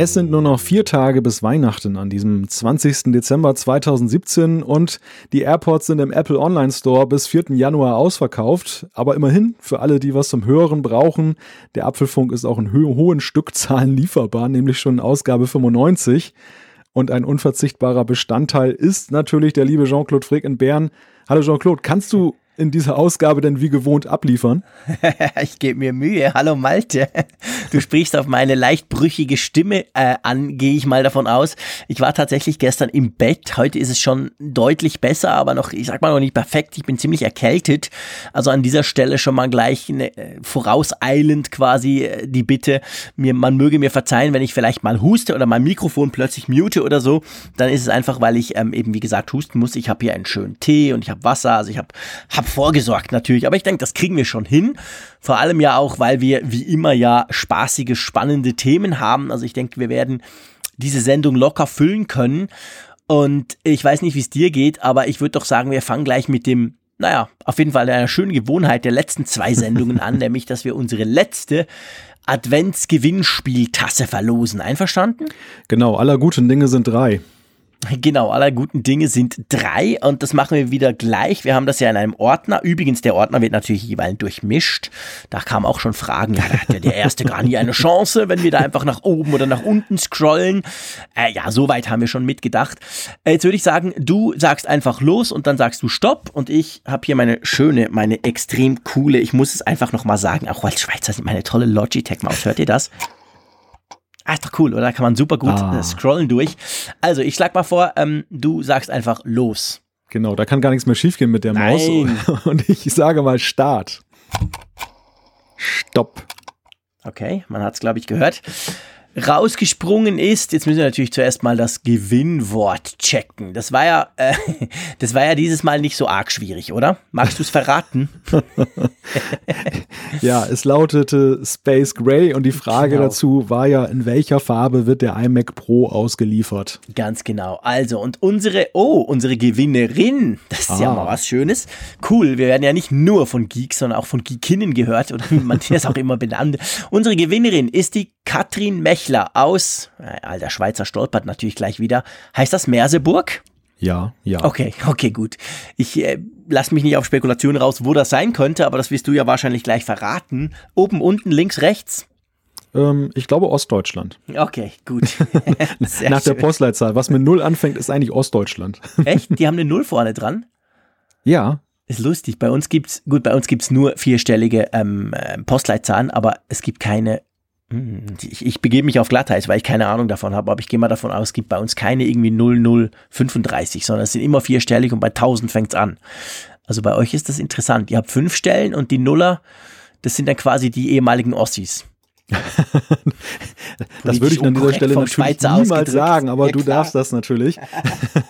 Es sind nur noch vier Tage bis Weihnachten an diesem 20. Dezember 2017 und die AirPods sind im Apple Online Store bis 4. Januar ausverkauft. Aber immerhin, für alle, die was zum Hören brauchen, der Apfelfunk ist auch in ho hohen Stückzahlen lieferbar, nämlich schon in Ausgabe 95. Und ein unverzichtbarer Bestandteil ist natürlich der liebe Jean-Claude Frick in Bern. Hallo Jean-Claude, kannst du in dieser Ausgabe denn wie gewohnt abliefern? ich gebe mir Mühe. Hallo Malte. Du sprichst auf meine leicht brüchige Stimme äh, an, gehe ich mal davon aus. Ich war tatsächlich gestern im Bett. Heute ist es schon deutlich besser, aber noch, ich sag mal noch nicht perfekt. Ich bin ziemlich erkältet. Also an dieser Stelle schon mal gleich ne, vorauseilend quasi äh, die Bitte, mir, man möge mir verzeihen, wenn ich vielleicht mal huste oder mein Mikrofon plötzlich mute oder so. Dann ist es einfach, weil ich ähm, eben wie gesagt husten muss. Ich habe hier einen schönen Tee und ich habe Wasser. Also ich habe hab vorgesorgt natürlich, aber ich denke, das kriegen wir schon hin. Vor allem ja auch, weil wir wie immer ja spaßige, spannende Themen haben. Also ich denke, wir werden diese Sendung locker füllen können. Und ich weiß nicht, wie es dir geht, aber ich würde doch sagen, wir fangen gleich mit dem, naja, auf jeden Fall einer schönen Gewohnheit der letzten zwei Sendungen an, nämlich, dass wir unsere letzte Adventsgewinnspieltasse verlosen. Einverstanden? Genau, aller guten Dinge sind drei. Genau, aller guten Dinge sind drei und das machen wir wieder gleich. Wir haben das ja in einem Ordner. Übrigens, der Ordner wird natürlich jeweils durchmischt. Da kamen auch schon Fragen, ja, da hat ja der erste gar nie eine Chance, wenn wir da einfach nach oben oder nach unten scrollen. Äh, ja, soweit haben wir schon mitgedacht. Äh, jetzt würde ich sagen, du sagst einfach los und dann sagst du Stopp und ich habe hier meine schöne, meine extrem coole, ich muss es einfach nochmal sagen, auch als Schweizer sind meine tolle Logitech-Maus. Hört ihr das? Ah, ist doch cool, oder? Da kann man super gut ah. Äh, scrollen durch. Also, ich schlag mal vor, ähm, du sagst einfach los. Genau, da kann gar nichts mehr schiefgehen mit der Nein. Maus. Und ich sage mal Start. Stopp. Okay, man hat es, glaube ich, gehört rausgesprungen ist. Jetzt müssen wir natürlich zuerst mal das Gewinnwort checken. Das war ja, äh, das war ja dieses Mal nicht so arg schwierig, oder? Magst du es verraten? ja, es lautete Space Gray und die Frage genau. dazu war ja, in welcher Farbe wird der iMac Pro ausgeliefert? Ganz genau. Also, und unsere, oh, unsere Gewinnerin, das ist ah. ja mal was Schönes. Cool, wir werden ja nicht nur von Geeks, sondern auch von Geekinnen gehört oder wie man das auch immer benannt. Unsere Gewinnerin ist die Katrin Mechler aus, äh, alter Schweizer stolpert natürlich gleich wieder. Heißt das Merseburg? Ja, ja. Okay, okay, gut. Ich äh, lasse mich nicht auf Spekulationen raus, wo das sein könnte, aber das wirst du ja wahrscheinlich gleich verraten. Oben, unten, links, rechts? Ähm, ich glaube Ostdeutschland. Okay, gut. Nach der Postleitzahl. Was mit Null anfängt, ist eigentlich Ostdeutschland. Echt? Die haben eine Null vorne dran? Ja. Ist lustig. Bei uns gibt's, gut, bei uns gibt's nur vierstellige ähm, äh, Postleitzahlen, aber es gibt keine ich, ich begebe mich auf Glatteis, weil ich keine Ahnung davon habe, aber ich gehe mal davon aus, es gibt bei uns keine irgendwie 0035, sondern es sind immer vierstellig und bei 1000 fängt es an. Also bei euch ist das interessant. Ihr habt fünf Stellen und die Nuller, das sind dann quasi die ehemaligen Ossis. das würde ich an dieser Stelle natürlich niemals sagen, aber ja, du darfst das natürlich.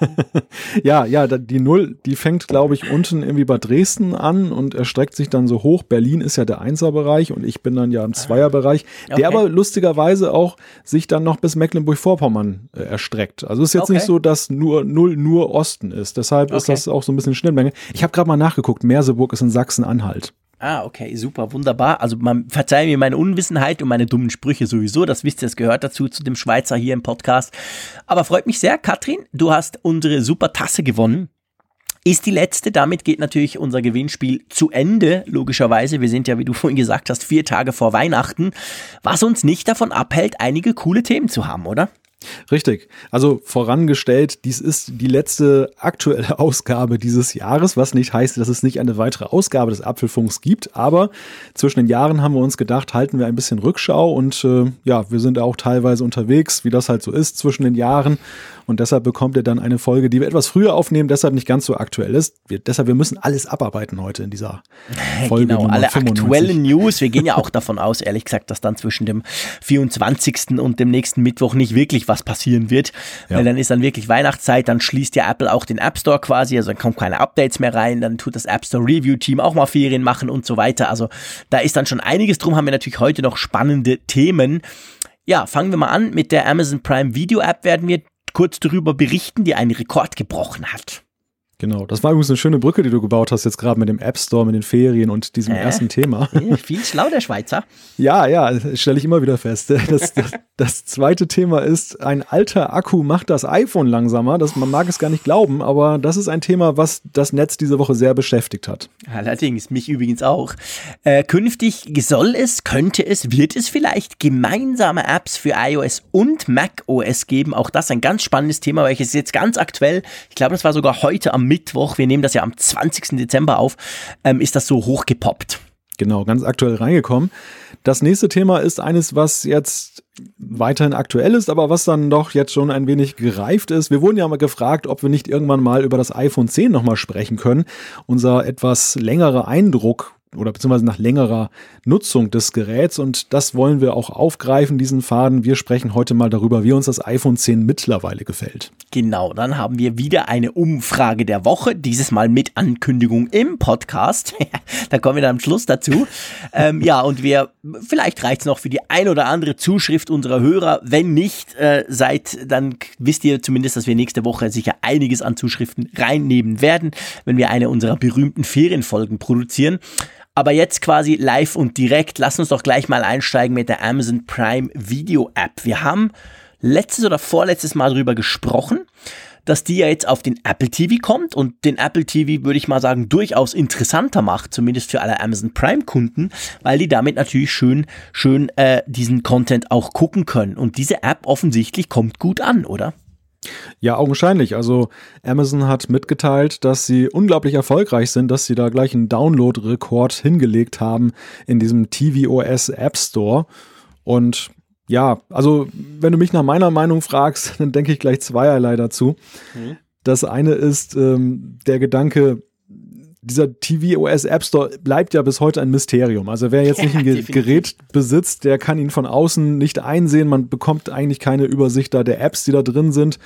ja, ja, die Null, die fängt, glaube ich, unten irgendwie bei Dresden an und erstreckt sich dann so hoch. Berlin ist ja der Einserbereich und ich bin dann ja im Zweierbereich, okay. der aber lustigerweise auch sich dann noch bis Mecklenburg-Vorpommern äh, erstreckt. Also ist jetzt okay. nicht so, dass nur Null nur Osten ist. Deshalb okay. ist das auch so ein bisschen Schnittmenge. Ich habe gerade mal nachgeguckt, Merseburg ist in Sachsen-Anhalt. Ah, okay, super, wunderbar. Also man verzeihe mir meine Unwissenheit und meine dummen Sprüche sowieso. Das wisst ihr, das gehört dazu, zu dem Schweizer hier im Podcast. Aber freut mich sehr, Katrin, du hast unsere super Tasse gewonnen. Ist die letzte, damit geht natürlich unser Gewinnspiel zu Ende, logischerweise. Wir sind ja, wie du vorhin gesagt hast, vier Tage vor Weihnachten, was uns nicht davon abhält, einige coole Themen zu haben, oder? Richtig. Also vorangestellt, dies ist die letzte aktuelle Ausgabe dieses Jahres, was nicht heißt, dass es nicht eine weitere Ausgabe des Apfelfunks gibt. Aber zwischen den Jahren haben wir uns gedacht, halten wir ein bisschen Rückschau und äh, ja, wir sind auch teilweise unterwegs, wie das halt so ist zwischen den Jahren und deshalb bekommt ihr dann eine Folge, die wir etwas früher aufnehmen, deshalb nicht ganz so aktuell ist. Wir, deshalb, wir müssen alles abarbeiten heute in dieser Folge. Genau, alle 95. aktuellen News. Wir gehen ja auch davon aus, ehrlich gesagt, dass dann zwischen dem 24. und dem nächsten Mittwoch nicht wirklich was passieren wird. Ja. Weil dann ist dann wirklich Weihnachtszeit, dann schließt ja Apple auch den App Store quasi, also dann kommen keine Updates mehr rein, dann tut das App Store Review Team auch mal Ferien machen und so weiter. Also da ist dann schon einiges drum, haben wir natürlich heute noch spannende Themen. ja, fangen wir mal an mit der Amazon Prime Video App werden wir kurz darüber berichten, die einen Rekord gebrochen hat. Genau, das war übrigens eine schöne Brücke, die du gebaut hast, jetzt gerade mit dem App Store, mit den Ferien und diesem äh, ersten Thema. Viel schlau, der Schweizer. ja, ja, stelle ich immer wieder fest. Das, das, das, zweite Thema ist, ein alter Akku macht das iPhone langsamer. Das, man mag es gar nicht glauben, aber das ist ein Thema, was das Netz diese Woche sehr beschäftigt hat. Allerdings, mich übrigens auch. Äh, künftig soll es, könnte es, wird es vielleicht gemeinsame Apps für iOS und macOS geben. Auch das ein ganz spannendes Thema, welches jetzt ganz aktuell, ich glaube, das war sogar heute am Mittwoch, wir nehmen das ja am 20. Dezember auf, ähm, ist das so hochgepoppt. Genau, ganz aktuell reingekommen. Das nächste Thema ist eines, was jetzt weiterhin aktuell ist, aber was dann doch jetzt schon ein wenig gereift ist. Wir wurden ja mal gefragt, ob wir nicht irgendwann mal über das iPhone 10 nochmal sprechen können. Unser etwas längerer Eindruck oder beziehungsweise nach längerer Nutzung des Geräts und das wollen wir auch aufgreifen, diesen Faden. Wir sprechen heute mal darüber, wie uns das iPhone 10 mittlerweile gefällt. Genau, dann haben wir wieder eine Umfrage der Woche, dieses Mal mit Ankündigung im Podcast. da kommen wir dann am Schluss dazu. ähm, ja, und wir, vielleicht reicht es noch für die ein oder andere Zuschrift unserer Hörer. Wenn nicht, äh, seid, dann wisst ihr zumindest, dass wir nächste Woche sicher einiges an Zuschriften reinnehmen werden, wenn wir eine unserer berühmten Ferienfolgen produzieren. Aber jetzt quasi live und direkt, lass uns doch gleich mal einsteigen mit der Amazon Prime Video App. Wir haben letztes oder vorletztes Mal darüber gesprochen, dass die ja jetzt auf den Apple TV kommt und den Apple TV, würde ich mal sagen, durchaus interessanter macht, zumindest für alle Amazon Prime Kunden, weil die damit natürlich schön, schön äh, diesen Content auch gucken können. Und diese App offensichtlich kommt gut an, oder? Ja, augenscheinlich. Also Amazon hat mitgeteilt, dass sie unglaublich erfolgreich sind, dass sie da gleich einen Download-Rekord hingelegt haben in diesem tvOS App Store. Und ja, also wenn du mich nach meiner Meinung fragst, dann denke ich gleich zweierlei dazu. Mhm. Das eine ist ähm, der Gedanke, dieser tvOS App Store bleibt ja bis heute ein Mysterium. Also wer jetzt nicht ein Ge Gerät besitzt, der kann ihn von außen nicht einsehen. Man bekommt eigentlich keine Übersicht da der Apps, die da drin sind.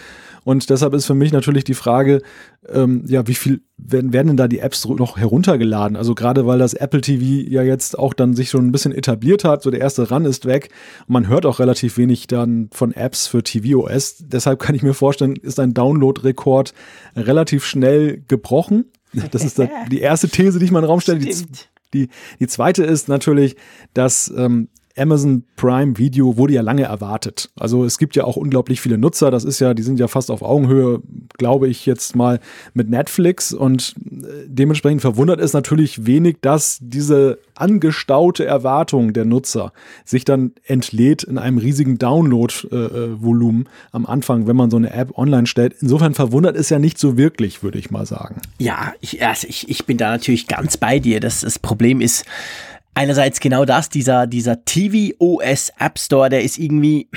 Und deshalb ist für mich natürlich die Frage, ähm, ja, wie viel werden, werden denn da die Apps noch heruntergeladen? Also gerade weil das Apple TV ja jetzt auch dann sich schon ein bisschen etabliert hat, so der erste Run ist weg. Und man hört auch relativ wenig dann von Apps für tvOS. Deshalb kann ich mir vorstellen, ist ein Download-Rekord relativ schnell gebrochen. Das ist die erste These, die ich mal in den Raum stelle. Die, die, die, zweite ist natürlich, dass ähm, Amazon Prime Video wurde ja lange erwartet. Also es gibt ja auch unglaublich viele Nutzer. Das ist ja, die sind ja fast auf Augenhöhe, glaube ich jetzt mal mit Netflix und äh, dementsprechend verwundert es natürlich wenig, dass diese angestaute Erwartung der Nutzer sich dann entlädt in einem riesigen Download-Volumen äh, äh am Anfang, wenn man so eine App online stellt. Insofern verwundert es ja nicht so wirklich, würde ich mal sagen. Ja, ich, also ich, ich bin da natürlich ganz bei dir. Das, das Problem ist, einerseits genau das, dieser, dieser TV-OS App Store, der ist irgendwie,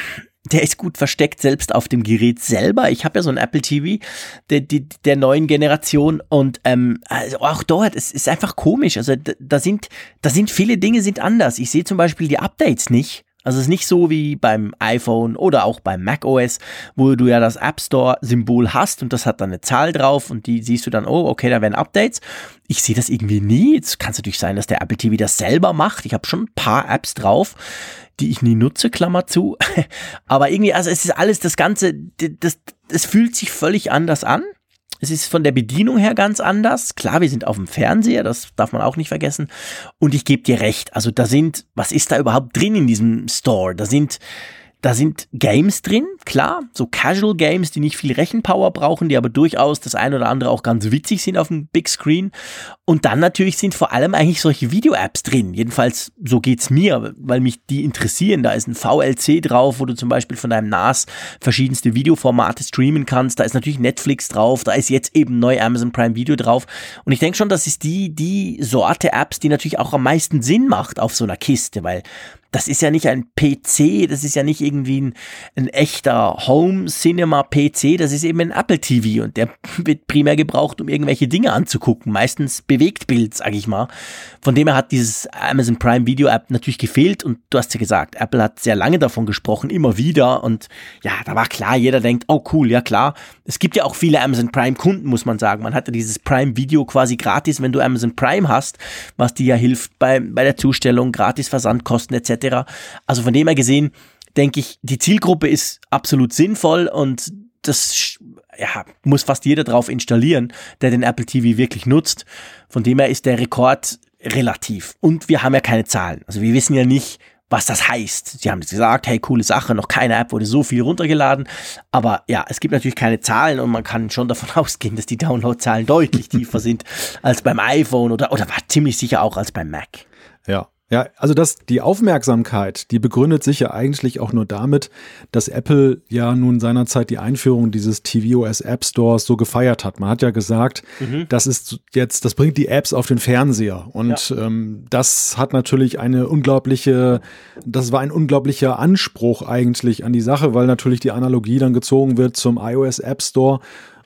der ist gut versteckt, selbst auf dem Gerät selber. Ich habe ja so ein Apple TV der, der, der neuen Generation und ähm, also auch dort, es ist einfach komisch. Also da, da sind, da sind viele Dinge sind anders. Ich sehe zum Beispiel die Updates nicht. Also es ist nicht so wie beim iPhone oder auch beim macOS, wo du ja das App Store-Symbol hast und das hat dann eine Zahl drauf und die siehst du dann, oh, okay, da werden Updates. Ich sehe das irgendwie nie. Jetzt kann es natürlich sein, dass der Apple TV das selber macht. Ich habe schon ein paar Apps drauf, die ich nie nutze, Klammer zu. Aber irgendwie, also es ist alles das Ganze, das, das fühlt sich völlig anders an. Es ist von der Bedienung her ganz anders. Klar, wir sind auf dem Fernseher, das darf man auch nicht vergessen. Und ich gebe dir recht. Also da sind, was ist da überhaupt drin in diesem Store? Da sind da sind Games drin, klar, so Casual Games, die nicht viel Rechenpower brauchen, die aber durchaus das ein oder andere auch ganz witzig sind auf dem Big Screen. Und dann natürlich sind vor allem eigentlich solche Video-Apps drin. Jedenfalls so geht's mir, weil mich die interessieren. Da ist ein VLC drauf, wo du zum Beispiel von deinem NAS verschiedenste Videoformate streamen kannst. Da ist natürlich Netflix drauf, da ist jetzt eben neu Amazon Prime Video drauf. Und ich denke schon, das ist die, die Sorte Apps, die natürlich auch am meisten Sinn macht auf so einer Kiste, weil das ist ja nicht ein PC, das ist ja nicht irgendwie ein, ein echter Home Cinema PC, das ist eben ein Apple TV und der wird primär gebraucht, um irgendwelche Dinge anzugucken, meistens Bewegtbild, sag ich mal. Von dem her hat dieses Amazon Prime Video App natürlich gefehlt und du hast ja gesagt, Apple hat sehr lange davon gesprochen, immer wieder und ja, da war klar, jeder denkt, oh cool, ja klar. Es gibt ja auch viele Amazon Prime Kunden, muss man sagen. Man hat ja dieses Prime Video quasi gratis, wenn du Amazon Prime hast, was dir ja hilft bei, bei der Zustellung, gratis Versandkosten etc. Also von dem her gesehen, denke ich, die Zielgruppe ist absolut sinnvoll und das ja, muss fast jeder drauf installieren, der den Apple TV wirklich nutzt. Von dem her ist der Rekord relativ. Und wir haben ja keine Zahlen. Also wir wissen ja nicht, was das heißt. Sie haben jetzt gesagt, hey, coole Sache, noch keine App wurde so viel runtergeladen. Aber ja, es gibt natürlich keine Zahlen und man kann schon davon ausgehen, dass die Downloadzahlen deutlich tiefer sind als beim iPhone oder, oder war ziemlich sicher auch als beim Mac. Ja, ja, also das, die Aufmerksamkeit, die begründet sich ja eigentlich auch nur damit, dass Apple ja nun seinerzeit die Einführung dieses tvOS App Stores so gefeiert hat. Man hat ja gesagt, mhm. das ist jetzt, das bringt die Apps auf den Fernseher. Und ja. ähm, das hat natürlich eine unglaubliche, das war ein unglaublicher Anspruch eigentlich an die Sache, weil natürlich die Analogie dann gezogen wird zum iOS App Store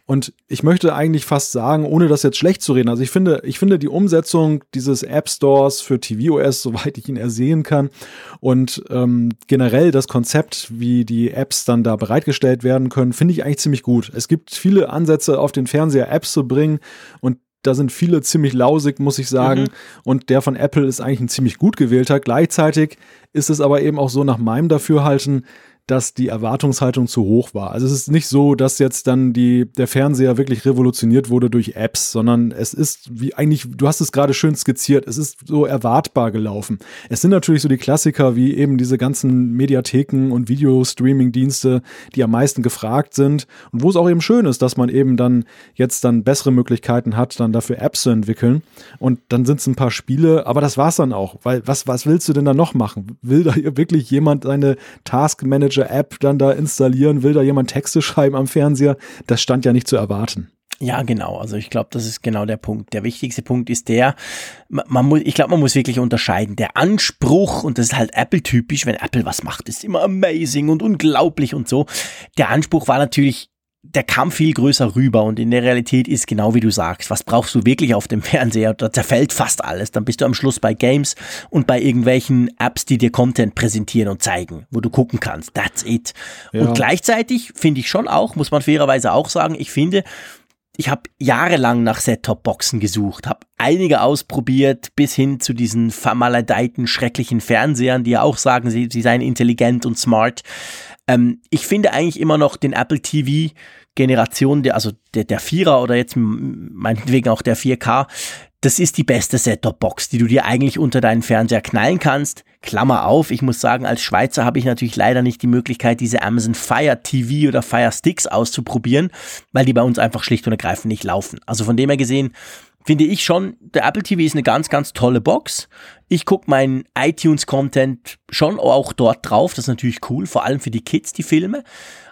und ich möchte eigentlich fast sagen, ohne das jetzt schlecht zu reden, also ich finde, ich finde die Umsetzung dieses App Stores für tvOS, soweit ich ihn ersehen kann, und ähm, generell das Konzept, wie die Apps dann da bereitgestellt werden können, finde ich eigentlich ziemlich gut. Es gibt viele Ansätze, auf den Fernseher Apps zu bringen und da sind viele ziemlich lausig, muss ich sagen. Mhm. Und der von Apple ist eigentlich ein ziemlich gut gewählter. Gleichzeitig ist es aber eben auch so nach meinem Dafürhalten, dass die Erwartungshaltung zu hoch war. Also es ist nicht so, dass jetzt dann die, der Fernseher wirklich revolutioniert wurde durch Apps, sondern es ist wie eigentlich, du hast es gerade schön skizziert, es ist so erwartbar gelaufen. Es sind natürlich so die Klassiker wie eben diese ganzen Mediatheken und Videostreaming-Dienste, die am meisten gefragt sind und wo es auch eben schön ist, dass man eben dann jetzt dann bessere Möglichkeiten hat, dann dafür Apps zu entwickeln. Und dann sind es ein paar Spiele, aber das war's dann auch, weil was, was willst du denn da noch machen? Will da wirklich jemand seine Task Manager Manager App dann da installieren, will da jemand Texte schreiben am Fernseher, das stand ja nicht zu erwarten. Ja, genau. Also ich glaube, das ist genau der Punkt. Der wichtigste Punkt ist der, man muss, ich glaube, man muss wirklich unterscheiden. Der Anspruch, und das ist halt Apple-typisch, wenn Apple was macht, ist immer amazing und unglaublich und so. Der Anspruch war natürlich der kam viel größer rüber und in der Realität ist genau wie du sagst, was brauchst du wirklich auf dem Fernseher? Da zerfällt fast alles. Dann bist du am Schluss bei Games und bei irgendwelchen Apps, die dir Content präsentieren und zeigen, wo du gucken kannst. That's it. Ja. Und gleichzeitig finde ich schon auch, muss man fairerweise auch sagen, ich finde, ich habe jahrelang nach Set-Top-Boxen gesucht, habe einige ausprobiert, bis hin zu diesen vermaledeiten, schrecklichen Fernsehern, die ja auch sagen, sie, sie seien intelligent und smart. Ähm, ich finde eigentlich immer noch den Apple TV Generation, der, also der, der Vierer oder jetzt meinetwegen auch der 4K, das ist die beste Set-Top-Box, die du dir eigentlich unter deinen Fernseher knallen kannst. Klammer auf, ich muss sagen, als Schweizer habe ich natürlich leider nicht die Möglichkeit, diese Amazon Fire TV oder Fire Sticks auszuprobieren, weil die bei uns einfach schlicht und ergreifend nicht laufen. Also von dem her gesehen, finde ich schon, der Apple TV ist eine ganz, ganz tolle Box. Ich gucke meinen iTunes-Content schon auch dort drauf. Das ist natürlich cool, vor allem für die Kids, die Filme.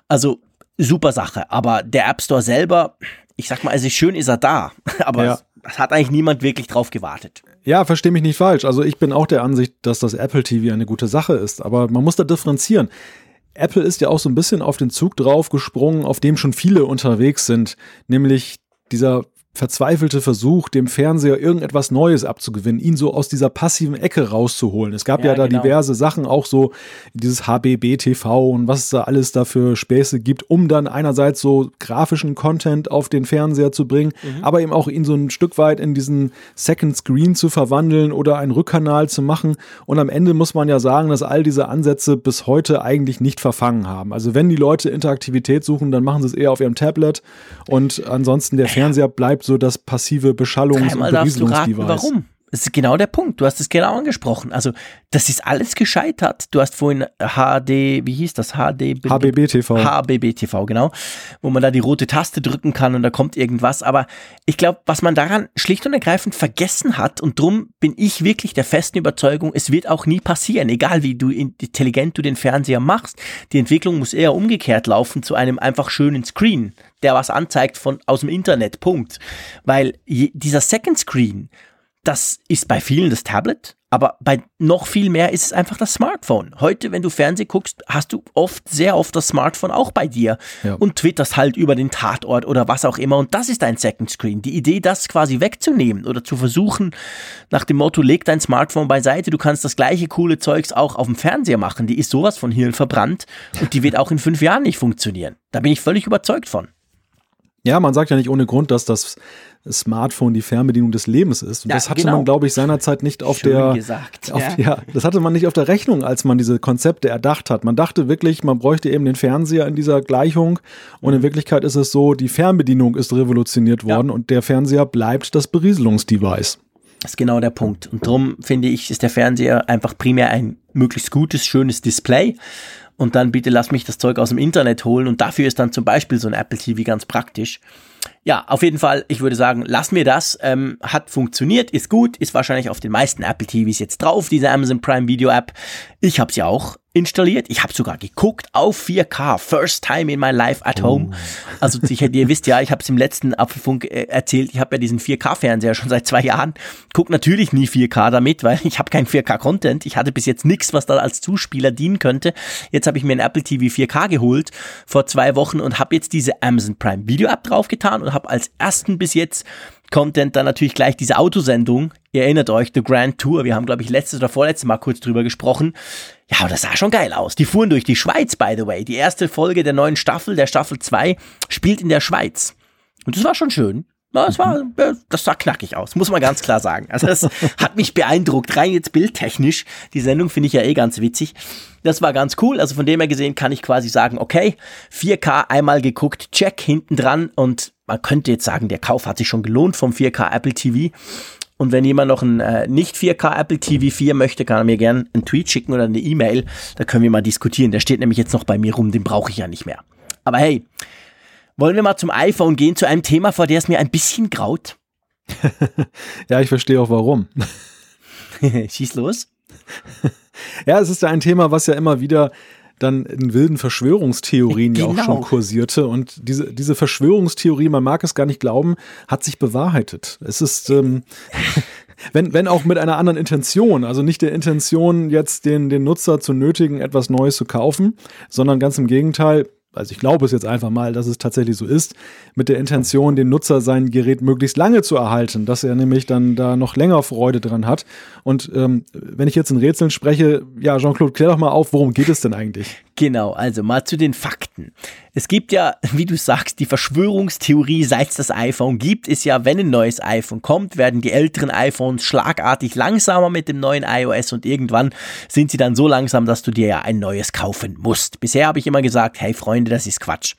Also super Sache. Aber der App Store selber, ich sag mal, also schön ist er da. Aber ja. es hat eigentlich niemand wirklich drauf gewartet. Ja, verstehe mich nicht falsch. Also ich bin auch der Ansicht, dass das Apple TV eine gute Sache ist. Aber man muss da differenzieren. Apple ist ja auch so ein bisschen auf den Zug draufgesprungen, auf dem schon viele unterwegs sind, nämlich dieser verzweifelte Versuch, dem Fernseher irgendetwas Neues abzugewinnen, ihn so aus dieser passiven Ecke rauszuholen. Es gab ja, ja da genau. diverse Sachen, auch so dieses HBB-TV und was es da alles da für Späße gibt, um dann einerseits so grafischen Content auf den Fernseher zu bringen, mhm. aber eben auch ihn so ein Stück weit in diesen Second Screen zu verwandeln oder einen Rückkanal zu machen. Und am Ende muss man ja sagen, dass all diese Ansätze bis heute eigentlich nicht verfangen haben. Also wenn die Leute Interaktivität suchen, dann machen sie es eher auf ihrem Tablet und ansonsten der Fernseher bleibt so das passive Beschallungs- und Berieselungsdevice. Warum? Das ist genau der Punkt. Du hast es genau angesprochen. Also, das ist alles gescheitert. Du hast vorhin HD, wie hieß das? HD, HBB TV. HBB TV, genau. Wo man da die rote Taste drücken kann und da kommt irgendwas. Aber ich glaube, was man daran schlicht und ergreifend vergessen hat, und drum bin ich wirklich der festen Überzeugung, es wird auch nie passieren, egal wie du intelligent du den Fernseher machst. Die Entwicklung muss eher umgekehrt laufen zu einem einfach schönen Screen, der was anzeigt von, aus dem Internet. Punkt. Weil je, dieser Second Screen, das ist bei vielen das Tablet, aber bei noch viel mehr ist es einfach das Smartphone. Heute, wenn du Fernsehen guckst, hast du oft, sehr oft das Smartphone auch bei dir ja. und twitterst halt über den Tatort oder was auch immer. Und das ist dein Second Screen. Die Idee, das quasi wegzunehmen oder zu versuchen, nach dem Motto, leg dein Smartphone beiseite, du kannst das gleiche coole Zeugs auch auf dem Fernseher machen, die ist sowas von Hirn verbrannt und die wird auch in fünf Jahren nicht funktionieren. Da bin ich völlig überzeugt von. Ja, man sagt ja nicht ohne Grund, dass das Smartphone die Fernbedienung des Lebens ist. Und Ja, das hatte genau. man, glaube ich, seinerzeit nicht auf Schön der, gesagt, auf, ja. ja. das hatte man nicht auf der Rechnung, als man diese Konzepte erdacht hat. Man dachte wirklich, man bräuchte eben den Fernseher in dieser Gleichung. Und Mhm. in Wirklichkeit ist es so, die Fernbedienung ist revolutioniert worden und der Fernseher bleibt das Berieselungsdevice. Das ist genau der Punkt. Und darum finde ich, ist der Fernseher einfach primär ein möglichst gutes, schönes Display. Und dann bitte lass mich das Zeug aus dem Internet holen. Und dafür ist dann zum Beispiel so ein Apple TV ganz praktisch. Ja, auf jeden Fall, ich würde sagen, lass mir das. Ähm, hat funktioniert, ist gut, ist wahrscheinlich auf den meisten Apple TVs jetzt drauf, diese Amazon Prime Video App. Ich habe sie auch installiert. Ich habe sogar geguckt auf 4K, first time in my life at home. Also ich, ihr wisst ja, ich habe es im letzten Apfelfunk äh, erzählt, ich habe ja diesen 4K-Fernseher schon seit zwei Jahren. Guck natürlich nie 4K damit, weil ich habe kein 4K-Content. Ich hatte bis jetzt nichts, was da als Zuspieler dienen könnte. Jetzt habe ich mir ein Apple TV 4K geholt vor zwei Wochen und habe jetzt diese Amazon Prime Video App draufgetan und habe als ersten bis jetzt Content dann natürlich gleich diese Autosendung. Ihr erinnert euch, The Grand Tour. Wir haben, glaube ich, letztes oder vorletztes Mal kurz drüber gesprochen. Ja, aber das sah schon geil aus. Die fuhren durch die Schweiz, by the way. Die erste Folge der neuen Staffel, der Staffel 2, spielt in der Schweiz. Und das war schon schön. Das war, äh, das sah knackig aus, muss man ganz klar sagen. Also das hat mich beeindruckt, rein jetzt bildtechnisch. Die Sendung finde ich ja eh ganz witzig. Das war ganz cool. Also von dem her gesehen kann ich quasi sagen, okay, 4K einmal geguckt, check hinten dran und man könnte jetzt sagen, der Kauf hat sich schon gelohnt vom 4K Apple TV. Und wenn jemand noch ein äh, nicht 4K Apple TV 4 möchte, kann er mir gerne einen Tweet schicken oder eine E-Mail. Da können wir mal diskutieren. Der steht nämlich jetzt noch bei mir rum, den brauche ich ja nicht mehr. Aber hey, wollen wir mal zum iPhone gehen, zu einem Thema, vor der es mir ein bisschen graut? Ja, ich verstehe auch warum. Schieß los. Ja, es ist ja ein Thema, was ja immer wieder dann in wilden Verschwörungstheorien ja auch Genau. schon kursierte. Und diese, diese Verschwörungstheorie, man mag es gar nicht glauben, hat sich bewahrheitet. Es ist, ähm, wenn, wenn auch mit einer anderen Intention, also nicht der Intention, jetzt den, den Nutzer zu nötigen, etwas Neues zu kaufen, sondern ganz im Gegenteil, also ich glaube es jetzt einfach mal, dass es tatsächlich so ist, mit der Intention, den Nutzer sein Gerät möglichst lange zu erhalten, dass er nämlich dann da noch länger Freude dran hat. Und ähm, wenn ich jetzt in Rätseln spreche, ja, Jean-Claude, klär doch mal auf, worum geht es denn eigentlich? Genau, also mal zu den Fakten. Es gibt ja, wie du sagst, die Verschwörungstheorie, seit es das iPhone gibt, ist ja, wenn ein neues iPhone kommt, werden die älteren iPhones schlagartig langsamer mit dem neuen iOS und irgendwann sind sie dann so langsam, dass du dir ja ein neues kaufen musst. Bisher habe ich immer gesagt, hey Freunde, das ist Quatsch.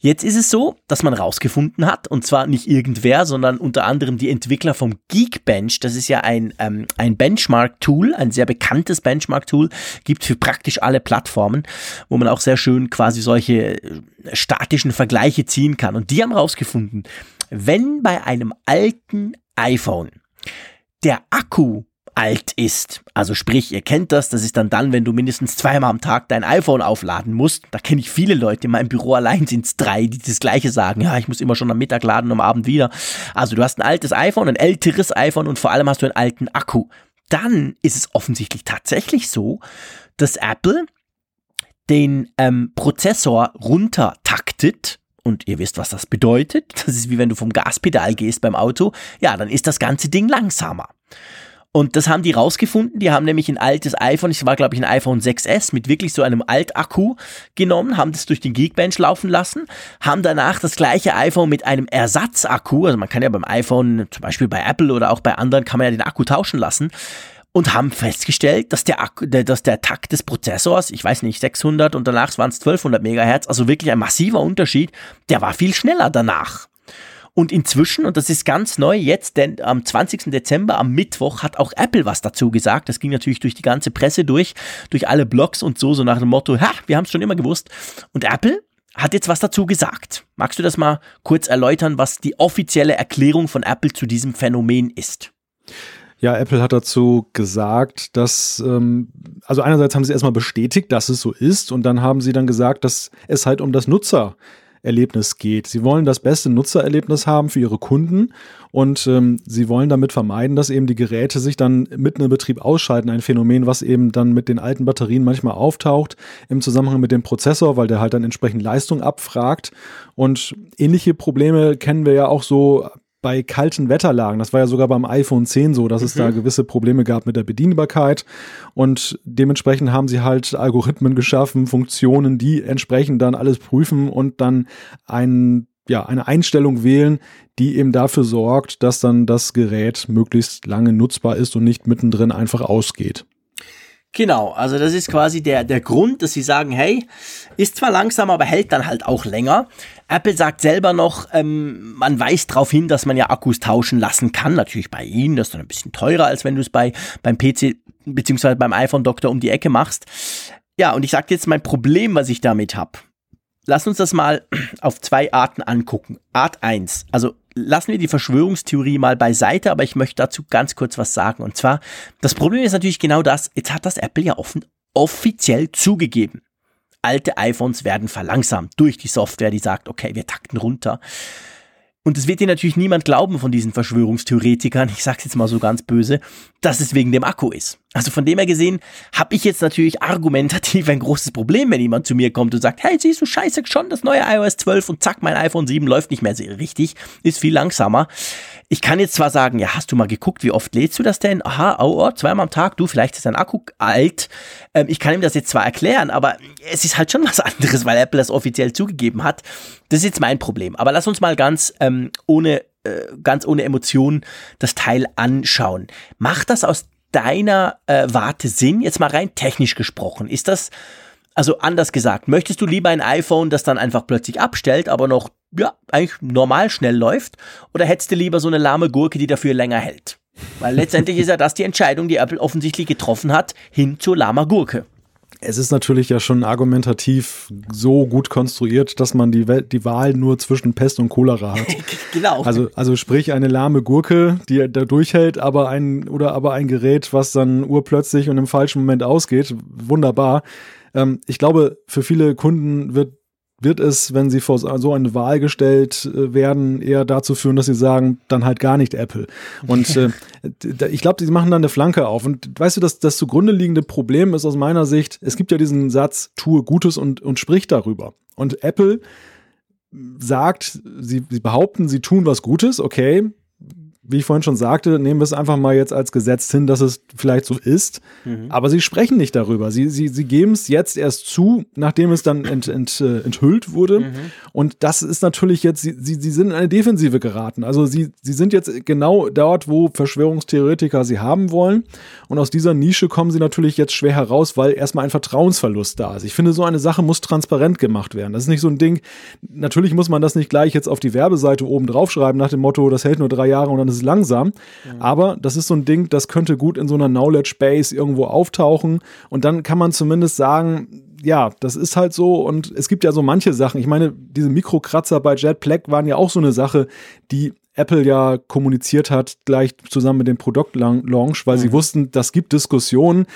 Jetzt ist es so, dass man rausgefunden hat, und zwar nicht irgendwer, sondern unter anderem die Entwickler vom Geekbench. Das ist ja ein, ähm, ein Benchmark-Tool, ein sehr bekanntes Benchmark-Tool, gibt für praktisch alle Plattformen, wo man auch sehr schön quasi solche äh, statischen Vergleiche ziehen kann. Und die haben rausgefunden, wenn bei einem alten iPhone der Akku alt ist. Also sprich, ihr kennt das, das ist dann dann, wenn du mindestens zweimal am Tag dein iPhone aufladen musst. Da kenne ich viele Leute, in meinem Büro allein sind es drei, die das gleiche sagen. Ja, ich muss immer schon am Mittag laden, am Abend wieder. Also du hast ein altes iPhone, ein älteres iPhone und vor allem hast du einen alten Akku. Dann ist es offensichtlich tatsächlich so, dass Apple den ähm, Prozessor runtertaktet. Und ihr wisst, was das bedeutet. Das ist wie wenn du vom Gaspedal gehst beim Auto. Ja, dann ist das ganze Ding langsamer. Und das haben die rausgefunden. Die haben nämlich ein altes iPhone, es war glaube ich ein iPhone 6S mit wirklich so einem Altakku genommen, haben das durch den Geekbench laufen lassen, haben danach das gleiche iPhone mit einem Ersatzakku, also man kann ja beim iPhone, zum Beispiel bei Apple oder auch bei anderen, kann man ja den Akku tauschen lassen und haben festgestellt, dass der, Akku, dass der Takt des Prozessors, ich weiß nicht, 600 und danach waren es 1200 Megahertz, also wirklich ein massiver Unterschied, der war viel schneller danach. Und inzwischen, und das ist ganz neu jetzt, denn am 20. Dezember, am Mittwoch, hat auch Apple was dazu gesagt. Das ging natürlich durch die ganze Presse durch, durch alle Blogs und so, so nach dem Motto, ha, wir haben es schon immer gewusst. Und Apple hat jetzt was dazu gesagt. Magst du das mal kurz erläutern, was die offizielle Erklärung von Apple zu diesem Phänomen ist? Ja, Apple hat dazu gesagt, dass, ähm, also einerseits haben sie erstmal bestätigt, dass es so ist und dann haben sie dann gesagt, dass es halt um das Nutzererlebnis geht. Sie wollen das beste Nutzererlebnis haben für ihre Kunden und ähm, sie wollen damit vermeiden, dass eben die Geräte sich dann mitten im Betrieb ausschalten. Ein Phänomen, was eben dann mit den alten Batterien manchmal auftaucht im Zusammenhang mit dem Prozessor, weil der halt dann entsprechend Leistung abfragt. Und ähnliche Probleme kennen wir ja auch so bei kalten Wetterlagen. Das war ja sogar beim iPhone 10 so, dass es da gewisse Probleme gab mit der Bedienbarkeit. Und dementsprechend haben sie halt Algorithmen geschaffen, Funktionen, die entsprechend dann alles prüfen und dann einen ja, eine Einstellung wählen, die eben dafür sorgt, dass dann das Gerät möglichst lange nutzbar ist und nicht mittendrin einfach ausgeht. Genau, also das ist quasi der, der Grund, dass sie sagen, hey, ist zwar langsam, aber hält dann halt auch länger. Apple sagt selber noch, ähm, man weist darauf hin, dass man ja Akkus tauschen lassen kann. Natürlich bei ihnen, das ist dann ein bisschen teurer, als wenn du es bei beim PC beziehungsweise beim iPhone Doktor um die Ecke machst. Ja, und ich sage jetzt mein Problem, was ich damit habe. Lass uns das mal auf zwei Arten angucken. Art 1, also lassen wir die Verschwörungstheorie mal beiseite, aber ich möchte dazu ganz kurz was sagen. Und zwar, das Problem ist natürlich genau das, jetzt hat das Apple ja offen, offiziell zugegeben. Alte iPhones werden verlangsamt durch die Software, die sagt, okay, wir takten runter. Und es wird dir natürlich niemand glauben von diesen Verschwörungstheoretikern, ich sag's jetzt mal so ganz böse, dass es wegen dem Akku ist. Also von dem her gesehen, habe ich jetzt natürlich argumentativ ein großes Problem, wenn jemand zu mir kommt und sagt, hey, siehst du scheiße schon das neue iOS 12 und zack, mein iPhone 7 läuft nicht mehr richtig, ist viel langsamer. Ich kann jetzt zwar sagen, ja, hast du mal geguckt, wie oft lädst du das denn? Aha, oh, oh zweimal am Tag, du, vielleicht ist dein Akku alt. Ähm, ich kann ihm das jetzt zwar erklären, aber es ist halt schon was anderes, weil Apple das offiziell zugegeben hat. Das ist jetzt mein Problem. Aber lass uns mal ganz ähm, ohne äh, ganz ohne Emotionen das Teil anschauen. Macht das aus deiner äh, Warte Sinn? Jetzt mal rein technisch gesprochen. Ist das, also anders gesagt, möchtest du lieber ein iPhone, das dann einfach plötzlich abstellt, aber noch, ja, eigentlich normal schnell läuft? Oder hättest du lieber so eine lahme Gurke, die dafür länger hält? Weil letztendlich ist ja das die Entscheidung, die Apple offensichtlich getroffen hat, hin zur lahmer Gurke es ist natürlich ja schon argumentativ so gut konstruiert, dass man die, Welt, die Wahl nur zwischen Pest und Cholera hat. genau. Also, also sprich eine lahme Gurke, die da durchhält, aber ein, oder aber ein Gerät, was dann urplötzlich und im falschen Moment ausgeht. Wunderbar. Ähm, ich glaube, für viele Kunden wird wird es, wenn sie vor so eine Wahl gestellt äh, werden, eher dazu führen, dass sie sagen, dann halt gar nicht Apple. Und äh, ich glaube, sie machen dann eine Flanke auf. Und weißt du, das, das zugrunde liegende Problem ist aus meiner Sicht, es gibt ja diesen Satz, tue Gutes und, und sprich darüber. Und Apple sagt, sie, sie behaupten, sie tun was Gutes, okay, wie ich vorhin schon sagte, nehmen wir es einfach mal jetzt als Gesetz hin, dass es vielleicht so ist. Mhm. Aber sie sprechen nicht darüber. Sie, sie, sie geben es jetzt erst zu, nachdem es dann ent, ent, äh, enthüllt wurde. Mhm. Und das ist natürlich jetzt, sie, sie, sie sind in eine Defensive geraten. Also sie, sie sind jetzt genau dort, wo Verschwörungstheoretiker sie haben wollen. Und aus dieser Nische kommen sie natürlich jetzt schwer heraus, weil erstmal ein Vertrauensverlust da ist. Ich finde, so eine Sache muss transparent gemacht werden. Das ist nicht so ein Ding. Natürlich muss man das nicht gleich jetzt auf die Werbeseite oben draufschreiben nach dem Motto, das hält nur drei Jahre und dann ist es langsam. Mhm. Aber das ist so ein Ding, das könnte gut in so einer Knowledge Base irgendwo auftauchen. Und dann kann man zumindest sagen, ja, das ist halt so. Und es gibt ja so manche Sachen. Ich meine, diese Mikrokratzer bei Jet Black waren ja auch so eine Sache, die Apple ja kommuniziert hat, gleich zusammen mit dem Produktlaunch, weil mhm. sie wussten, das gibt Diskussionen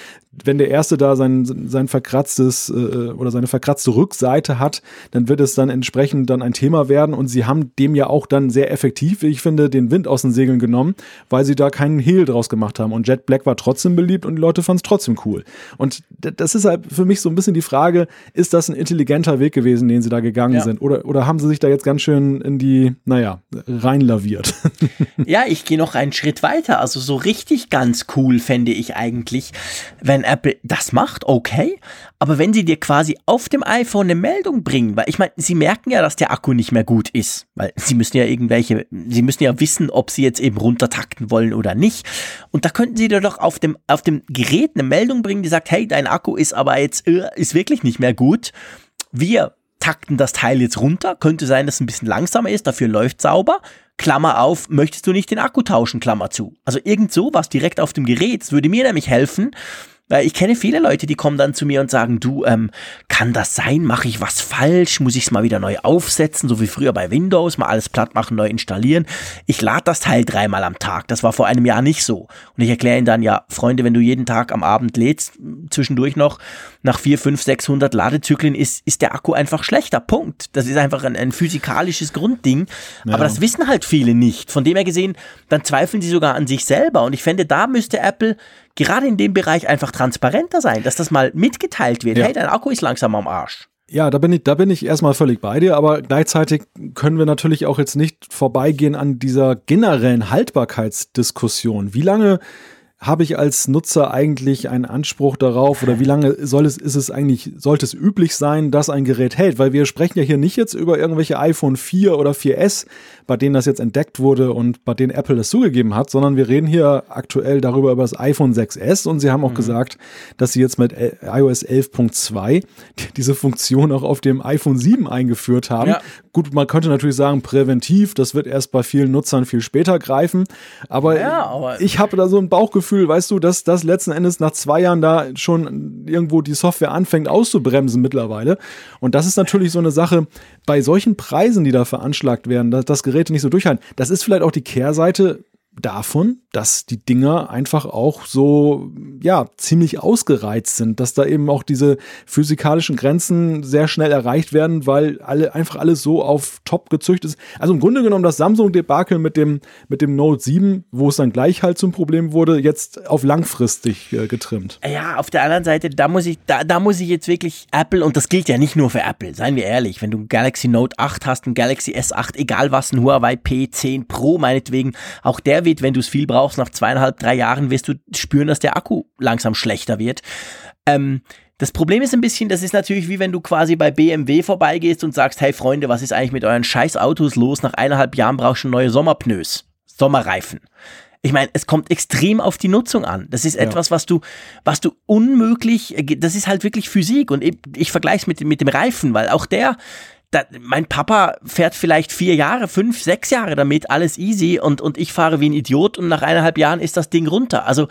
wenn der Erste da sein, sein verkratztes äh, oder seine verkratzte Rückseite hat, dann wird es dann entsprechend dann ein Thema werden und sie haben dem ja auch dann sehr effektiv, wie ich finde, den Wind aus den Segeln genommen, weil sie da keinen Hehl draus gemacht haben und Jet Black war trotzdem beliebt und die Leute fanden es trotzdem cool. Und das ist halt für mich so ein bisschen die Frage, ist das ein intelligenter Weg gewesen, den sie da gegangen ja. sind oder, oder haben sie sich da jetzt ganz schön in die, naja, reinlaviert? Ja, ich gehe noch einen Schritt weiter, also so richtig ganz cool fände ich eigentlich, wenn wenn Apple das macht, okay. Aber wenn sie dir quasi auf dem iPhone eine Meldung bringen, weil ich meine, sie merken ja, dass der Akku nicht mehr gut ist, weil sie müssen ja irgendwelche, sie müssen ja wissen, ob sie jetzt eben runtertakten wollen oder nicht. Und da könnten sie dir doch auf dem, auf dem Gerät eine Meldung bringen, die sagt, hey, dein Akku ist aber jetzt, äh, ist wirklich nicht mehr gut. Wir takten das Teil jetzt runter. Könnte sein, dass es ein bisschen langsamer ist, dafür läuft sauber. Klammer auf, möchtest du nicht den Akku tauschen, Klammer zu. Also irgend so was direkt auf dem Gerät. Das würde mir nämlich helfen, weil ich kenne viele Leute, die kommen dann zu mir und sagen, du, ähm, kann das sein? Mache ich was falsch? Muss ich es mal wieder neu aufsetzen, so wie früher bei Windows, mal alles platt machen, neu installieren? Ich lade das Teil dreimal am Tag. Das war vor einem Jahr nicht so. Und ich erkläre ihnen dann, ja, Freunde, wenn du jeden Tag am Abend lädst, zwischendurch noch, nach vier, fünf, 600 Ladezyklen ist, ist der Akku einfach schlechter. Punkt. Das ist einfach ein, ein physikalisches Grundding. Ja. Aber das wissen halt viele nicht. Von dem her gesehen, dann zweifeln sie sogar an sich selber. Und ich fände, da müsste Apple gerade in dem Bereich einfach transparenter sein, dass das mal mitgeteilt wird. Ja. Hey, dein Akku ist langsam am Arsch. Ja, da bin ich, da bin ich erstmal völlig bei dir, aber gleichzeitig können wir natürlich auch jetzt nicht vorbeigehen an dieser generellen Haltbarkeitsdiskussion. Wie lange habe ich als Nutzer eigentlich einen Anspruch darauf oder wie lange soll es, ist es eigentlich, sollte es üblich sein, dass ein Gerät hält? Weil wir sprechen ja hier nicht jetzt über irgendwelche iPhone 4 oder 4S, bei denen das jetzt entdeckt wurde und bei denen Apple das zugegeben hat, sondern wir reden hier aktuell darüber über das iPhone 6S und sie haben auch mhm. gesagt, dass sie jetzt mit iOS 11.2 diese Funktion auch auf dem iPhone 7 eingeführt haben. Ja. Gut, man könnte natürlich sagen, präventiv, das wird erst bei vielen Nutzern viel später greifen, aber, ja, aber ich habe da so ein Bauchgefühl, Gefühl, weißt du, dass das letzten Endes nach zwei Jahren da schon irgendwo die Software anfängt auszubremsen mittlerweile. Und das ist natürlich so eine Sache, bei solchen Preisen, die da veranschlagt werden, dass das Geräte nicht so durchhalten. Das ist vielleicht auch die Kehrseite davon, dass die Dinger einfach auch so, ja, ziemlich ausgereizt sind, dass da eben auch diese physikalischen Grenzen sehr schnell erreicht werden, weil alle, einfach alles so auf top gezüchtet ist. Also im Grunde genommen das Samsung-Debakel mit dem, mit dem Note 7, wo es dann gleich halt zum Problem wurde, jetzt auf langfristig äh, getrimmt. Ja, auf der anderen Seite, da muss ich, da, da muss ich jetzt wirklich Apple, und das gilt ja nicht nur für Apple, seien wir ehrlich, wenn du ein Galaxy Note 8 hast, ein Galaxy S8, egal was, ein Huawei P10 Pro meinetwegen, auch der wird, wenn du es viel brauchst, nach zweieinhalb, drei Jahren wirst du spüren, dass der Akku langsam schlechter wird. Ähm, das Problem ist ein bisschen, das ist natürlich wie wenn du quasi bei BMW vorbeigehst und sagst, hey Freunde, was ist eigentlich mit euren scheiß Autos los? Nach eineinhalb Jahren brauchst du neue Sommerpneus, Sommerreifen. Ich meine, es kommt extrem auf die Nutzung an. Das ist etwas, was du, was du unmöglich, das ist halt wirklich Physik. Und ich, ich vergleiche es mit, mit dem Reifen, weil auch der, da, mein Papa fährt vielleicht vier Jahre, fünf, sechs Jahre damit, alles easy und, und ich fahre wie ein Idiot und nach eineinhalb Jahren ist das Ding runter. Also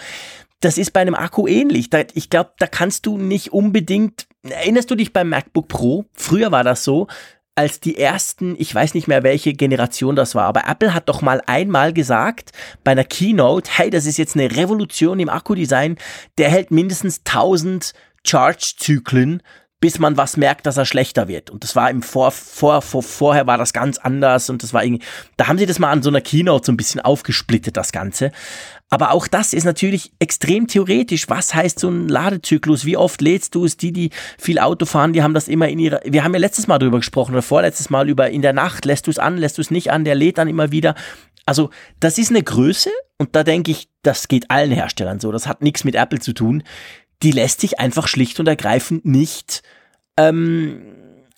das ist bei einem Akku ähnlich. Da, ich glaube, da kannst du nicht unbedingt. Erinnerst du dich beim MacBook Pro? Früher war das so, als die ersten, ich weiß nicht mehr welche Generation das war, aber Apple hat doch mal einmal gesagt bei einer Keynote, hey, das ist jetzt eine Revolution im Akkudesign, der hält mindestens 1000 Charge-Zyklen bis man was merkt, dass er schlechter wird. Und das war im Vor, vor, vor, vorher war das ganz anders und das war irgendwie, da haben sie das mal an so einer Keynote so ein bisschen aufgesplittet, das Ganze. Aber auch das ist natürlich extrem theoretisch. Was heißt so ein Ladezyklus? Wie oft lädst du es? Die, die viel Auto fahren, die haben das immer in ihrer, wir haben ja letztes Mal drüber gesprochen oder vorletztes Mal über in der Nacht, lässt du es an, lässt du es nicht an, der lädt dann immer wieder. Also, das ist eine Größe und da denke ich, das geht allen Herstellern so. Das hat nichts mit Apple zu tun die lässt sich einfach schlicht und ergreifend nicht, ähm,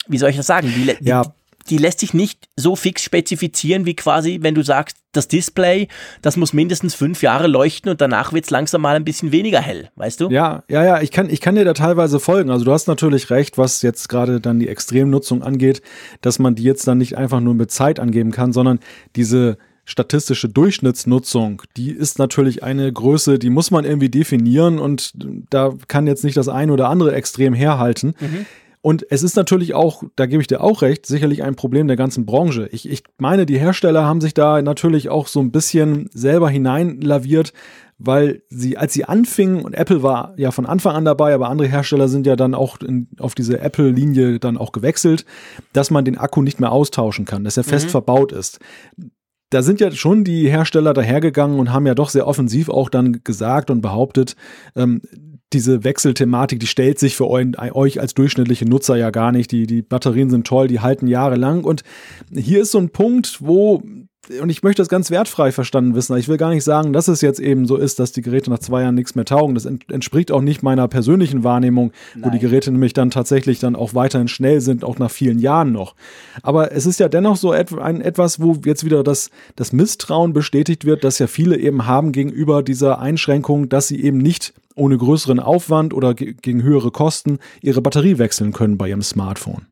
wie soll ich das sagen? Die, die, ja. die lässt sich nicht so fix spezifizieren, wie quasi, wenn du sagst, das Display, das muss mindestens fünf Jahre leuchten und danach wird es langsam mal ein bisschen weniger hell, weißt du? Ja, ja, ja, ich kann, ich kann dir da teilweise folgen. Also du hast natürlich recht, was jetzt gerade dann die Extremnutzung angeht, dass man die jetzt dann nicht einfach nur mit Zeit angeben kann, sondern diese statistische Durchschnittsnutzung, die ist natürlich eine Größe, die muss man irgendwie definieren und da kann jetzt nicht das eine oder andere extrem herhalten. Mhm. Und es ist natürlich auch, da gebe ich dir auch recht, sicherlich ein Problem der ganzen Branche. Ich, ich meine, die Hersteller haben sich da natürlich auch so ein bisschen selber hineinlaviert, weil sie, als sie anfingen, und Apple war ja von Anfang an dabei, aber andere Hersteller sind ja dann auch in, auf diese Apple-Linie dann auch gewechselt, dass man den Akku nicht mehr austauschen kann, dass er fest mhm. verbaut ist da sind ja schon die Hersteller dahergegangen und haben ja doch sehr offensiv auch dann gesagt und behauptet, ähm, diese Wechselthematik, die stellt sich für euch als durchschnittliche Nutzer ja gar nicht. Die, die Batterien sind toll, die halten jahrelang. Und hier ist so ein Punkt, wo und ich möchte das ganz wertfrei verstanden wissen. Ich will gar nicht sagen, dass es jetzt eben so ist, dass die Geräte nach zwei Jahren nichts mehr taugen. Das entspricht auch nicht meiner persönlichen Wahrnehmung, Nein. wo die Geräte nämlich dann tatsächlich dann auch weiterhin schnell sind, auch nach vielen Jahren noch. Aber es ist ja dennoch so ein, etwas, wo jetzt wieder das, das Misstrauen bestätigt wird, dass ja viele eben haben gegenüber dieser Einschränkung, dass sie eben nicht ohne größeren Aufwand oder gegen höhere Kosten ihre Batterie wechseln können bei ihrem Smartphone.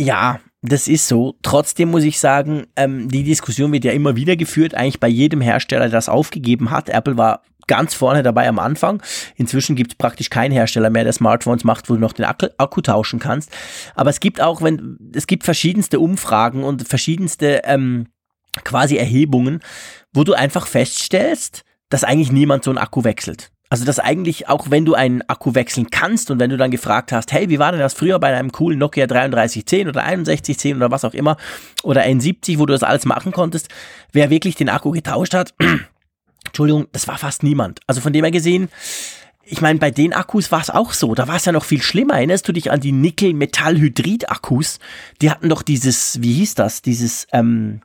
Ja, das ist so. Trotzdem muss ich sagen, ähm, die Diskussion wird ja immer wieder geführt, eigentlich bei jedem Hersteller, der das aufgegeben hat. Apple war ganz vorne dabei am Anfang. Inzwischen gibt es praktisch keinen Hersteller mehr, der Smartphones macht, wo du noch den Akku, Akku, tauschen kannst. Aber es gibt auch, wenn es gibt verschiedenste Umfragen und verschiedenste ähm, quasi Erhebungen, wo du einfach feststellst, dass eigentlich niemand so einen Akku wechselt. Also dass eigentlich, auch wenn du einen Akku wechseln kannst und wenn du dann gefragt hast, hey, wie war denn das früher bei einem coolen Nokia 3310 oder 6110 oder was auch immer oder N70, wo du das alles machen konntest, wer wirklich den Akku getauscht hat, Entschuldigung, das war fast niemand. Also von dem her gesehen, ich meine, bei den Akkus war es auch so. Da war es ja noch viel schlimmer. Erinnerst du dich an die Nickel-Metall-Hydrid-Akkus? Die hatten doch dieses, wie hieß das? Dieses, ähm,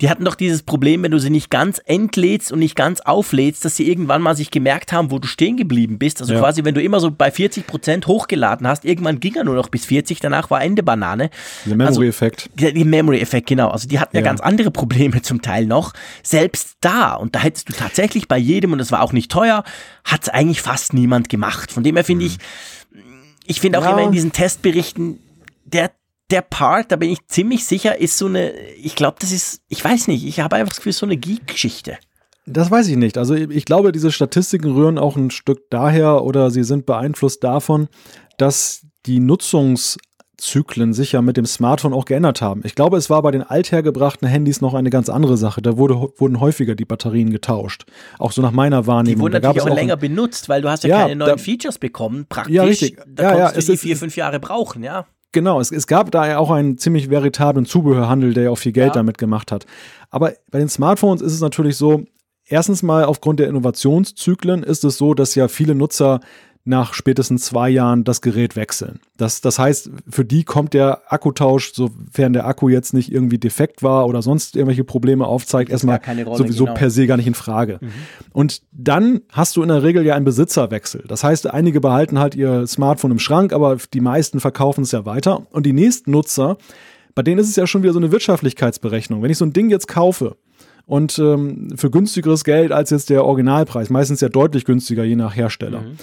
Die hatten doch dieses Problem, wenn du sie nicht ganz entlädst und nicht ganz auflädst, dass sie irgendwann mal sich gemerkt haben, wo du stehen geblieben bist. Also ja. quasi, wenn du immer so bei 40 Prozent hochgeladen hast, irgendwann ging er nur noch bis 40, danach war Ende Banane. Der Memory-Effekt. Also, der Memory-Effekt, genau. Also die hatten ja. ja ganz andere Probleme zum Teil noch. Selbst da, und da hättest du tatsächlich bei jedem, und das war auch nicht teuer, hat es eigentlich fast niemand gemacht. Von dem her finde mhm. ich, ich finde auch ja. immer in diesen Testberichten, der der Part, da bin ich ziemlich sicher, ist so eine, ich glaube, das ist, ich weiß nicht, ich habe einfach das Gefühl, so eine Geek-Geschichte. Das weiß ich nicht. Also ich glaube, diese Statistiken rühren auch ein Stück daher oder sie sind beeinflusst davon, dass die Nutzungszyklen sich ja mit dem Smartphone auch geändert haben. Ich glaube, es war bei den althergebrachten Handys noch eine ganz andere Sache. Da wurde, wurden häufiger die Batterien getauscht. Auch so nach meiner Wahrnehmung. Die wurden natürlich auch, auch länger benutzt, weil du hast ja, ja keine neuen da, Features bekommen, praktisch. Ja, richtig. Da ja, konntest ja, du die vier, fünf Jahre brauchen, ja. Genau, es, es gab da ja auch einen ziemlich veritablen Zubehörhandel, der ja auch viel Geld ja. damit gemacht hat. Aber bei den Smartphones ist es natürlich so, erstens mal aufgrund der Innovationszyklen ist es so, dass ja viele Nutzer nach spätestens zwei Jahren das Gerät wechseln. Das, das heißt, für die kommt der Akkutausch, sofern der Akku jetzt nicht irgendwie defekt war oder sonst irgendwelche Probleme aufzeigt, erstmal Rolle, sowieso genau. per se gar nicht in Frage. Mhm. Und dann hast du in der Regel ja einen Besitzerwechsel. Das heißt, einige behalten halt ihr Smartphone im Schrank, aber die meisten verkaufen es ja weiter. Und die nächsten Nutzer, bei denen ist es ja schon wieder so eine Wirtschaftlichkeitsberechnung. Wenn ich so ein Ding jetzt kaufe, und ähm, für günstigeres Geld als jetzt der Originalpreis, meistens ja deutlich günstiger je nach Hersteller. Mhm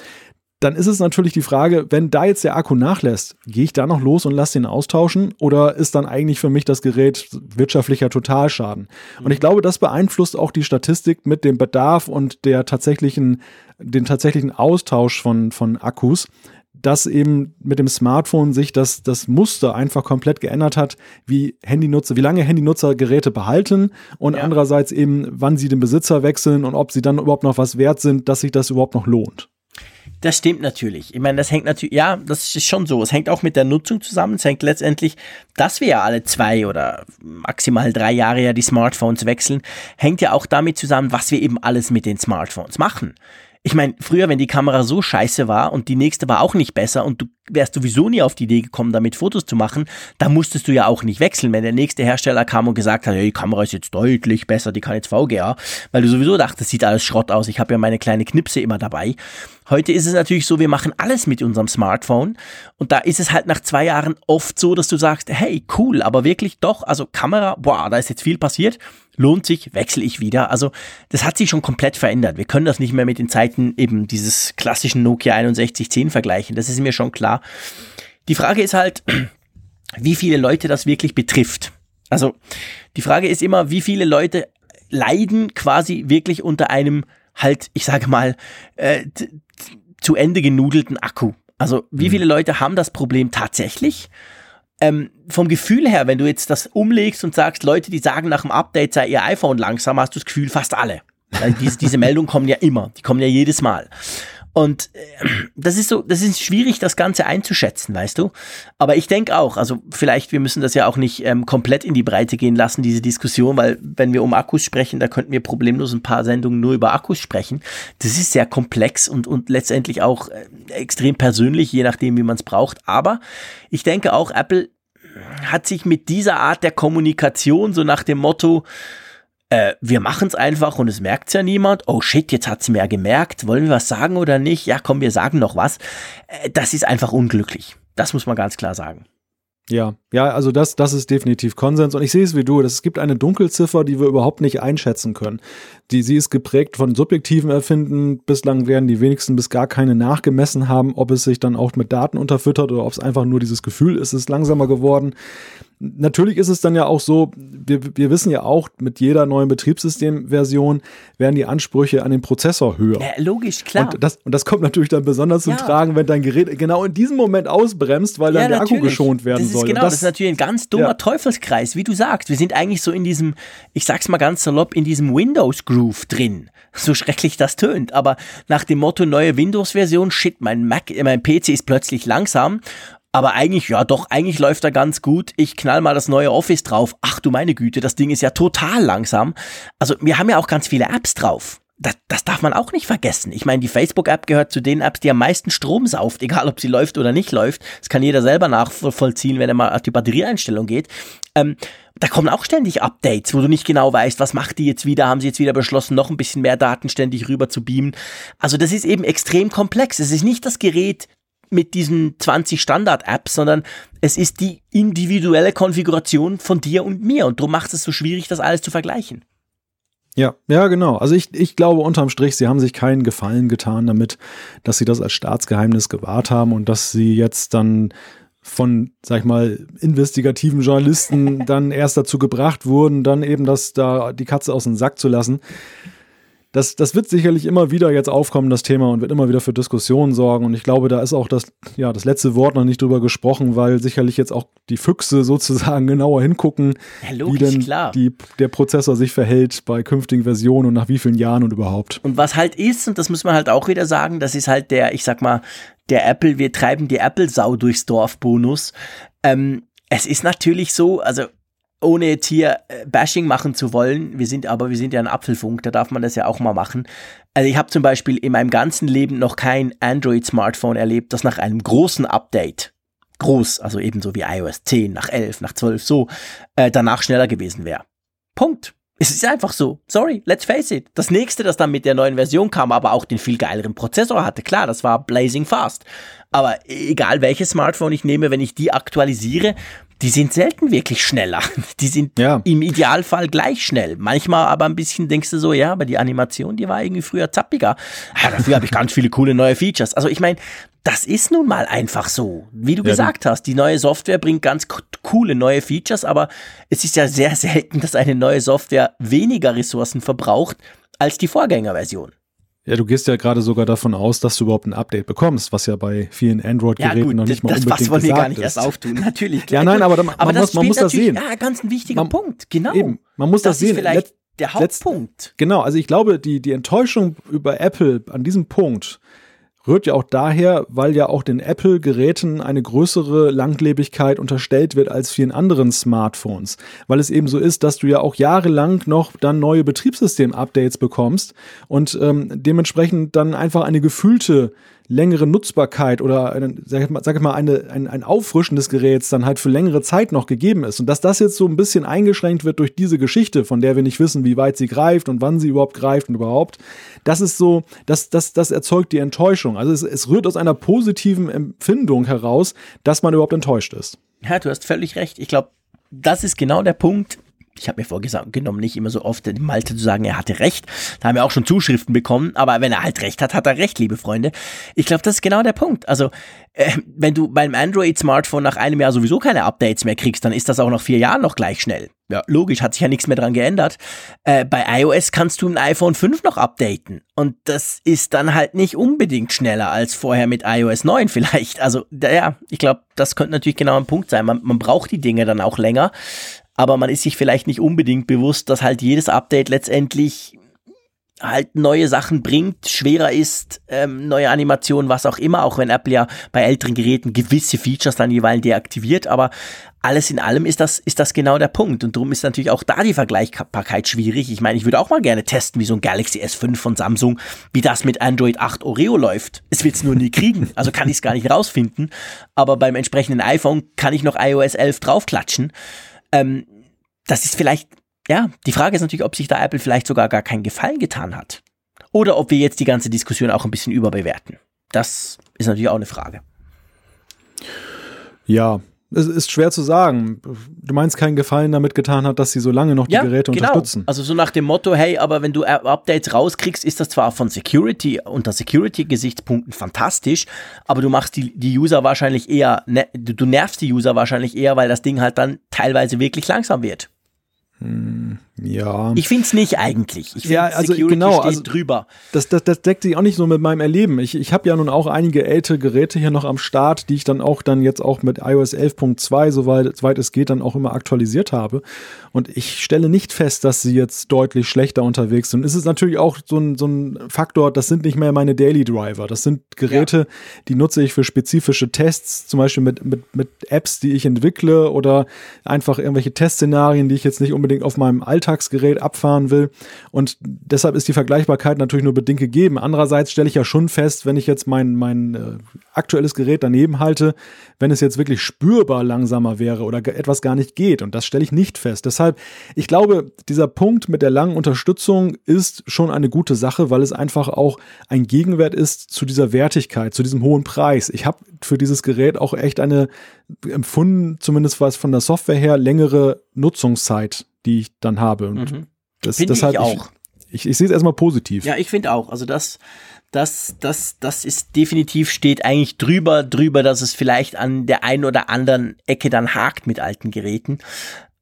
dann ist es natürlich die Frage, wenn da jetzt der Akku nachlässt, gehe ich da noch los und lasse den austauschen oder ist dann eigentlich für mich das Gerät wirtschaftlicher Totalschaden? Und ich glaube, das beeinflusst auch die Statistik mit dem Bedarf und der tatsächlichen, den tatsächlichen Austausch von, von Akkus, dass eben mit dem Smartphone sich das, das Muster einfach komplett geändert hat, wie Handynutzer, wie lange Handynutzer Geräte behalten und ja. andererseits eben, wann sie den Besitzer wechseln und ob sie dann überhaupt noch was wert sind, dass sich das überhaupt noch lohnt. Das stimmt natürlich. Ich meine, das hängt natürlich, ja, das ist schon so. Es hängt auch mit der Nutzung zusammen. Es hängt letztendlich, dass wir ja alle zwei oder maximal drei Jahre ja die Smartphones wechseln, hängt ja auch damit zusammen, was wir eben alles mit den Smartphones machen. Ich meine, früher, wenn die Kamera so scheiße war und die nächste war auch nicht besser und du wärst sowieso nie auf die Idee gekommen, damit Fotos zu machen, da musstest du ja auch nicht wechseln, wenn der nächste Hersteller kam und gesagt hat, hey, die Kamera ist jetzt deutlich besser, die kann jetzt VGA, weil du sowieso dachtest, sieht alles Schrott aus, ich habe ja meine kleine Knipse immer dabei. Heute ist es natürlich so, wir machen alles mit unserem Smartphone und da ist es halt nach zwei Jahren oft so, dass du sagst, hey, cool, aber wirklich doch, also Kamera, boah, da ist jetzt viel passiert, lohnt sich, wechsle ich wieder. Also das hat sich schon komplett verändert. Wir können das nicht mehr mit den Zeiten eben dieses klassischen Nokia 6110 vergleichen, das ist mir schon klar. Die Frage ist halt, wie viele Leute das wirklich betrifft. Also die Frage ist immer, wie viele Leute leiden quasi wirklich unter einem halt, ich sage mal, äh, zu Ende genudelten Akku. Also wie mhm. viele Leute haben das Problem tatsächlich? Ähm, vom Gefühl her, wenn du jetzt das umlegst und sagst, Leute, die sagen nach dem Update sei ihr iPhone langsam, hast du das Gefühl, fast alle. Diese, diese Meldungen kommen ja immer, die kommen ja jedes Mal. Und äh, das ist so, das ist schwierig, das Ganze einzuschätzen, weißt du. Aber ich denke auch, also vielleicht, wir müssen das ja auch nicht ähm, komplett in die Breite gehen lassen, diese Diskussion, weil wenn wir um Akkus sprechen, da könnten wir problemlos ein paar Sendungen nur über Akkus sprechen. Das ist sehr komplex und, und letztendlich auch äh, extrem persönlich, je nachdem, wie man es braucht. Aber ich denke auch, Apple hat sich mit dieser Art der Kommunikation, so nach dem Motto, äh, wir machen es einfach und es merkt ja niemand. Oh shit, jetzt hat sie mir ja gemerkt. Wollen wir was sagen oder nicht? Ja, komm, wir sagen noch was. Äh, das ist einfach unglücklich. Das muss man ganz klar sagen. Ja, ja, also das, das ist definitiv Konsens. Und ich sehe es wie du. Es gibt eine Dunkelziffer, die wir überhaupt nicht einschätzen können. Die, sie ist geprägt von subjektiven Erfinden. Bislang werden die wenigsten bis gar keine nachgemessen haben, ob es sich dann auch mit Daten unterfüttert oder ob es einfach nur dieses Gefühl ist, es ist langsamer geworden. Natürlich ist es dann ja auch so, wir, wir wissen ja auch, mit jeder neuen Betriebssystemversion werden die Ansprüche an den Prozessor höher. Ja, logisch, klar. Und das, und das kommt natürlich dann besonders zum ja. Tragen, wenn dein Gerät genau in diesem Moment ausbremst, weil dann ja, der natürlich. Akku geschont werden das soll. Genau, das, das, ist natürlich ein ganz dummer. Teufelskreis, wie du sagst. Wir sind eigentlich so in diesem, ich sag's mal ganz salopp, in diesem Windows-Groove drin. So schrecklich das tönt. Aber nach dem Motto neue Windows-Version, shit, mein Mac, mein PC ist plötzlich langsam aber eigentlich, ja doch, eigentlich läuft er ganz gut. Ich knall mal das neue Office drauf. Ach du meine Güte, das Ding ist ja total langsam. Also wir haben ja auch ganz viele Apps drauf. das, das darf man auch nicht vergessen. Ich meine, die Facebook-App gehört zu den Apps, die am meisten Strom sauft, egal ob sie läuft oder nicht läuft. Das kann jeder selber nachvollziehen, wenn er mal auf die Batterieeinstellung geht. Ähm, da kommen auch ständig Updates, wo du nicht genau weißt, was macht die jetzt wieder, haben sie jetzt wieder beschlossen, noch ein bisschen mehr Daten ständig rüber zu beamen. Also das ist eben extrem komplex. Es ist nicht das Gerät mit diesen 20 Standard-Apps, sondern es ist die individuelle Konfiguration von dir und mir und darum macht es so schwierig, das alles zu vergleichen. Ja, ja, genau. Also ich, ich glaube unterm Strich, sie haben sich keinen Gefallen getan damit, dass sie das als Staatsgeheimnis gewahrt haben und dass sie jetzt dann von, sag ich mal, investigativen Journalisten dann erst dazu gebracht wurden, dann eben das da die Katze aus dem Sack zu lassen das, das wird sicherlich immer wieder jetzt aufkommen, das Thema, und wird immer wieder für Diskussionen sorgen. Und ich glaube, da ist auch das, ja, das letzte Wort noch nicht drüber gesprochen, weil sicherlich jetzt auch die Füchse sozusagen genauer hingucken, ja, logisch, wie denn klar. Die, der Prozessor sich verhält bei künftigen Versionen und nach wie vielen Jahren und überhaupt. Und was halt ist, und das muss man halt auch wieder sagen, das ist halt der, ich sag mal, der Apple, wir treiben die Apple-Sau durchs Dorf Bonus. Ähm, es ist natürlich so, also ohne jetzt hier äh, Bashing machen zu wollen, wir sind aber, wir sind ja ein Apfelfunk, da darf man das ja auch mal machen. Also ich habe zum Beispiel in meinem ganzen Leben noch kein Android-Smartphone erlebt, das nach einem großen Update, groß, also ebenso wie iOS 10, nach 11, nach 12, so, äh, danach schneller gewesen wäre. Punkt. Es ist einfach so. Sorry, let's face it. Das nächste, das dann mit der neuen Version kam, aber auch den viel geileren Prozessor hatte, klar, das war blazing fast. Aber egal welches Smartphone ich nehme, wenn ich die aktualisiere, die sind selten wirklich schneller. Die sind ja. im Idealfall gleich schnell. Manchmal aber ein bisschen denkst du so, ja, aber die Animation, die war irgendwie früher zappiger. Ja, dafür habe ich ganz viele coole neue Features. Also ich meine, das ist nun mal einfach so. Wie du ja, gesagt hast, die neue Software bringt ganz coole neue Features, aber es ist ja sehr selten, dass eine neue Software weniger Ressourcen verbraucht als die Vorgängerversion. Ja, du gehst ja gerade sogar davon aus, dass du überhaupt ein Update bekommst, was ja bei vielen Android-Geräten ja, noch nicht mal das, unbedingt Das wollen wir gar nicht ist. erst auftun, natürlich. ja, nein, aber, man, aber man muss, man muss das sehen. Ja, ganz ein wichtiger man, Punkt, genau. Eben, man muss das, das sehen. vielleicht Let der Hauptpunkt. Letzt, genau, also ich glaube, die, die Enttäuschung über Apple an diesem Punkt rührt ja auch daher, weil ja auch den Apple-Geräten eine größere Langlebigkeit unterstellt wird als vielen anderen Smartphones. Weil es eben so ist, dass du ja auch jahrelang noch dann neue Betriebssystem-Updates bekommst und ähm, dementsprechend dann einfach eine gefühlte längere Nutzbarkeit oder eine, sag ich mal, sag ich mal eine, ein, ein Auffrischen des Geräts dann halt für längere Zeit noch gegeben ist. Und dass das jetzt so ein bisschen eingeschränkt wird durch diese Geschichte, von der wir nicht wissen, wie weit sie greift und wann sie überhaupt greift und überhaupt, das ist so, das, das, das erzeugt die Enttäuschung. Also es, es rührt aus einer positiven Empfindung heraus, dass man überhaupt enttäuscht ist. Ja, du hast völlig recht. Ich glaube, das ist genau der Punkt, ich habe mir vorgenommen, nicht immer so oft dem Malte zu sagen, er hatte recht. Da haben wir auch schon Zuschriften bekommen, aber wenn er halt recht hat, hat er recht, liebe Freunde. Ich glaube, das ist genau der Punkt. Also, äh, wenn du beim Android-Smartphone nach einem Jahr sowieso keine Updates mehr kriegst, dann ist das auch nach vier Jahren noch gleich schnell. Ja, logisch, hat sich ja nichts mehr dran geändert. Äh, bei iOS kannst du ein iPhone 5 noch updaten. Und das ist dann halt nicht unbedingt schneller als vorher mit iOS 9 vielleicht. Also, ja, ich glaube, das könnte natürlich genau ein Punkt sein. Man, man braucht die Dinge dann auch länger aber man ist sich vielleicht nicht unbedingt bewusst, dass halt jedes Update letztendlich halt neue Sachen bringt, schwerer ist, ähm, neue Animationen, was auch immer, auch wenn Apple ja bei älteren Geräten gewisse Features dann jeweils deaktiviert, aber alles in allem ist das, ist das genau der Punkt und darum ist natürlich auch da die Vergleichbarkeit schwierig. Ich meine, ich würde auch mal gerne testen, wie so ein Galaxy S5 von Samsung, wie das mit Android 8 Oreo läuft. Es wird es nur nie kriegen, also kann ich es gar nicht rausfinden, aber beim entsprechenden iPhone kann ich noch iOS 11 draufklatschen. Ähm, das ist vielleicht, ja, die Frage ist natürlich, ob sich da Apple vielleicht sogar gar keinen Gefallen getan hat. Oder ob wir jetzt die ganze Diskussion auch ein bisschen überbewerten. Das ist natürlich auch eine Frage. Ja, es ist schwer zu sagen. Du meinst keinen Gefallen damit getan hat, dass sie so lange noch die ja, Geräte genau. unterstützen. Also so nach dem Motto, hey, aber wenn du Updates rauskriegst, ist das zwar von Security unter Security-Gesichtspunkten fantastisch, aber du machst die, die User wahrscheinlich eher, ne, du nervst die User wahrscheinlich eher, weil das Ding halt dann teilweise wirklich langsam wird. Hm, ja. Ich finde es nicht eigentlich. Ich ja, also Security genau, also drüber. Das, das, das deckt sich auch nicht so mit meinem Erleben. Ich, ich habe ja nun auch einige ältere Geräte hier noch am Start, die ich dann auch dann jetzt auch mit iOS 11.2, soweit, soweit es geht, dann auch immer aktualisiert habe. Und ich stelle nicht fest, dass sie jetzt deutlich schlechter unterwegs sind. Es ist natürlich auch so ein, so ein Faktor, das sind nicht mehr meine Daily Driver. Das sind Geräte, ja. die nutze ich für spezifische Tests, zum Beispiel mit, mit, mit Apps, die ich entwickle oder einfach irgendwelche Testszenarien, die ich jetzt nicht unbedingt auf meinem Alltag Alltagsgerät abfahren will. Und deshalb ist die Vergleichbarkeit natürlich nur bedingt gegeben. Andererseits stelle ich ja schon fest, wenn ich jetzt mein, mein äh, aktuelles Gerät daneben halte, wenn es jetzt wirklich spürbar langsamer wäre oder etwas gar nicht geht. Und das stelle ich nicht fest. Deshalb, ich glaube, dieser Punkt mit der langen Unterstützung ist schon eine gute Sache, weil es einfach auch ein Gegenwert ist zu dieser Wertigkeit, zu diesem hohen Preis. Ich habe für dieses Gerät auch echt eine empfunden, zumindest was von der Software her, längere Nutzungszeit, die ich dann habe. Und Mhm. das, Finde deshalb, ich auch. Ich, ich, ich sehe es erstmal positiv. Ja, ich finde auch. Also das, das, das, das ist definitiv steht eigentlich drüber, drüber, dass es vielleicht an der einen oder anderen Ecke dann hakt mit alten Geräten.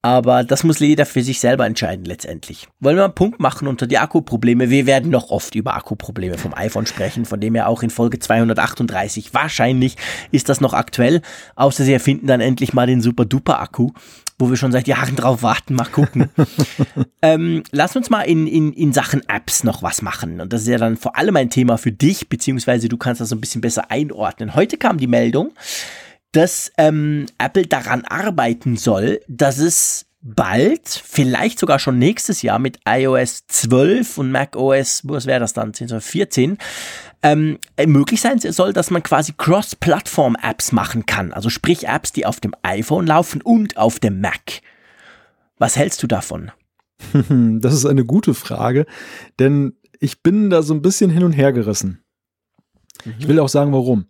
Aber das muss jeder für sich selber entscheiden letztendlich. Wollen wir einen Punkt machen unter die Akkuprobleme? Wir werden noch oft über Akkuprobleme vom iPhone sprechen, von dem ja auch in Folge 238 wahrscheinlich ist das noch aktuell. Außer sie erfinden dann endlich mal den Super-Duper-Akku, wo wir schon seit Jahren drauf warten. Mal gucken. ähm, lass uns mal in, in, in Sachen Apps noch was machen. Und das ist ja dann vor allem ein Thema für dich, beziehungsweise du kannst das so ein bisschen besser einordnen. Heute kam die Meldung, dass ähm, Apple daran arbeiten soll, dass es bald, vielleicht sogar schon nächstes Jahr mit iOS 12 und macOS, was wäre das dann, 10, 14, ähm, möglich sein soll, dass man quasi Cross-Plattform-Apps machen kann. Also sprich Apps, die auf dem iPhone laufen und auf dem Mac. Was hältst du davon? Das ist eine gute Frage, denn ich bin da so ein bisschen hin und her gerissen. Ich will auch sagen, warum.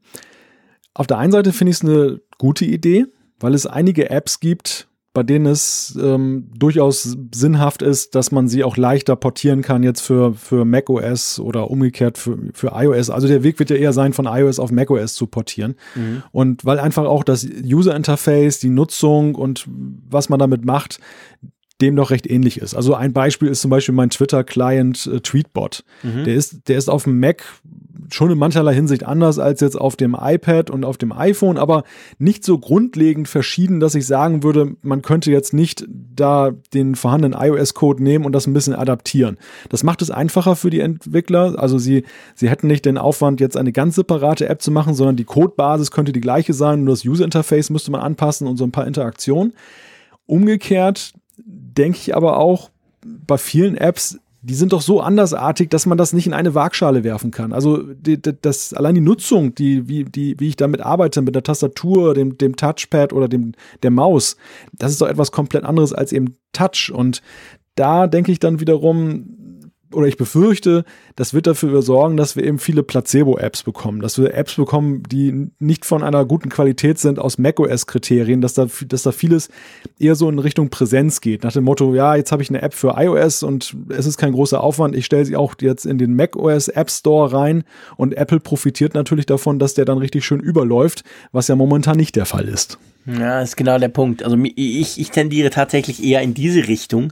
Auf der einen Seite finde ich es eine gute Idee, weil es einige Apps gibt, bei denen es ähm, durchaus sinnhaft ist, dass man sie auch leichter portieren kann jetzt für, für macOS oder umgekehrt für, für iOS. Also der Weg wird ja eher sein, von iOS auf macOS zu portieren. Mhm. Und weil einfach auch das User Interface, die Nutzung und was man damit macht, dem doch recht ähnlich ist. Also ein Beispiel ist zum Beispiel mein Twitter-Client äh, Tweetbot. Mhm. Der, ist, der ist auf dem Mac schon in mancherlei Hinsicht anders als jetzt auf dem iPad und auf dem iPhone, aber nicht so grundlegend verschieden, dass ich sagen würde, man könnte jetzt nicht da den vorhandenen iOS-Code nehmen und das ein bisschen adaptieren. Das macht es einfacher für die Entwickler. Also sie, sie hätten nicht den Aufwand, jetzt eine ganz separate App zu machen, sondern die Codebasis könnte die gleiche sein, nur das User-Interface müsste man anpassen und so ein paar Interaktionen. Umgekehrt denke ich aber auch, bei vielen Apps, die sind doch so andersartig, dass man das nicht in eine Waagschale werfen kann. Also die, die, das, allein die Nutzung, die, wie, die, wie ich damit arbeite, mit der Tastatur, dem, dem Touchpad oder dem, der Maus, das ist doch etwas komplett anderes als eben Touch. Und da denke ich dann wiederum, oder ich befürchte, das wird dafür sorgen, dass wir eben viele Placebo-Apps bekommen, dass wir Apps bekommen, die nicht von einer guten Qualität sind aus macOS-Kriterien, dass da, dass da vieles eher so in Richtung Präsenz geht, nach dem Motto, ja, jetzt habe ich eine App für iOS und es ist kein großer Aufwand, ich stelle sie auch jetzt in den macOS App Store rein und Apple profitiert natürlich davon, dass der dann richtig schön überläuft, was ja momentan nicht der Fall ist. Ja, ist genau der Punkt. Also ich, ich tendiere tatsächlich eher in diese Richtung.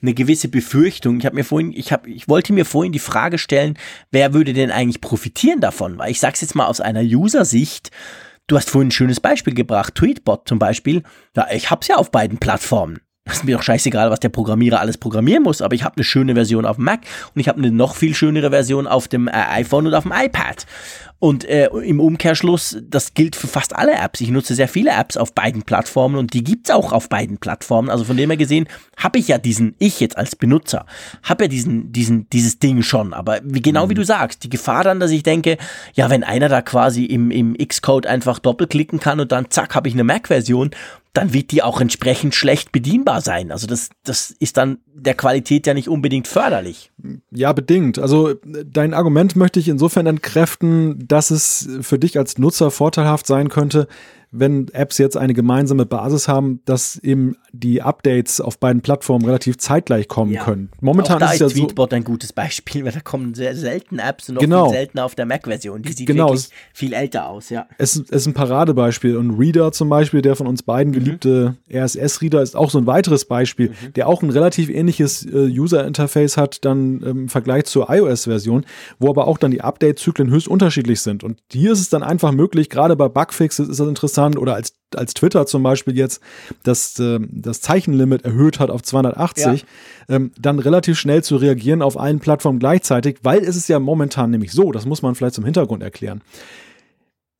Eine gewisse Befürchtung. Ich habe mir vorhin, ich habe, ich wollte mir vorhin die Frage stellen, wer würde denn eigentlich profitieren davon? Weil ich sag's jetzt mal aus einer User-Sicht. Du hast vorhin ein schönes Beispiel gebracht, Tweetbot zum Beispiel. Ja, ich hab's ja auf beiden Plattformen. Das ist mir doch scheißegal, was der Programmierer alles programmieren muss, aber ich habe eine schöne Version auf dem Mac und ich habe eine noch viel schönere Version auf dem äh, iPhone und auf dem iPad. Und äh, im Umkehrschluss, das gilt für fast alle Apps. Ich nutze sehr viele Apps auf beiden Plattformen und die gibt's auch auf beiden Plattformen. Also von dem her gesehen, habe ich ja diesen, ich jetzt als Benutzer, habe ja diesen, diesen, dieses Ding schon. Aber wie, genau wie du sagst, die Gefahr dann, dass ich denke, ja, wenn einer da quasi im, im Xcode einfach doppelklicken kann und dann zack, habe ich eine Mac-Version, dann wird die auch entsprechend schlecht bedienbar sein. Also das, das ist dann der Qualität ja nicht unbedingt förderlich. Ja, bedingt. Also dein Argument möchte ich insofern entkräften, dass es für dich als Nutzer vorteilhaft sein könnte, wenn Apps jetzt eine gemeinsame Basis haben, dass eben die Updates auf beiden Plattformen relativ zeitgleich kommen Ja. können. Momentan ist es ja ist so. Tweetbot ein gutes Beispiel, weil da kommen sehr selten Apps und auch Genau. viel seltener auf der Mac-Version. Die sieht Genau. wirklich viel älter aus, ja. Es es ist ein Paradebeispiel. Und Reader zum Beispiel, der von uns Mhm. beiden geliebte RSS-Reader, ist auch so ein weiteres Beispiel, Mhm. der auch ein relativ ähnliches äh, User-Interface hat, dann ähm, im Vergleich zur iOS-Version, wo aber auch dann die Update-Zyklen höchst unterschiedlich sind. Und hier ist es dann einfach möglich, gerade bei Bugfixes ist das interessant oder als, als Twitter zum Beispiel jetzt das, äh, das Zeichenlimit erhöht hat auf 280, ähm, dann relativ schnell zu reagieren auf allen Plattformen gleichzeitig, weil es ist ja momentan nämlich so, das muss man vielleicht zum Hintergrund erklären.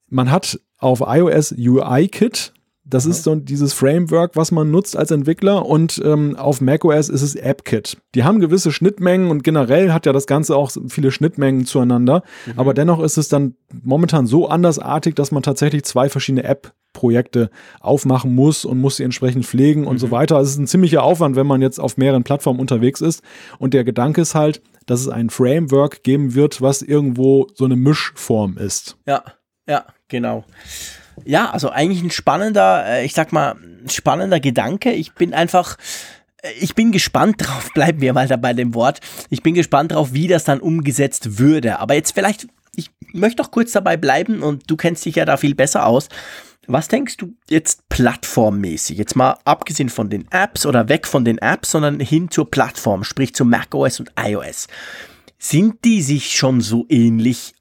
Man hat auf iOS UI-Kit Das mhm. ist so dieses Framework, was man nutzt als Entwickler und ähm, auf macOS ist es AppKit. Die haben gewisse Schnittmengen und generell hat ja das Ganze auch viele Schnittmengen zueinander, mhm. aber dennoch ist es dann momentan so andersartig, dass man tatsächlich zwei verschiedene App-Projekte aufmachen muss und muss sie entsprechend pflegen und mhm. so weiter. Es ist ein ziemlicher Aufwand, wenn man jetzt auf mehreren Plattformen unterwegs ist und der Gedanke ist halt, dass es ein Framework geben wird, was irgendwo so eine Mischform ist. Ja, ja, genau. Ja, also eigentlich ein spannender, äh, ich sag mal, spannender Gedanke. Ich bin einfach, äh, ich bin gespannt drauf, bleiben wir mal dabei dem Wort. Ich bin gespannt drauf, wie das dann umgesetzt würde. Aber jetzt vielleicht, ich möchte doch kurz dabei bleiben und du kennst dich ja da viel besser aus. Was denkst du jetzt plattformmäßig? Jetzt mal abgesehen von den Apps oder weg von den Apps, sondern hin zur Plattform, sprich zu macOS und iOS. Sind die sich schon so ähnlich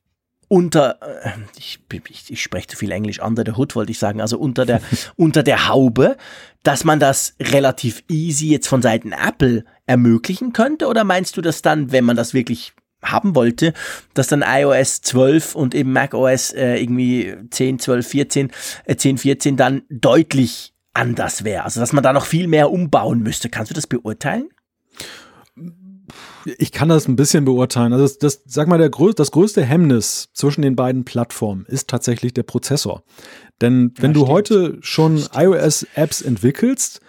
unter, äh, ich, ich, ich spreche zu viel Englisch, under the hood wollte ich sagen, also unter der, unter der Haube, dass man das relativ easy jetzt von Seiten Apple ermöglichen könnte? Oder meinst du, dass dann, wenn man das wirklich haben wollte, dass dann iOS 12 und eben macOS äh, irgendwie 10, 12, 14, äh, 10, 14 dann deutlich anders wäre? Also, dass man da noch viel mehr umbauen müsste. Kannst du das beurteilen? Ich kann das ein bisschen beurteilen. Also das, das sag mal, der größ, das größte Hemmnis zwischen den beiden Plattformen ist tatsächlich der Prozessor. Denn wenn ja, du heute schon iOS-Apps entwickelst,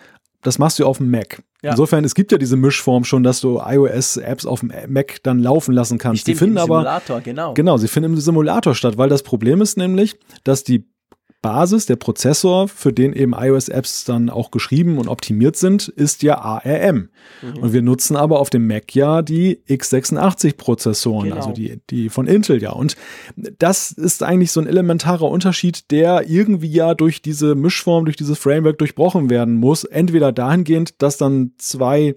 das machst du auf dem Mac. Ja. Insofern, es gibt ja diese Mischform schon, dass du iOS-Apps auf dem Mac dann laufen lassen kannst. Stimmt, sie finden im aber Simulator, genau. Genau, sie finden im Simulator statt, weil das Problem ist nämlich, dass die Basis, der Prozessor, für den eben iOS-Apps dann auch geschrieben und optimiert sind, ist ja ARM. Mhm. Und wir nutzen aber auf dem Mac ja die x86-Prozessoren, genau. also die, die von Intel ja. Und das ist eigentlich so ein elementarer Unterschied, der irgendwie ja durch diese Mischform, durch dieses Framework durchbrochen werden muss. Entweder dahingehend, dass dann zwei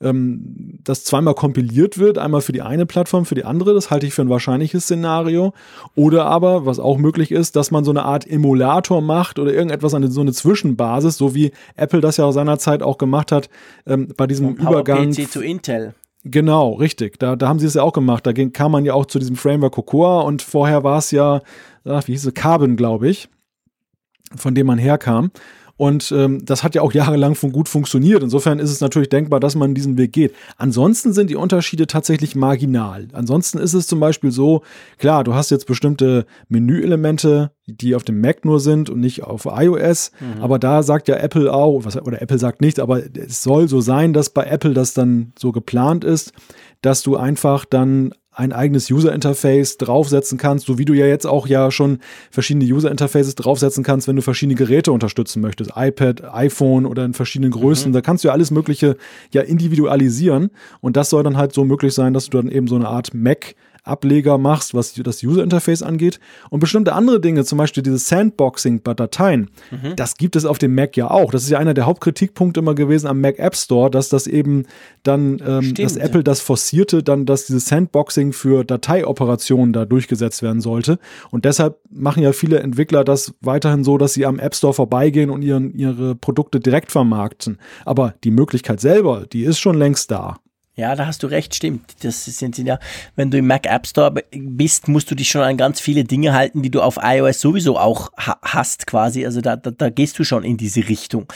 ähm, das zweimal kompiliert wird, einmal für die eine Plattform, für die andere. Das halte ich für ein wahrscheinliches Szenario. Oder aber, was auch möglich ist, dass man so eine Art Emulator macht oder irgendetwas an so eine Zwischenbasis, so wie Apple das ja seinerzeit auch gemacht hat, ähm, bei diesem Von Übergang. PC zu Intel. Genau, richtig. Da, da haben sie es ja auch gemacht. Da ging, kam man ja auch zu diesem Framework Cocoa und vorher war es ja, ach, wie hieß es, Carbon, glaube ich, von dem man herkam. Und ähm, das hat ja auch jahrelang von gut funktioniert. Insofern ist es natürlich denkbar, dass man diesen Weg geht. Ansonsten sind die Unterschiede tatsächlich marginal. Ansonsten ist es zum Beispiel so, klar, du hast jetzt bestimmte Menüelemente, die auf dem Mac nur sind und nicht auf iOS. Mhm. Aber da sagt ja Apple auch, was, oder Apple sagt nicht, aber es soll so sein, dass bei Apple das dann so geplant ist, dass du einfach dann ein eigenes User Interface draufsetzen kannst, so wie du ja jetzt auch ja schon verschiedene User Interfaces draufsetzen kannst, wenn du verschiedene Geräte unterstützen möchtest, iPad, iPhone oder in verschiedenen Größen, mhm. da kannst du ja alles mögliche ja individualisieren. Und das soll dann halt so möglich sein, dass du dann eben so eine Art Mac Ableger machst, was das User Interface angeht. Und bestimmte andere Dinge, zum Beispiel dieses Sandboxing bei Dateien, mhm. das gibt es auf dem Mac ja auch. Das ist ja einer der Hauptkritikpunkte immer gewesen am Mac App Store, dass das eben dann, ähm, dass Apple das forcierte, dann, dass dieses Sandboxing für Dateioperationen da durchgesetzt werden sollte. Und deshalb machen ja viele Entwickler das weiterhin so, dass sie am App Store vorbeigehen und ihren, ihre Produkte direkt vermarkten. Aber die Möglichkeit selber, die ist schon längst da. Ja, da hast du recht, stimmt. Das sind ja, wenn du im Mac App Store bist, musst du dich schon an ganz viele Dinge halten, die du auf iOS sowieso auch ha hast, quasi. Also da, da, da gehst du schon in diese Richtung.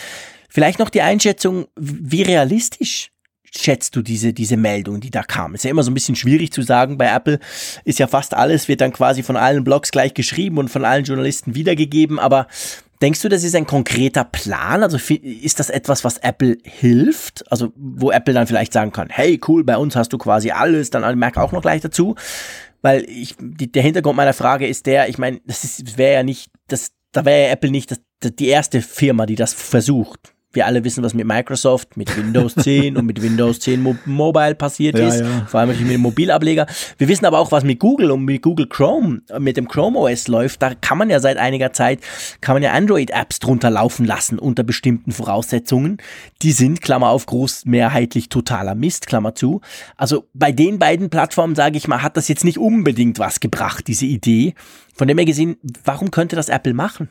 Vielleicht noch die Einschätzung, wie realistisch schätzt du diese, diese Meldung, die da kam? Ist ja immer so ein bisschen schwierig zu sagen. Bei Apple ist ja fast alles, wird dann quasi von allen Blogs gleich geschrieben und von allen Journalisten wiedergegeben. Aber Denkst du, das ist ein konkreter Plan? Also ist das etwas, was Apple hilft? Also wo Apple dann vielleicht sagen kann, hey cool, bei uns hast du quasi alles, dann Mac auch noch gleich dazu. Weil ich, die, der Hintergrund meiner Frage ist der, ich meine, das wäre ja nicht, das, da wäre ja Apple nicht das, die erste Firma, die das versucht wir alle wissen, was mit Microsoft, mit Windows 10 und mit Windows 10 Mo Mobile passiert ja, ist, ja. vor allem natürlich mit dem Mobilableger. Wir wissen aber auch, was mit Google und mit Google Chrome, mit dem Chrome OS läuft. Da kann man ja seit einiger Zeit, kann man ja Android-Apps drunter laufen lassen unter bestimmten Voraussetzungen. Die sind, Klammer auf, großmehrheitlich totaler Mist, Klammer zu. Also bei den beiden Plattformen, sage ich mal, hat das jetzt nicht unbedingt was gebracht, diese Idee. Von dem her gesehen, warum könnte das Apple machen?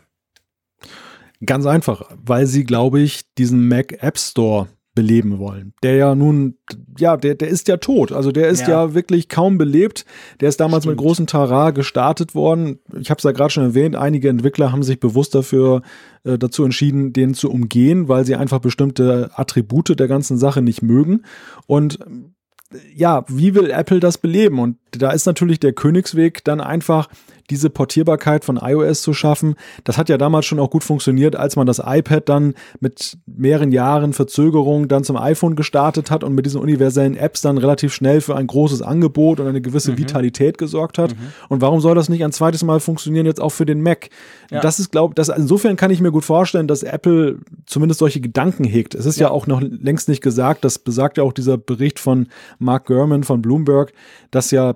Ganz einfach, weil sie, glaube ich, diesen Mac App Store beleben wollen. Der ja nun, ja, der, der ist ja tot. Also der ist ja, ja wirklich kaum belebt. Der ist damals Stimmt. mit großem Tara gestartet worden. Ich habe es ja gerade schon erwähnt, einige Entwickler haben sich bewusst dafür äh, dazu entschieden, den zu umgehen, weil sie einfach bestimmte Attribute der ganzen Sache nicht mögen. Und ja, wie will Apple das beleben? Und da ist natürlich der Königsweg dann einfach diese Portierbarkeit von iOS zu schaffen. Das hat ja damals schon auch gut funktioniert, als man das iPad dann mit mehreren Jahren Verzögerung dann zum iPhone gestartet hat und mit diesen universellen Apps dann relativ schnell für ein großes Angebot und eine gewisse mhm. Vitalität gesorgt hat. Mhm. Und warum soll das nicht ein zweites Mal funktionieren jetzt auch für den Mac? Ja. Das ist, glaube ich, insofern kann ich mir gut vorstellen, dass Apple zumindest solche Gedanken hegt. Es ist ja. ja auch noch längst nicht gesagt, das besagt ja auch dieser Bericht von Mark Gurman von Bloomberg, dass ja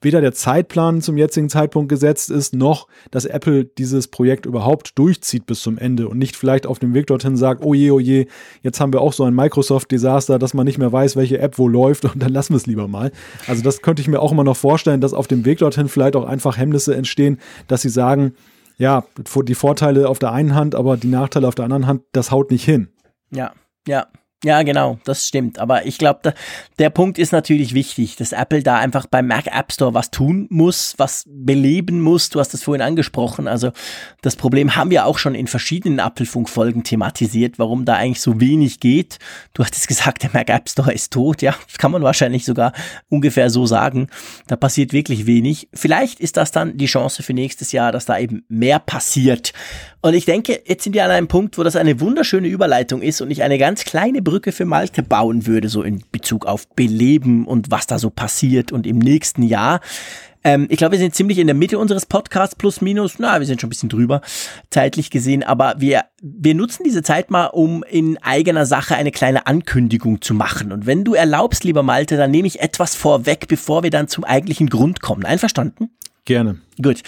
weder der Zeitplan zum jetzigen Zeitpunkt gesetzt ist, noch dass Apple dieses Projekt überhaupt durchzieht bis zum Ende und nicht vielleicht auf dem Weg dorthin sagt, oh je, oh je, jetzt haben wir auch so ein Microsoft-Desaster, dass man nicht mehr weiß, welche App wo läuft und dann lassen wir es lieber mal. Also das könnte ich mir auch immer noch vorstellen, dass auf dem Weg dorthin vielleicht auch einfach Hemmnisse entstehen, dass sie sagen, ja, die Vorteile auf der einen Hand, aber die Nachteile auf der anderen Hand, das haut nicht hin. Ja, ja, ja, genau, das stimmt. Aber ich glaube, der Punkt ist natürlich wichtig, dass Apple da einfach beim Mac App Store was tun muss, was beleben muss. Du hast das vorhin angesprochen. Also das Problem haben wir auch schon in verschiedenen Apfelfunk-Folgen thematisiert, warum da eigentlich so wenig geht. Du hattest gesagt, der Mac App Store ist tot. Ja, das kann man wahrscheinlich sogar ungefähr so sagen. Da passiert wirklich wenig. Vielleicht ist das dann die Chance für nächstes Jahr, dass da eben mehr passiert. Und ich denke, jetzt sind wir an einem Punkt, wo das eine wunderschöne Überleitung ist und ich eine ganz kleine Brücke für Malte bauen würde, so in Bezug auf Beleben und was da so passiert und im nächsten Jahr. Ähm, ich glaube, wir sind ziemlich in der Mitte unseres Podcasts, plus minus, na, wir sind schon ein bisschen drüber, zeitlich gesehen, aber wir, wir nutzen diese Zeit mal, um in eigener Sache eine kleine Ankündigung zu machen. Und wenn du erlaubst, lieber Malte, dann nehme ich etwas vorweg, bevor wir dann zum eigentlichen Grund kommen. Einverstanden? Gerne. Gut.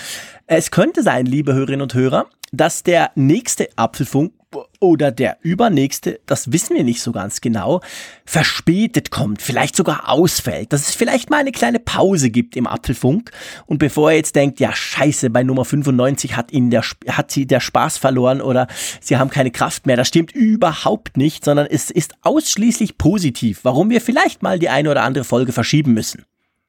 Es könnte sein, liebe Hörerinnen und Hörer, dass der nächste Apfelfunk oder der übernächste, das wissen wir nicht so ganz genau, verspätet kommt, vielleicht sogar ausfällt, dass es vielleicht mal eine kleine Pause gibt im Apfelfunk und bevor er jetzt denkt, ja scheiße, bei Nummer 95 hat ihn der, hat sie der Spaß verloren oder sie haben keine Kraft mehr, das stimmt überhaupt nicht, sondern es ist ausschließlich positiv, warum wir vielleicht mal die eine oder andere Folge verschieben müssen.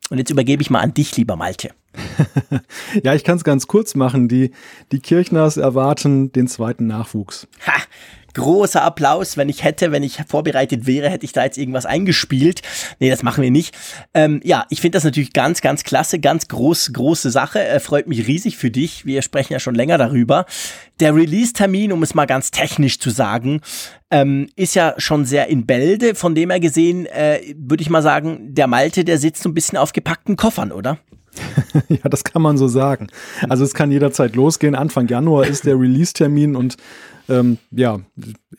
Und jetzt übergebe ich mal an dich, lieber Malte. ja, ich kann es ganz kurz machen. Die, die Kirchners erwarten den zweiten Nachwuchs. Ha, großer Applaus. Wenn ich hätte, wenn ich vorbereitet wäre, hätte ich da jetzt irgendwas eingespielt. Nee, das machen wir nicht. Ähm, ja, ich finde das natürlich ganz, ganz klasse, ganz groß, große Sache. Äh, freut mich riesig für dich. Wir sprechen ja schon länger darüber. Der Release-Termin, um es mal ganz technisch zu sagen, ähm, ist ja schon sehr in Bälde. Von dem her gesehen, äh, würde ich mal sagen, der Malte, der sitzt so ein bisschen auf gepackten Koffern, oder? ja, das kann man so sagen. Also es kann jederzeit losgehen. Anfang Januar ist der Release-Termin und ähm, ja,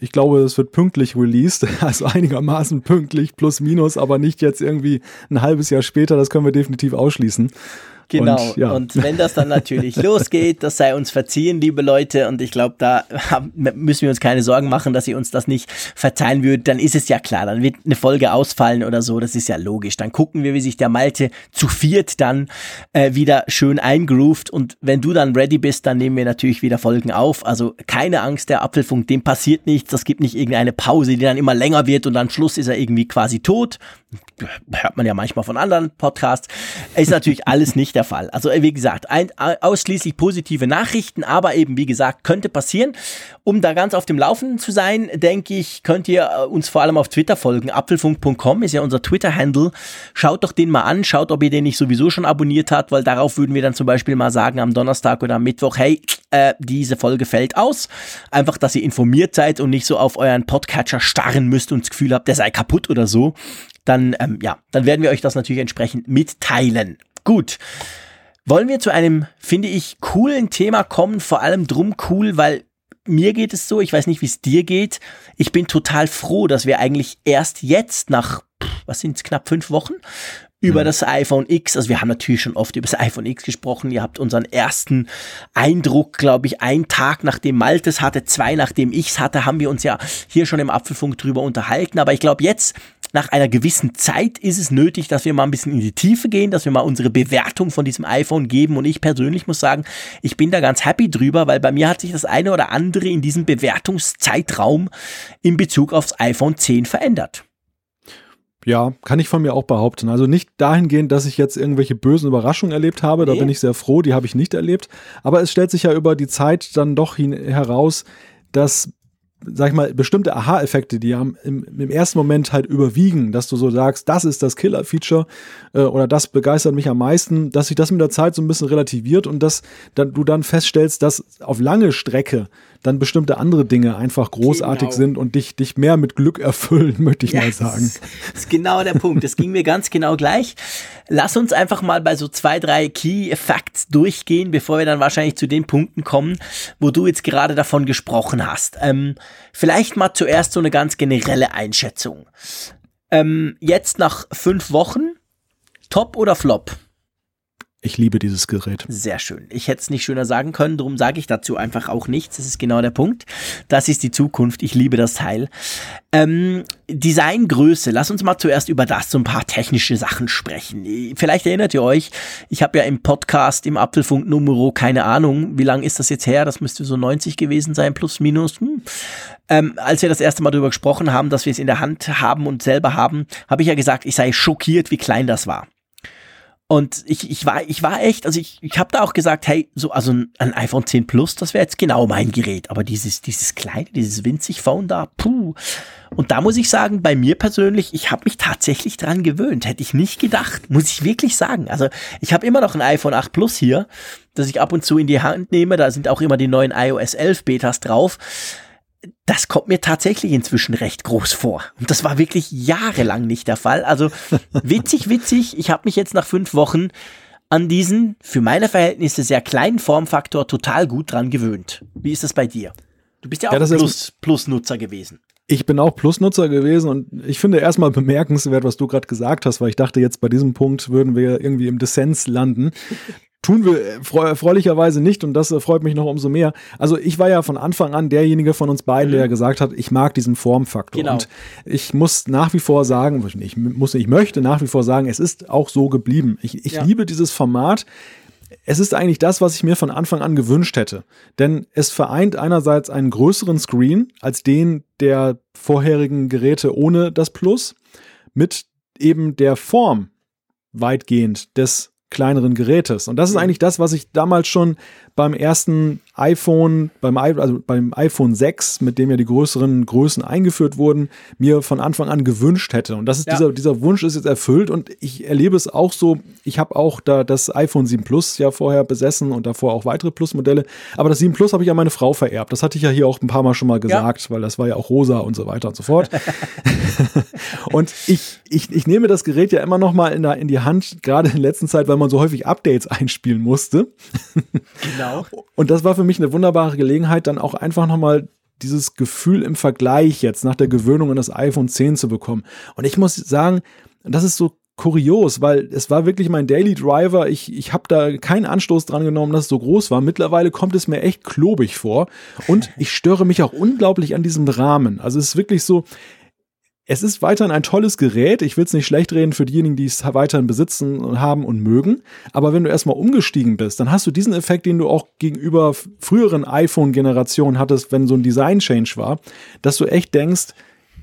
ich glaube, es wird pünktlich released, also einigermaßen pünktlich, plus minus, aber nicht jetzt irgendwie ein halbes Jahr später, das können wir definitiv ausschließen. Genau. Und, ja. und, wenn das dann natürlich losgeht, das sei uns verziehen, liebe Leute. Und ich glaube, da haben, müssen wir uns keine Sorgen machen, dass ihr uns das nicht verzeihen würdet. Dann ist es ja klar, dann wird eine Folge ausfallen oder so. Das ist ja logisch. Dann gucken wir, wie sich der Malte zu viert dann äh, wieder schön eingroovt. Und wenn du dann ready bist, dann nehmen wir natürlich wieder Folgen auf. Also keine Angst, der Apfelfunk, dem passiert nichts. Das gibt nicht irgendeine Pause, die dann immer länger wird und am Schluss ist er irgendwie quasi tot. Hört man ja manchmal von anderen Podcasts. Ist natürlich alles nicht der Fall. Also wie gesagt, ein, ausschließlich positive Nachrichten, aber eben wie gesagt, könnte passieren. Um da ganz auf dem Laufenden zu sein, denke ich, könnt ihr äh, uns vor allem auf Twitter folgen. Apfelfunk.com ist ja unser Twitter-Handle. Schaut doch den mal an, schaut, ob ihr den nicht sowieso schon abonniert habt, weil darauf würden wir dann zum Beispiel mal sagen am Donnerstag oder am Mittwoch, hey, äh, diese Folge fällt aus. Einfach, dass ihr informiert seid und nicht so auf euren Podcatcher starren müsst und das Gefühl habt, der sei kaputt oder so dann, ähm, ja, dann werden wir euch das natürlich entsprechend mitteilen. Gut. Wollen wir zu einem, finde ich, coolen Thema kommen, vor allem drum cool, weil mir geht es so, ich weiß nicht, wie es dir geht. Ich bin total froh, dass wir eigentlich erst jetzt nach, was sind es, knapp fünf Wochen, über mhm. das iPhone X, also wir haben natürlich schon oft über das iPhone X gesprochen, ihr habt unseren ersten Eindruck, glaube ich, einen Tag nachdem Maltes hatte, zwei nachdem ich's hatte, haben wir uns ja hier schon im Apfelfunk drüber unterhalten, aber ich glaube jetzt nach einer gewissen Zeit ist es nötig, dass wir mal ein bisschen in die Tiefe gehen, dass wir mal unsere Bewertung von diesem iPhone geben. Und ich persönlich muss sagen, ich bin da ganz happy drüber, weil bei mir hat sich das eine oder andere in diesem Bewertungszeitraum in Bezug aufs iPhone 10 verändert. Ja, kann ich von mir auch behaupten. Also nicht dahingehend, dass ich jetzt irgendwelche bösen Überraschungen erlebt habe, nee. da bin ich sehr froh, die habe ich nicht erlebt. Aber es stellt sich ja über die Zeit dann doch heraus, dass sag ich mal, bestimmte Aha-Effekte, die haben im, im, ersten Moment halt überwiegen, dass du so sagst, das ist das Killer-Feature äh, oder das begeistert mich am meisten, dass sich das mit der Zeit so ein bisschen relativiert und dass dann, du dann feststellst, dass auf lange Strecke dann bestimmte andere Dinge einfach großartig genau. sind und dich, dich mehr mit Glück erfüllen, möchte ich yes. mal sagen. Das ist genau der Punkt. Das ging mir ganz genau gleich. Lass uns einfach mal bei so zwei, drei Key Facts durchgehen, bevor wir dann wahrscheinlich zu den Punkten kommen, wo du jetzt gerade davon gesprochen hast. Ähm, vielleicht mal zuerst so eine ganz generelle Einschätzung. Ähm, jetzt nach fünf Wochen, Top oder Flop? Ich liebe dieses Gerät. Sehr schön. Ich hätte es nicht schöner sagen können, darum sage ich dazu einfach auch nichts. Das ist genau der Punkt. Das ist die Zukunft. Ich liebe das Teil. Ähm, Designgröße. Lass uns mal zuerst über das, so ein paar technische Sachen sprechen. Vielleicht erinnert ihr euch, ich habe ja im Podcast, im Apfelfunk Numero, keine Ahnung, wie lang ist das jetzt her? Das müsste so 90 gewesen sein, plus minus. Hm. Ähm, als wir das erste Mal darüber gesprochen haben, dass wir es in der Hand haben und selber haben, habe ich ja gesagt, ich sei schockiert, wie klein das war. Und ich, ich war, ich war echt, also ich, ich habe da auch gesagt, hey, so, also ein iPhone 10 Plus, das wäre jetzt genau mein Gerät. Aber dieses, dieses kleine, dieses winzig Phone da, puh. Und da muss ich sagen, bei mir persönlich, ich habe mich tatsächlich dran gewöhnt. Hätte ich nicht gedacht, muss ich wirklich sagen. Also ich habe immer noch ein iPhone 8 Plus hier, das ich ab und zu in die Hand nehme. Da sind auch immer die neuen iOS 11 Betas drauf das kommt mir tatsächlich inzwischen recht groß vor. Und das war wirklich jahrelang nicht der Fall. Also witzig, witzig. Ich habe mich jetzt nach fünf Wochen an diesen für meine Verhältnisse sehr kleinen Formfaktor total gut dran gewöhnt. Wie ist das bei dir? Du bist ja auch ja, Plus, Plus-Nutzer gewesen. Ich bin auch Plusnutzer gewesen und ich finde erstmal bemerkenswert, was du gerade gesagt hast, weil ich dachte, jetzt bei diesem Punkt würden wir irgendwie im Dissens landen. Tun wir erfreulicherweise nicht und das freut mich noch umso mehr. Also ich war ja von Anfang an derjenige von uns beiden, mhm. der gesagt hat, ich mag diesen Formfaktor. Genau. Und ich muss nach wie vor sagen, ich muss, ich möchte nach wie vor sagen, es ist auch so geblieben. Ich, ich ja. liebe dieses Format. Es ist eigentlich das, was ich mir von Anfang an gewünscht hätte. Denn es vereint einerseits einen größeren Screen als den der vorherigen Geräte ohne das Plus mit eben der Form weitgehend des kleineren Gerätes. Und das ist eigentlich das, was ich damals schon beim ersten iPhone, beim, also beim iPhone 6, mit dem ja die größeren Größen eingeführt wurden, mir von Anfang an gewünscht hätte. Und das ist ja. dieser, dieser Wunsch ist jetzt erfüllt und ich erlebe es auch so. Ich habe auch da das iPhone 7 Plus ja vorher besessen und davor auch weitere Plus-Modelle. Aber das 7 Plus habe ich an meine Frau vererbt. Das hatte ich ja hier auch ein paar Mal schon mal gesagt, ja. weil das war ja auch rosa und so weiter und so fort. und ich, ich, ich nehme das Gerät ja immer noch mal in, der, in die Hand, gerade in letzter Zeit, weil man so häufig Updates einspielen musste. Genau. Und das war für mich eine wunderbare Gelegenheit, dann auch einfach nochmal dieses Gefühl im Vergleich jetzt nach der Gewöhnung an das iPhone 10 zu bekommen. Und ich muss sagen, das ist so kurios, weil es war wirklich mein Daily Driver. Ich, ich habe da keinen Anstoß dran genommen, dass es so groß war. Mittlerweile kommt es mir echt klobig vor und ich störe mich auch unglaublich an diesem Rahmen. Also es ist wirklich so, es ist weiterhin ein tolles Gerät. Ich will es nicht schlecht reden für diejenigen, die es weiterhin besitzen und haben und mögen. Aber wenn du erstmal umgestiegen bist, dann hast du diesen Effekt, den du auch gegenüber früheren iPhone-Generationen hattest, wenn so ein Design-Change war, dass du echt denkst,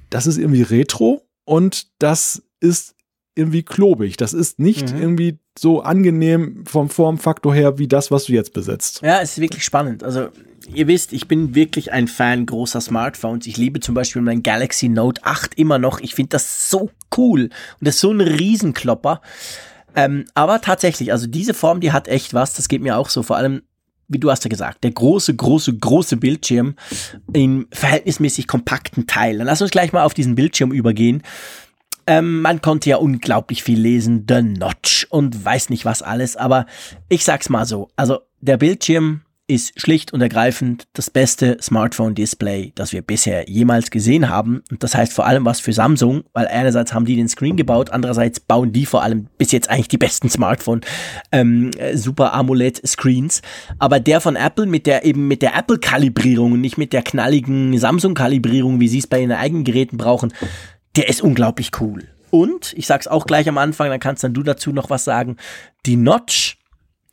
das ist irgendwie retro und das ist irgendwie klobig. Das ist nicht mhm. irgendwie so angenehm vom Formfaktor her wie das, was du jetzt besitzt. Ja, es ist wirklich spannend. Also ihr wisst, ich bin wirklich ein Fan großer Smartphones. Ich liebe zum Beispiel mein Galaxy Note 8 immer noch. Ich finde das so cool und das ist so ein Riesenklopper. Ähm, aber tatsächlich, also diese Form, die hat echt was. Das geht mir auch so. Vor allem, wie du hast ja gesagt, der große, große, große Bildschirm im verhältnismäßig kompakten Teil. Dann lass uns gleich mal auf diesen Bildschirm übergehen. Ähm, man konnte ja unglaublich viel lesen, The Notch und weiß nicht was alles, aber ich sag's mal so. Also der Bildschirm ist schlicht und ergreifend das beste Smartphone-Display, das wir bisher jemals gesehen haben. Und das heißt vor allem was für Samsung, weil einerseits haben die den Screen gebaut, andererseits bauen die vor allem bis jetzt eigentlich die besten Smartphone ähm, Super AMOLED Screens. Aber der von Apple mit der eben mit der Apple Kalibrierung und nicht mit der knalligen Samsung Kalibrierung, wie sie es bei ihren eigenen Geräten brauchen, der ist unglaublich cool. Und, ich sag's auch gleich am Anfang, dann kannst dann du dazu noch was sagen, die Notch,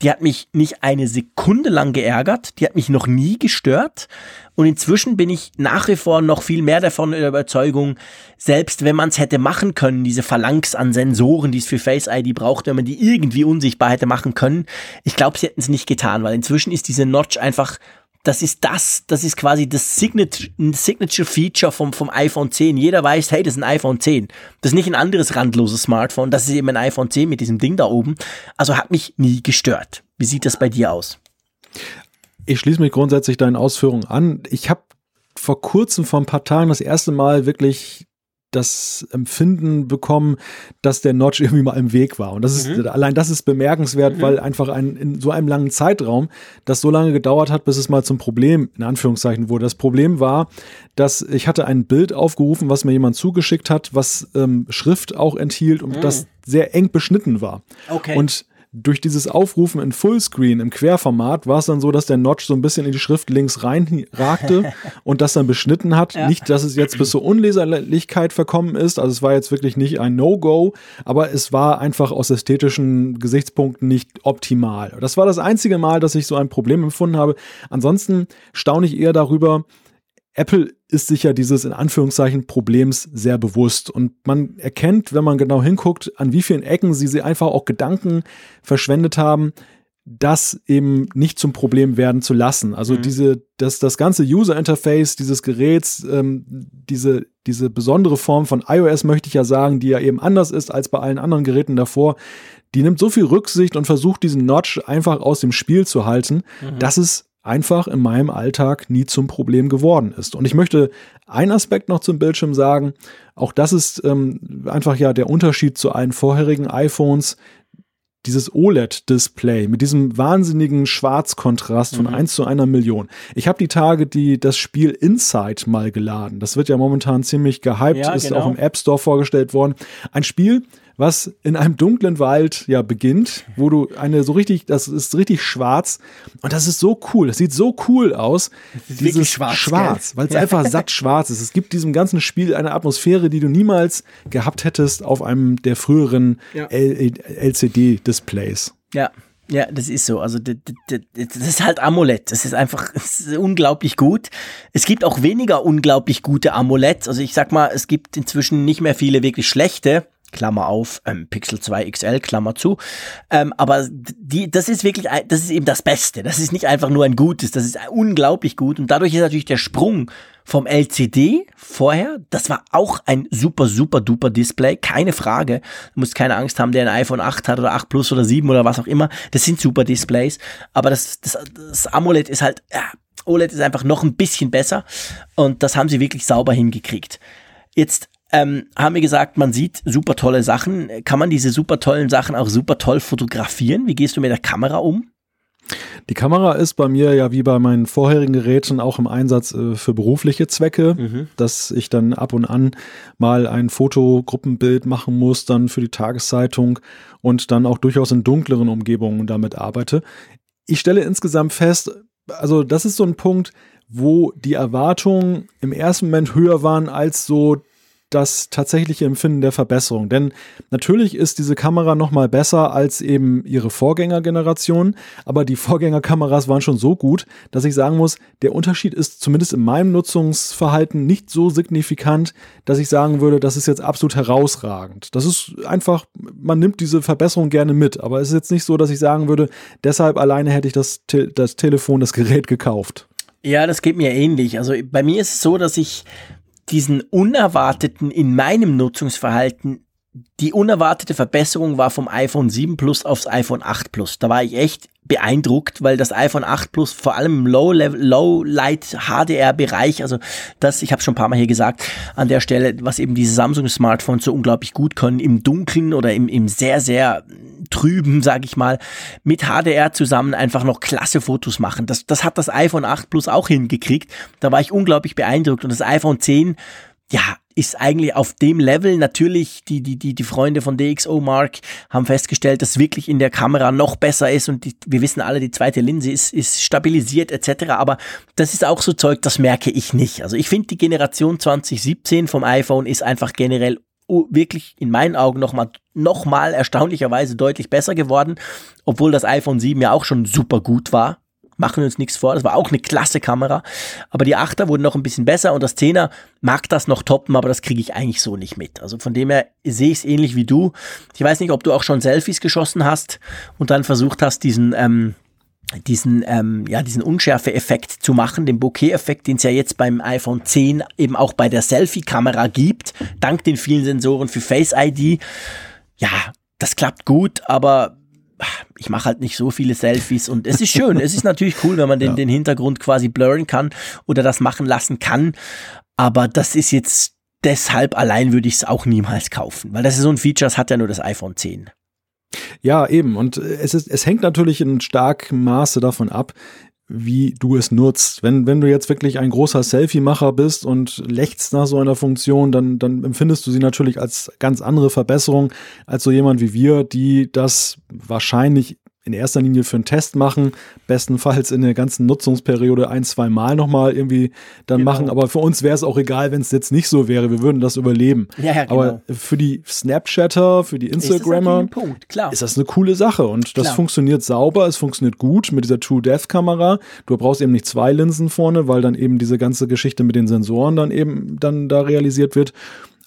die hat mich nicht eine Sekunde lang geärgert, die hat mich noch nie gestört. Und inzwischen bin ich nach wie vor noch viel mehr davon in der Überzeugung, selbst wenn man es hätte machen können, diese Phalanx an Sensoren, die es für Face ID braucht, wenn man die irgendwie unsichtbar hätte machen können, ich glaube, sie hätten es nicht getan, weil inzwischen ist diese Notch einfach das ist das, das ist quasi das Signature, Signature Feature vom, vom iPhone 10. Jeder weiß, hey, das ist ein iPhone 10. Das ist nicht ein anderes randloses Smartphone, das ist eben ein iPhone 10 mit diesem Ding da oben. Also hat mich nie gestört. Wie sieht das bei dir aus? Ich schließe mich grundsätzlich deinen Ausführungen an. Ich habe vor kurzem, vor ein paar Tagen, das erste Mal wirklich das Empfinden bekommen, dass der Notch irgendwie mal im Weg war. Und das ist, mhm. allein das ist bemerkenswert, mhm. weil einfach ein, in so einem langen Zeitraum das so lange gedauert hat, bis es mal zum Problem, in Anführungszeichen, wurde. Das Problem war, dass ich hatte ein Bild aufgerufen, was mir jemand zugeschickt hat, was ähm, Schrift auch enthielt und mhm. das sehr eng beschnitten war. Okay. Und durch dieses Aufrufen in Fullscreen im Querformat war es dann so, dass der Notch so ein bisschen in die Schrift links reinragte und das dann beschnitten hat. Ja. Nicht, dass es jetzt bis zur Unleserlichkeit verkommen ist, also es war jetzt wirklich nicht ein No-Go, aber es war einfach aus ästhetischen Gesichtspunkten nicht optimal. Das war das einzige Mal, dass ich so ein Problem empfunden habe. Ansonsten staune ich eher darüber, Apple ist sich ja dieses in Anführungszeichen Problems sehr bewusst und man erkennt, wenn man genau hinguckt, an wie vielen Ecken sie, sie einfach auch Gedanken verschwendet haben, das eben nicht zum Problem werden zu lassen. Also mhm. diese, das, das ganze User Interface dieses Geräts, ähm, diese, diese besondere Form von iOS möchte ich ja sagen, die ja eben anders ist als bei allen anderen Geräten davor, die nimmt so viel Rücksicht und versucht diesen Notch einfach aus dem Spiel zu halten, mhm. dass es einfach in meinem Alltag nie zum Problem geworden ist. Und ich möchte einen Aspekt noch zum Bildschirm sagen. Auch das ist ähm, einfach ja der Unterschied zu allen vorherigen iPhones. Dieses OLED-Display mit diesem wahnsinnigen Schwarzkontrast von mhm. 1 zu einer Million. Ich habe die Tage die das Spiel Inside mal geladen. Das wird ja momentan ziemlich gehypt, ja, ist genau. auch im App Store vorgestellt worden. Ein Spiel, was in einem dunklen Wald ja beginnt, wo du eine so richtig, das ist richtig schwarz und das ist so cool, das sieht so cool aus, dieses schwarz, schwarz weil es einfach satt schwarz ist. Es gibt diesem ganzen Spiel eine Atmosphäre, die du niemals gehabt hättest auf einem der früheren ja. LCD-Displays. Ja, ja, das ist so. Also das ist halt Amulett. Das ist einfach das ist unglaublich gut. Es gibt auch weniger unglaublich gute Amuletts. Also ich sag mal, es gibt inzwischen nicht mehr viele wirklich schlechte. Klammer auf, ähm, Pixel 2 XL, Klammer zu. Ähm, aber die, das ist wirklich, das ist eben das Beste. Das ist nicht einfach nur ein gutes, das ist unglaublich gut. Und dadurch ist natürlich der Sprung vom LCD vorher, das war auch ein super, super duper Display, keine Frage. Du musst keine Angst haben, der ein iPhone 8 hat oder 8 Plus oder 7 oder was auch immer. Das sind super Displays. Aber das, das, das AMOLED ist halt, ja, OLED ist einfach noch ein bisschen besser. Und das haben sie wirklich sauber hingekriegt. Jetzt ähm, haben wir gesagt, man sieht super tolle Sachen. Kann man diese super tollen Sachen auch super toll fotografieren? Wie gehst du mit der Kamera um? Die Kamera ist bei mir ja wie bei meinen vorherigen Geräten auch im Einsatz äh, für berufliche Zwecke, mhm. dass ich dann ab und an mal ein Fotogruppenbild machen muss, dann für die Tageszeitung und dann auch durchaus in dunkleren Umgebungen damit arbeite. Ich stelle insgesamt fest, also das ist so ein Punkt, wo die Erwartungen im ersten Moment höher waren als so das tatsächliche Empfinden der Verbesserung. Denn natürlich ist diese Kamera noch mal besser als eben ihre Vorgängergeneration, aber die Vorgängerkameras waren schon so gut, dass ich sagen muss, der Unterschied ist zumindest in meinem Nutzungsverhalten nicht so signifikant, dass ich sagen würde, das ist jetzt absolut herausragend. Das ist einfach, man nimmt diese Verbesserung gerne mit, aber es ist jetzt nicht so, dass ich sagen würde, deshalb alleine hätte ich das, das Telefon, das Gerät gekauft. Ja, das geht mir ähnlich. Also bei mir ist es so, dass ich diesen unerwarteten in meinem Nutzungsverhalten die unerwartete Verbesserung war vom iPhone 7 Plus aufs iPhone 8 Plus. Da war ich echt beeindruckt, weil das iPhone 8 Plus vor allem im Low Level, Low Light HDR Bereich, also das, ich habe schon ein paar Mal hier gesagt, an der Stelle, was eben diese Samsung Smartphones so unglaublich gut können, im Dunkeln oder im, im sehr, sehr trüben, sage ich mal, mit HDR zusammen einfach noch klasse Fotos machen. Das, das hat das iPhone 8 Plus auch hingekriegt. Da war ich unglaublich beeindruckt und das iPhone 10 ja, ist eigentlich auf dem Level. Natürlich, die, die, die, die Freunde von DxO Mark haben festgestellt, dass wirklich in der Kamera noch besser ist und die, wir wissen alle, die zweite Linse ist, ist stabilisiert etc. Aber das ist auch so Zeug, das merke ich nicht. Also ich finde, die Generation 2017 vom iPhone ist einfach generell wirklich in meinen Augen nochmal noch mal erstaunlicherweise deutlich besser geworden, obwohl das iPhone 7 ja auch schon super gut war machen wir uns nichts vor. Das war auch eine klasse Kamera. Aber die Achter wurden noch ein bisschen besser und das Zehner mag das noch toppen, aber das kriege ich eigentlich so nicht mit. Also von dem her sehe ich es ähnlich wie du. Ich weiß nicht, ob du auch schon Selfies geschossen hast und dann versucht hast, diesen, ähm, diesen, ähm, ja, diesen Unschärfe-Effekt zu machen, den Bokeh-Effekt, den es ja jetzt beim iPhone 10 eben auch bei der Selfie-Kamera gibt, dank den vielen Sensoren für Face ID. Ja, das klappt gut, aber ich mache halt nicht so viele Selfies und es ist schön. es ist natürlich cool, wenn man den, ja. den Hintergrund quasi blurren kann oder das machen lassen kann. Aber das ist jetzt deshalb allein würde ich es auch niemals kaufen, weil das ist so ein Feature, das hat ja nur das iPhone 10. Ja, eben. Und es, ist, es hängt natürlich in starkem Maße davon ab, wie du es nutzt. Wenn, wenn du jetzt wirklich ein großer Selfie-Macher bist und lächst nach so einer Funktion, dann, dann empfindest du sie natürlich als ganz andere Verbesserung als so jemand wie wir, die das wahrscheinlich in erster Linie für einen Test machen, bestenfalls in der ganzen Nutzungsperiode ein, zwei Mal nochmal irgendwie dann genau. machen. Aber für uns wäre es auch egal, wenn es jetzt nicht so wäre. Wir würden das überleben. Ja, ja, genau. Aber für die Snapchatter, für die Instagrammer ist das, ist das eine coole Sache. Und das Klar. funktioniert sauber, es funktioniert gut mit dieser True Death Kamera. Du brauchst eben nicht zwei Linsen vorne, weil dann eben diese ganze Geschichte mit den Sensoren dann eben dann da realisiert wird.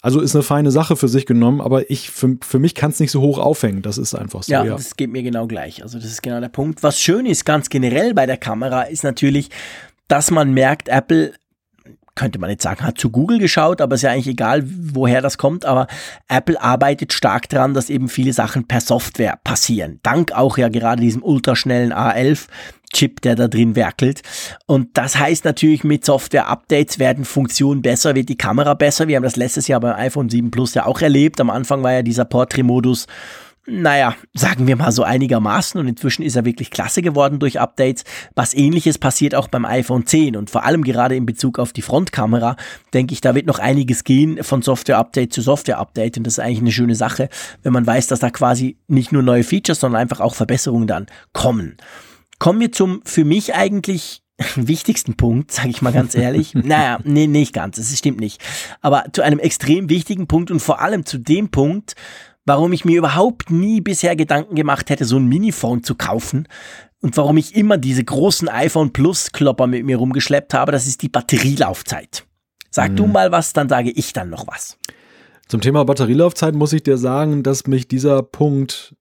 Also ist eine feine Sache für sich genommen, aber ich für, für mich kann es nicht so hoch aufhängen. Das ist einfach so. Ja, ja, das geht mir genau gleich. Also das ist genau der Punkt. Was schön ist, ganz generell bei der Kamera, ist natürlich, dass man merkt, Apple könnte man jetzt sagen, hat zu Google geschaut, aber ist ja eigentlich egal, woher das kommt. Aber Apple arbeitet stark daran, dass eben viele Sachen per Software passieren. Dank auch ja gerade diesem ultraschnellen A11, Chip, der da drin werkelt. Und das heißt natürlich, mit Software-Updates werden Funktionen besser, wird die Kamera besser. Wir haben das letztes Jahr beim iPhone 7 Plus ja auch erlebt. Am Anfang war ja dieser Portrait-Modus naja, sagen wir mal so einigermaßen und inzwischen ist er wirklich klasse geworden durch Updates. Was ähnliches passiert auch beim iPhone 10 und vor allem gerade in Bezug auf die Frontkamera, denke ich, da wird noch einiges gehen von Software-Update zu Software-Update und das ist eigentlich eine schöne Sache, wenn man weiß, dass da quasi nicht nur neue Features, sondern einfach auch Verbesserungen dann kommen. Kommen wir zum für mich eigentlich wichtigsten Punkt, sage ich mal ganz ehrlich. naja, nee, nicht ganz, das stimmt nicht. Aber zu einem extrem wichtigen Punkt und vor allem zu dem Punkt, warum ich mir überhaupt nie bisher Gedanken gemacht hätte, so ein Miniphone zu kaufen und warum ich immer diese großen iPhone Plus Klopper mit mir rumgeschleppt habe, das ist die Batterielaufzeit. Sag mhm. du mal was, dann sage ich dann noch was. Zum Thema Batterielaufzeit muss ich dir sagen, dass mich dieser Punkt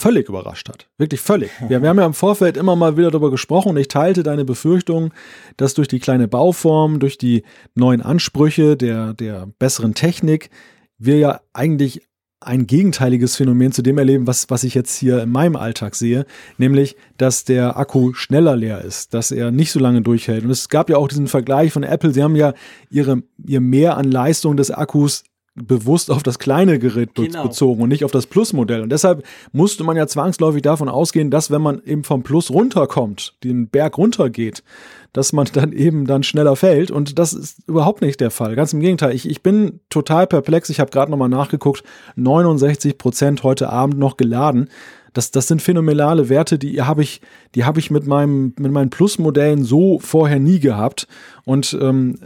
völlig überrascht hat. Wirklich völlig. Wir, wir, haben ja im Vorfeld immer mal wieder darüber gesprochen und ich teilte deine Befürchtung, dass durch die kleine Bauform, durch die neuen Ansprüche der, der besseren Technik, wir ja eigentlich ein gegenteiliges Phänomen zu dem erleben, was, was ich jetzt hier in meinem Alltag sehe, nämlich, dass der Akku schneller leer ist, dass er nicht so lange durchhält. Und es gab ja auch diesen Vergleich von Apple, sie haben ja ihre, ihr Mehr an Leistung des Akkus bewusst auf das kleine Gerät genau. bezogen und nicht auf das Plus-Modell. Und deshalb musste man ja zwangsläufig davon ausgehen, dass wenn man eben vom Plus runterkommt, den Berg runtergeht, dass man dann eben dann schneller fällt. Und das ist überhaupt nicht der Fall. Ganz im Gegenteil. Ich, ich bin total perplex. Ich habe gerade nochmal nachgeguckt. 69 Prozent heute Abend noch geladen. Das, das sind phänomenale Werte, die habe ich, die habe ich mit meinem, mit meinen Plus-Modellen so vorher nie gehabt. Und ähm,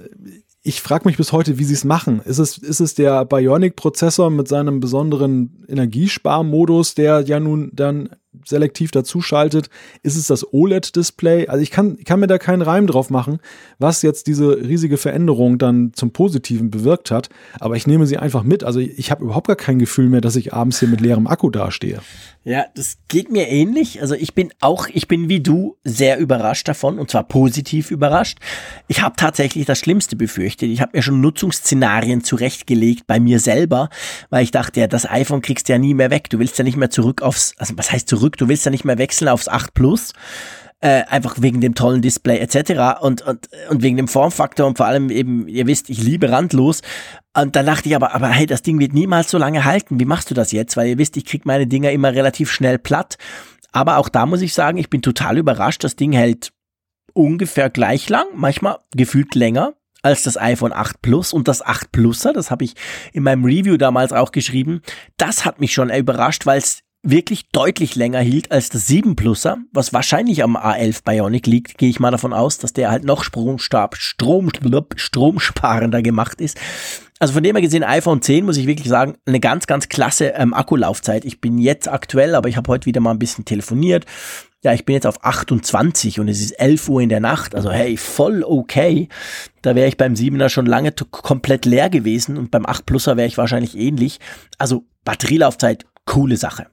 ich frage mich bis heute, wie sie es machen. Ist es, ist es der Bionic-Prozessor mit seinem besonderen Energiesparmodus, der ja nun dann selektiv dazuschaltet? Ist es das OLED-Display? Also ich kann, ich kann mir da keinen Reim drauf machen, was jetzt diese riesige Veränderung dann zum Positiven bewirkt hat. Aber ich nehme sie einfach mit. Also ich habe überhaupt gar kein Gefühl mehr, dass ich abends hier mit leerem Akku dastehe. Ja, das geht mir ähnlich. Also ich bin auch, ich bin wie du sehr überrascht davon und zwar positiv überrascht. Ich habe tatsächlich das Schlimmste befürchtet. Ich habe mir schon Nutzungsszenarien zurechtgelegt bei mir selber, weil ich dachte, ja, das iPhone kriegst du ja nie mehr weg. Du willst ja nicht mehr zurück aufs, also was heißt zurück? Du willst ja nicht mehr wechseln aufs 8 Plus. Äh, einfach wegen dem tollen Display etc. Und, und, und wegen dem Formfaktor und vor allem eben, ihr wisst, ich liebe randlos. Und dann dachte ich aber, aber hey, das Ding wird niemals so lange halten. Wie machst du das jetzt? Weil ihr wisst, ich krieg meine Dinger immer relativ schnell platt. Aber auch da muss ich sagen, ich bin total überrascht. Das Ding hält ungefähr gleich lang, manchmal gefühlt länger als das iPhone 8 Plus und das 8 Pluser, das habe ich in meinem Review damals auch geschrieben. Das hat mich schon überrascht, weil es wirklich deutlich länger hielt als das 7 Pluser, was wahrscheinlich am A11 Bionic liegt, gehe ich mal davon aus, dass der halt noch Stromstab, Strom, stromsparender gemacht ist. Also von dem her gesehen, iPhone 10 muss ich wirklich sagen, eine ganz, ganz klasse ähm, Akkulaufzeit. Ich bin jetzt aktuell, aber ich habe heute wieder mal ein bisschen telefoniert. Ja, ich bin jetzt auf 28 und es ist 11 Uhr in der Nacht. Also hey, voll okay. Da wäre ich beim 7er schon lange komplett leer gewesen und beim 8 Pluser wäre ich wahrscheinlich ähnlich. Also Batterielaufzeit, coole Sache.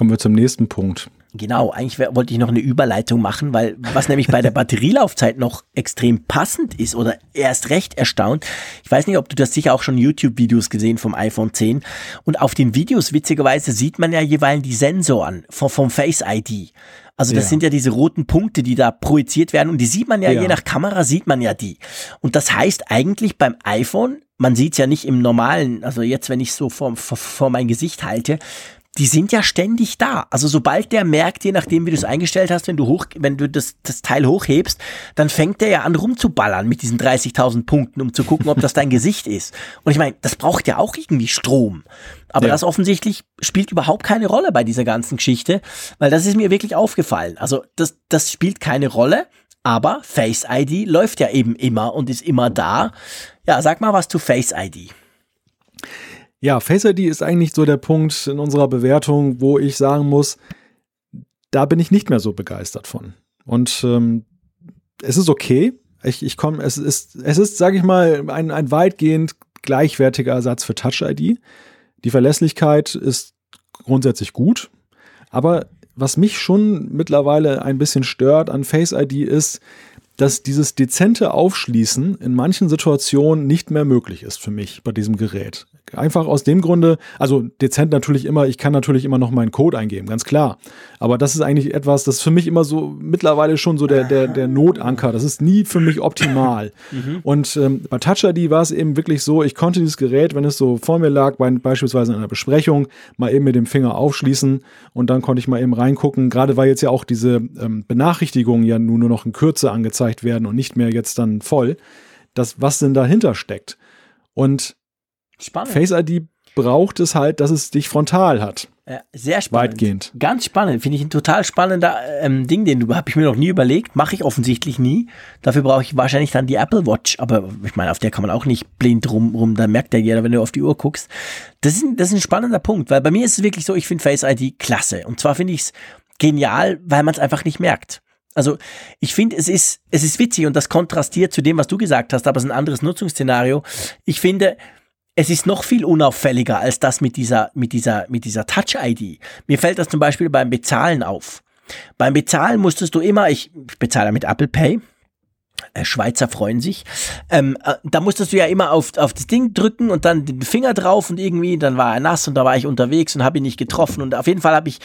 Kommen wir zum nächsten Punkt. Genau, eigentlich wollte ich noch eine Überleitung machen, weil was nämlich bei der Batterielaufzeit noch extrem passend ist oder erst recht erstaunt. Ich weiß nicht, ob du das sicher auch schon YouTube-Videos gesehen vom iPhone 10 und auf den Videos witzigerweise sieht man ja jeweils die Sensoren vom, vom Face ID. Also das ja. sind ja diese roten Punkte, die da projiziert werden und die sieht man ja, ja, je nach Kamera sieht man ja die. Und das heißt eigentlich beim iPhone, man sieht es ja nicht im normalen, also jetzt wenn ich so vor, vor, vor mein Gesicht halte, die sind ja ständig da. Also sobald der merkt, je nachdem wie du es eingestellt hast, wenn du hoch, wenn du das, das Teil hochhebst, dann fängt der ja an rumzuballern mit diesen 30.000 Punkten, um zu gucken, ob das dein Gesicht ist. Und ich meine, das braucht ja auch irgendwie Strom. Aber ja. das offensichtlich spielt überhaupt keine Rolle bei dieser ganzen Geschichte, weil das ist mir wirklich aufgefallen. Also das, das spielt keine Rolle. Aber Face ID läuft ja eben immer und ist immer da. Ja, sag mal was zu Face ID. Ja, Face ID ist eigentlich so der Punkt in unserer Bewertung, wo ich sagen muss, da bin ich nicht mehr so begeistert von. Und ähm, es ist okay. Ich, ich komme, es ist, es ist, sage ich mal, ein, ein weitgehend gleichwertiger Ersatz für Touch ID. Die Verlässlichkeit ist grundsätzlich gut, aber was mich schon mittlerweile ein bisschen stört an Face ID ist, dass dieses dezente Aufschließen in manchen Situationen nicht mehr möglich ist für mich bei diesem Gerät. Einfach aus dem Grunde, also dezent natürlich immer, ich kann natürlich immer noch meinen Code eingeben, ganz klar. Aber das ist eigentlich etwas, das ist für mich immer so mittlerweile schon so der, der, der Notanker. Das ist nie für mich optimal. Mhm. Und ähm, bei Touch ID war es eben wirklich so, ich konnte dieses Gerät, wenn es so vor mir lag, bei, beispielsweise in einer Besprechung, mal eben mit dem Finger aufschließen und dann konnte ich mal eben reingucken. Gerade weil jetzt ja auch diese ähm, Benachrichtigungen ja nur, nur noch in Kürze angezeigt werden und nicht mehr jetzt dann voll, das, was denn dahinter steckt. Und Spannend. Face ID braucht es halt, dass es dich frontal hat. Ja, sehr spannend. Weitgehend. Ganz spannend. Finde ich ein total spannender ähm, Ding, den du habe ich mir noch nie überlegt. Mache ich offensichtlich nie. Dafür brauche ich wahrscheinlich dann die Apple Watch. Aber ich meine, auf der kann man auch nicht blind rum, rum. Da merkt ja jeder, wenn du auf die Uhr guckst. Das ist, ein, das ist ein spannender Punkt, weil bei mir ist es wirklich so, ich finde Face ID klasse. Und zwar finde ich es genial, weil man es einfach nicht merkt. Also ich finde, es ist, es ist witzig und das kontrastiert zu dem, was du gesagt hast, aber es ist ein anderes Nutzungsszenario. Ich finde, es ist noch viel unauffälliger als das mit dieser, mit dieser, mit dieser Touch-ID. Mir fällt das zum Beispiel beim Bezahlen auf. Beim Bezahlen musstest du immer, ich bezahle mit Apple Pay, äh, Schweizer freuen sich. Ähm, äh, da musstest du ja immer auf, auf das Ding drücken und dann den Finger drauf und irgendwie, dann war er nass und da war ich unterwegs und habe ihn nicht getroffen. Und auf jeden Fall habe ich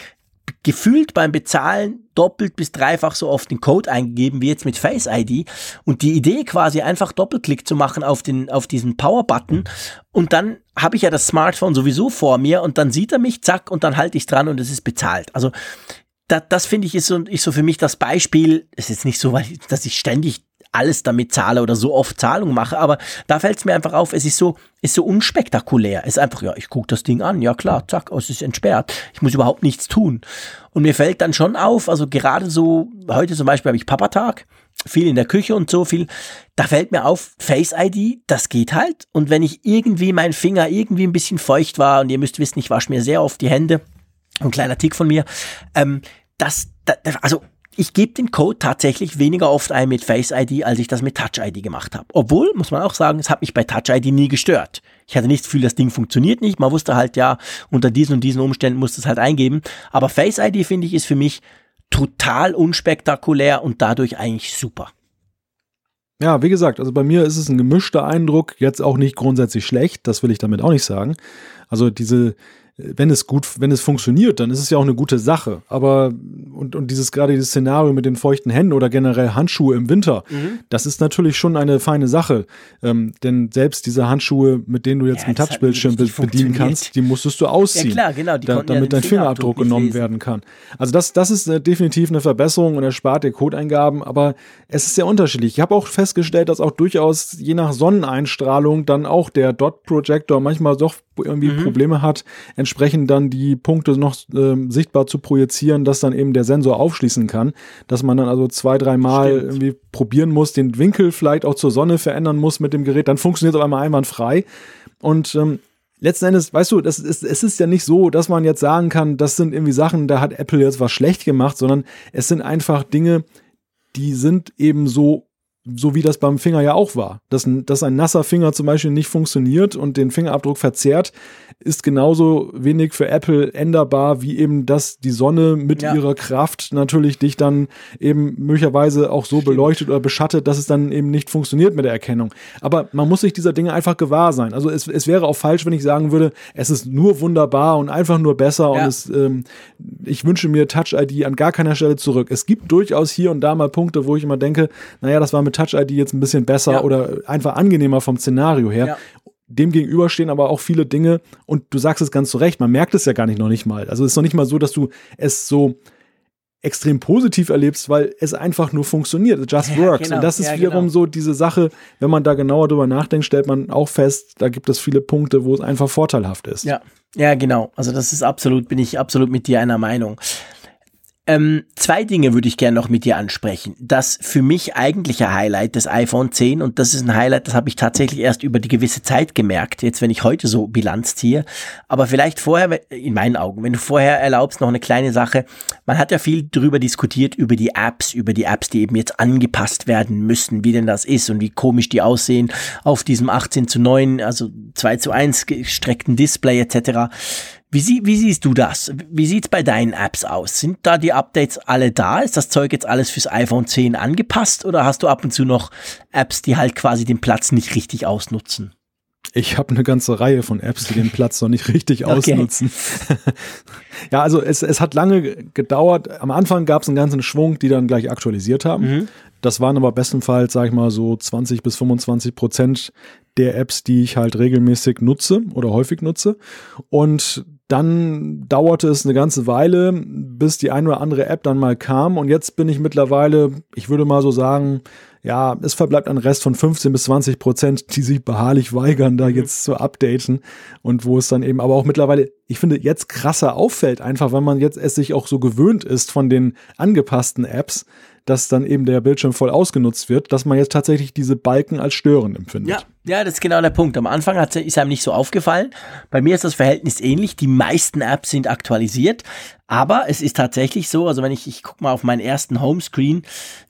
gefühlt beim Bezahlen doppelt bis dreifach so oft den Code eingegeben wie jetzt mit Face ID und die Idee quasi einfach Doppelklick zu machen auf den auf diesen Power Button und dann habe ich ja das Smartphone sowieso vor mir und dann sieht er mich zack und dann halte ich dran und es ist bezahlt. Also das, das finde ich ist so, ist so für mich das Beispiel. Es ist nicht so, weil, dass ich ständig alles damit zahle oder so oft Zahlungen mache, aber da fällt es mir einfach auf, es ist so, ist so unspektakulär. Es ist einfach, ja, ich gucke das Ding an, ja klar, zack, es ist entsperrt. Ich muss überhaupt nichts tun. Und mir fällt dann schon auf, also gerade so, heute zum Beispiel habe ich Papatag, viel in der Küche und so viel, da fällt mir auf, Face ID, das geht halt. Und wenn ich irgendwie mein Finger irgendwie ein bisschen feucht war, und ihr müsst wissen, ich wasche mir sehr oft die Hände, ein kleiner Tick von mir, ähm, das, das also ich gebe den Code tatsächlich weniger oft ein mit Face ID, als ich das mit Touch ID gemacht habe. Obwohl, muss man auch sagen, es hat mich bei Touch ID nie gestört. Ich hatte nicht das Gefühl, das Ding funktioniert nicht. Man wusste halt, ja, unter diesen und diesen Umständen musste es halt eingeben. Aber Face ID, finde ich, ist für mich total unspektakulär und dadurch eigentlich super. Ja, wie gesagt, also bei mir ist es ein gemischter Eindruck, jetzt auch nicht grundsätzlich schlecht, das will ich damit auch nicht sagen. Also diese, wenn es gut, wenn es funktioniert, dann ist es ja auch eine gute Sache. Aber und, und dieses gerade dieses Szenario mit den feuchten Händen oder generell Handschuhe im Winter, mhm. das ist natürlich schon eine feine Sache. Ähm, denn selbst diese Handschuhe, mit denen du jetzt ja, einen Touchbildschirm be bedienen kannst, die musstest du ausziehen. Ja, klar, genau. Da, damit ja dein Fingerabdruck, genommen werden kann. Also das, das ist äh, definitiv eine Verbesserung und erspart dir Codeingaben, aber es ist sehr unterschiedlich. Ich habe auch festgestellt, dass auch durchaus je nach Sonneneinstrahlung dann auch der Dot Projector manchmal doch irgendwie mhm. Probleme hat, entsprechend dann die Punkte noch äh, sichtbar zu projizieren, dass dann eben der Sensor aufschließen kann, dass man dann also zwei, dreimal irgendwie probieren muss, den Winkel vielleicht auch zur Sonne verändern muss mit dem Gerät, dann funktioniert es auf einmal einwandfrei. Und ähm, letzten Endes, weißt du, das ist, es ist ja nicht so, dass man jetzt sagen kann, das sind irgendwie Sachen, da hat Apple jetzt was schlecht gemacht, sondern es sind einfach Dinge, die sind eben so so wie das beim Finger ja auch war. Dass, dass ein nasser Finger zum Beispiel nicht funktioniert und den Fingerabdruck verzerrt, ist genauso wenig für Apple änderbar, wie eben, dass die Sonne mit ja. ihrer Kraft natürlich dich dann eben möglicherweise auch so Stimmt. beleuchtet oder beschattet, dass es dann eben nicht funktioniert mit der Erkennung. Aber man muss sich dieser Dinge einfach gewahr sein. Also es, es wäre auch falsch, wenn ich sagen würde, es ist nur wunderbar und einfach nur besser ja. und es, ähm, ich wünsche mir Touch ID an gar keiner Stelle zurück. Es gibt durchaus hier und da mal Punkte, wo ich immer denke, naja, das war mit Touch ID jetzt ein bisschen besser ja. oder einfach angenehmer vom Szenario her. Ja. Dem gegenüber stehen aber auch viele Dinge und du sagst es ganz zu Recht, man merkt es ja gar nicht noch nicht mal. Also es ist noch nicht mal so, dass du es so extrem positiv erlebst, weil es einfach nur funktioniert. It just works. Ja, genau. Und das ist ja, wiederum genau. so diese Sache, wenn man da genauer drüber nachdenkt, stellt man auch fest, da gibt es viele Punkte, wo es einfach vorteilhaft ist. Ja, ja, genau. Also das ist absolut, bin ich absolut mit dir einer Meinung. Ähm, zwei Dinge würde ich gerne noch mit dir ansprechen. Das für mich eigentliche Highlight des iPhone 10 und das ist ein Highlight, das habe ich tatsächlich erst über die gewisse Zeit gemerkt, jetzt wenn ich heute so Bilanz ziehe. Aber vielleicht vorher, in meinen Augen, wenn du vorher erlaubst, noch eine kleine Sache. Man hat ja viel darüber diskutiert, über die Apps, über die Apps, die eben jetzt angepasst werden müssen, wie denn das ist und wie komisch die aussehen auf diesem 18 zu 9, also 2 zu 1 gestreckten Display etc. Wie, sie, wie siehst du das? Wie sieht's bei deinen Apps aus? Sind da die Updates alle da? Ist das Zeug jetzt alles fürs iPhone 10 angepasst oder hast du ab und zu noch Apps, die halt quasi den Platz nicht richtig ausnutzen? Ich habe eine ganze Reihe von Apps, die den Platz noch nicht richtig ausnutzen. ja, also es, es hat lange gedauert. Am Anfang gab es einen ganzen Schwung, die dann gleich aktualisiert haben. Mhm. Das waren aber bestenfalls, sag ich mal, so 20 bis 25 Prozent der Apps, die ich halt regelmäßig nutze oder häufig nutze. Und dann dauerte es eine ganze Weile, bis die eine oder andere App dann mal kam. Und jetzt bin ich mittlerweile, ich würde mal so sagen, ja, es verbleibt ein Rest von 15 bis 20 Prozent, die sich beharrlich weigern, da mhm. jetzt zu updaten. Und wo es dann eben aber auch mittlerweile, ich finde, jetzt krasser auffällt, einfach weil man jetzt es sich auch so gewöhnt ist von den angepassten Apps, dass dann eben der Bildschirm voll ausgenutzt wird, dass man jetzt tatsächlich diese Balken als störend empfindet. Ja, ja, das ist genau der Punkt. Am Anfang hat, ist einem nicht so aufgefallen. Bei mir ist das Verhältnis ähnlich. Die meisten Apps sind aktualisiert. Aber es ist tatsächlich so, also wenn ich, ich gucke mal auf meinen ersten Homescreen,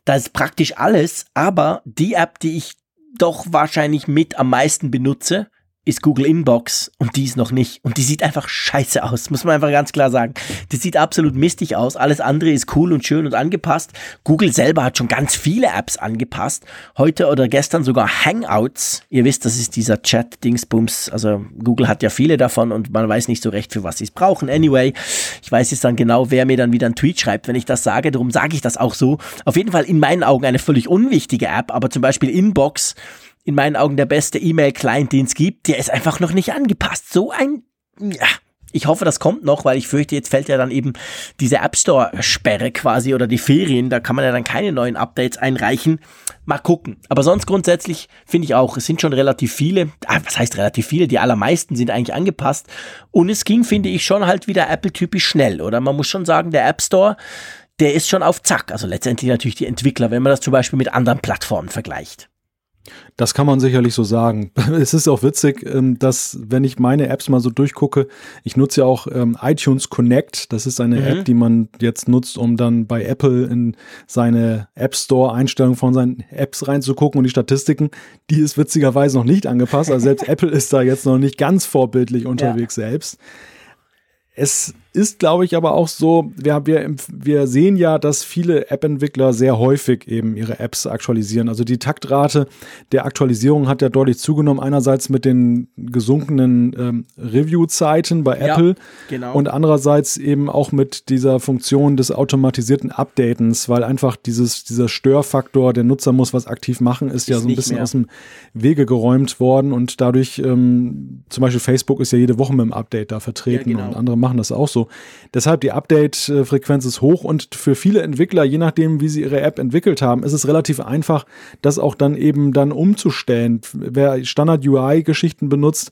da ist praktisch alles, aber die App, die ich doch wahrscheinlich mit am meisten benutze, ist Google Inbox und die ist noch nicht. Und die sieht einfach scheiße aus, muss man einfach ganz klar sagen. Die sieht absolut mistig aus. Alles andere ist cool und schön und angepasst. Google selber hat schon ganz viele Apps angepasst. Heute oder gestern sogar Hangouts. Ihr wisst, das ist dieser Chat-Dingsbums. Also Google hat ja viele davon und man weiß nicht so recht, für was sie es brauchen. Anyway, ich weiß jetzt dann genau, wer mir dann wieder einen Tweet schreibt, wenn ich das sage. Darum sage ich das auch so. Auf jeden Fall in meinen Augen eine völlig unwichtige App, aber zum Beispiel Inbox in meinen Augen der beste E-Mail-Client, den es gibt, der ist einfach noch nicht angepasst. So ein, ja, ich hoffe, das kommt noch, weil ich fürchte, jetzt fällt ja dann eben diese App Store-Sperre quasi oder die Ferien. Da kann man ja dann keine neuen Updates einreichen. Mal gucken. Aber sonst grundsätzlich finde ich auch, es sind schon relativ viele, ah, was heißt relativ viele? Die allermeisten sind eigentlich angepasst. Und es ging, finde ich, schon halt wieder Apple-typisch schnell, oder? Man muss schon sagen, der App Store, der ist schon auf Zack. Also letztendlich natürlich die Entwickler, wenn man das zum Beispiel mit anderen Plattformen vergleicht. Das kann man sicherlich so sagen. Es ist auch witzig, ähm, dass wenn ich meine Apps mal so durchgucke, ich nutze ja auch ähm, iTunes Connect. Das ist eine mhm. App, die man jetzt nutzt, um dann bei Apple in seine App Store Einstellungen von seinen Apps reinzugucken und die Statistiken, die ist witzigerweise noch nicht angepasst. Also selbst Apple ist da jetzt noch nicht ganz vorbildlich unterwegs ja. selbst. Es ist, glaube ich, aber auch so, wir, wir, wir sehen ja, dass viele App-Entwickler sehr häufig eben ihre Apps aktualisieren. Also die Taktrate der Aktualisierung hat ja deutlich zugenommen. Einerseits mit den gesunkenen ähm, Review-Zeiten bei Apple ja, genau. und andererseits eben auch mit dieser Funktion des automatisierten Updatens, weil einfach dieses, dieser Störfaktor, der Nutzer muss was aktiv machen, ist, ist ja so ein bisschen mehr. aus dem Wege geräumt worden und dadurch ähm, zum Beispiel Facebook ist ja jede Woche mit dem Update da vertreten ja, genau. und andere machen das auch so. Deshalb die Update-Frequenz ist hoch und für viele Entwickler, je nachdem, wie sie ihre App entwickelt haben, ist es relativ einfach, das auch dann eben dann umzustellen. Wer Standard-UI-Geschichten benutzt,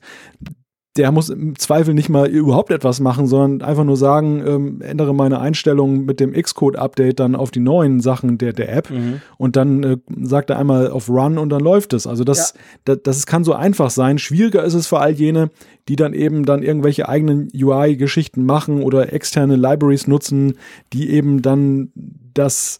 der muss im Zweifel nicht mal überhaupt etwas machen, sondern einfach nur sagen, ähm, ändere meine Einstellungen mit dem Xcode-Update dann auf die neuen Sachen der, der App mhm. und dann äh, sagt er einmal auf Run und dann läuft es. Also das, ja. das, das kann so einfach sein. Schwieriger ist es für all jene, die dann eben dann irgendwelche eigenen UI-Geschichten machen oder externe Libraries nutzen, die eben dann das,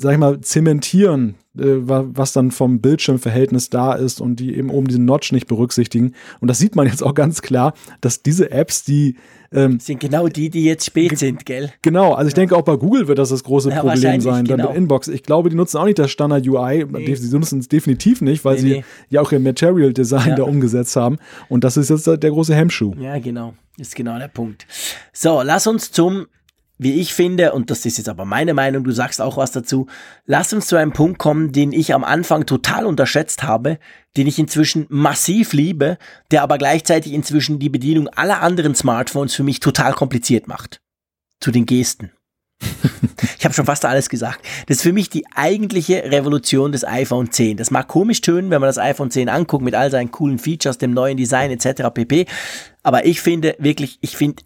sag ich mal, zementieren, äh, was dann vom Bildschirmverhältnis da ist und die eben oben diesen Notch nicht berücksichtigen. Und das sieht man jetzt auch ganz klar, dass diese Apps, die ähm, sind genau die, die jetzt spät sind, gell? Genau, also ich ja. denke auch bei Google wird das das große ja, Problem sein, genau. dann bei Inbox. Ich glaube, die nutzen auch nicht das Standard UI, nee. sie nutzen es definitiv nicht, weil nee, sie nee. ja auch ihr Material Design ja. da umgesetzt haben und das ist jetzt der große Hemmschuh. Ja, genau, ist genau der Punkt. So, lass uns zum wie ich finde, und das ist jetzt aber meine Meinung, du sagst auch was dazu, lass uns zu einem Punkt kommen, den ich am Anfang total unterschätzt habe, den ich inzwischen massiv liebe, der aber gleichzeitig inzwischen die Bedienung aller anderen Smartphones für mich total kompliziert macht. Zu den Gesten. ich habe schon fast alles gesagt. Das ist für mich die eigentliche Revolution des iPhone 10. Das mag komisch tönen, wenn man das iPhone 10 anguckt mit all seinen coolen Features, dem neuen Design etc. pp. Aber ich finde wirklich, ich finde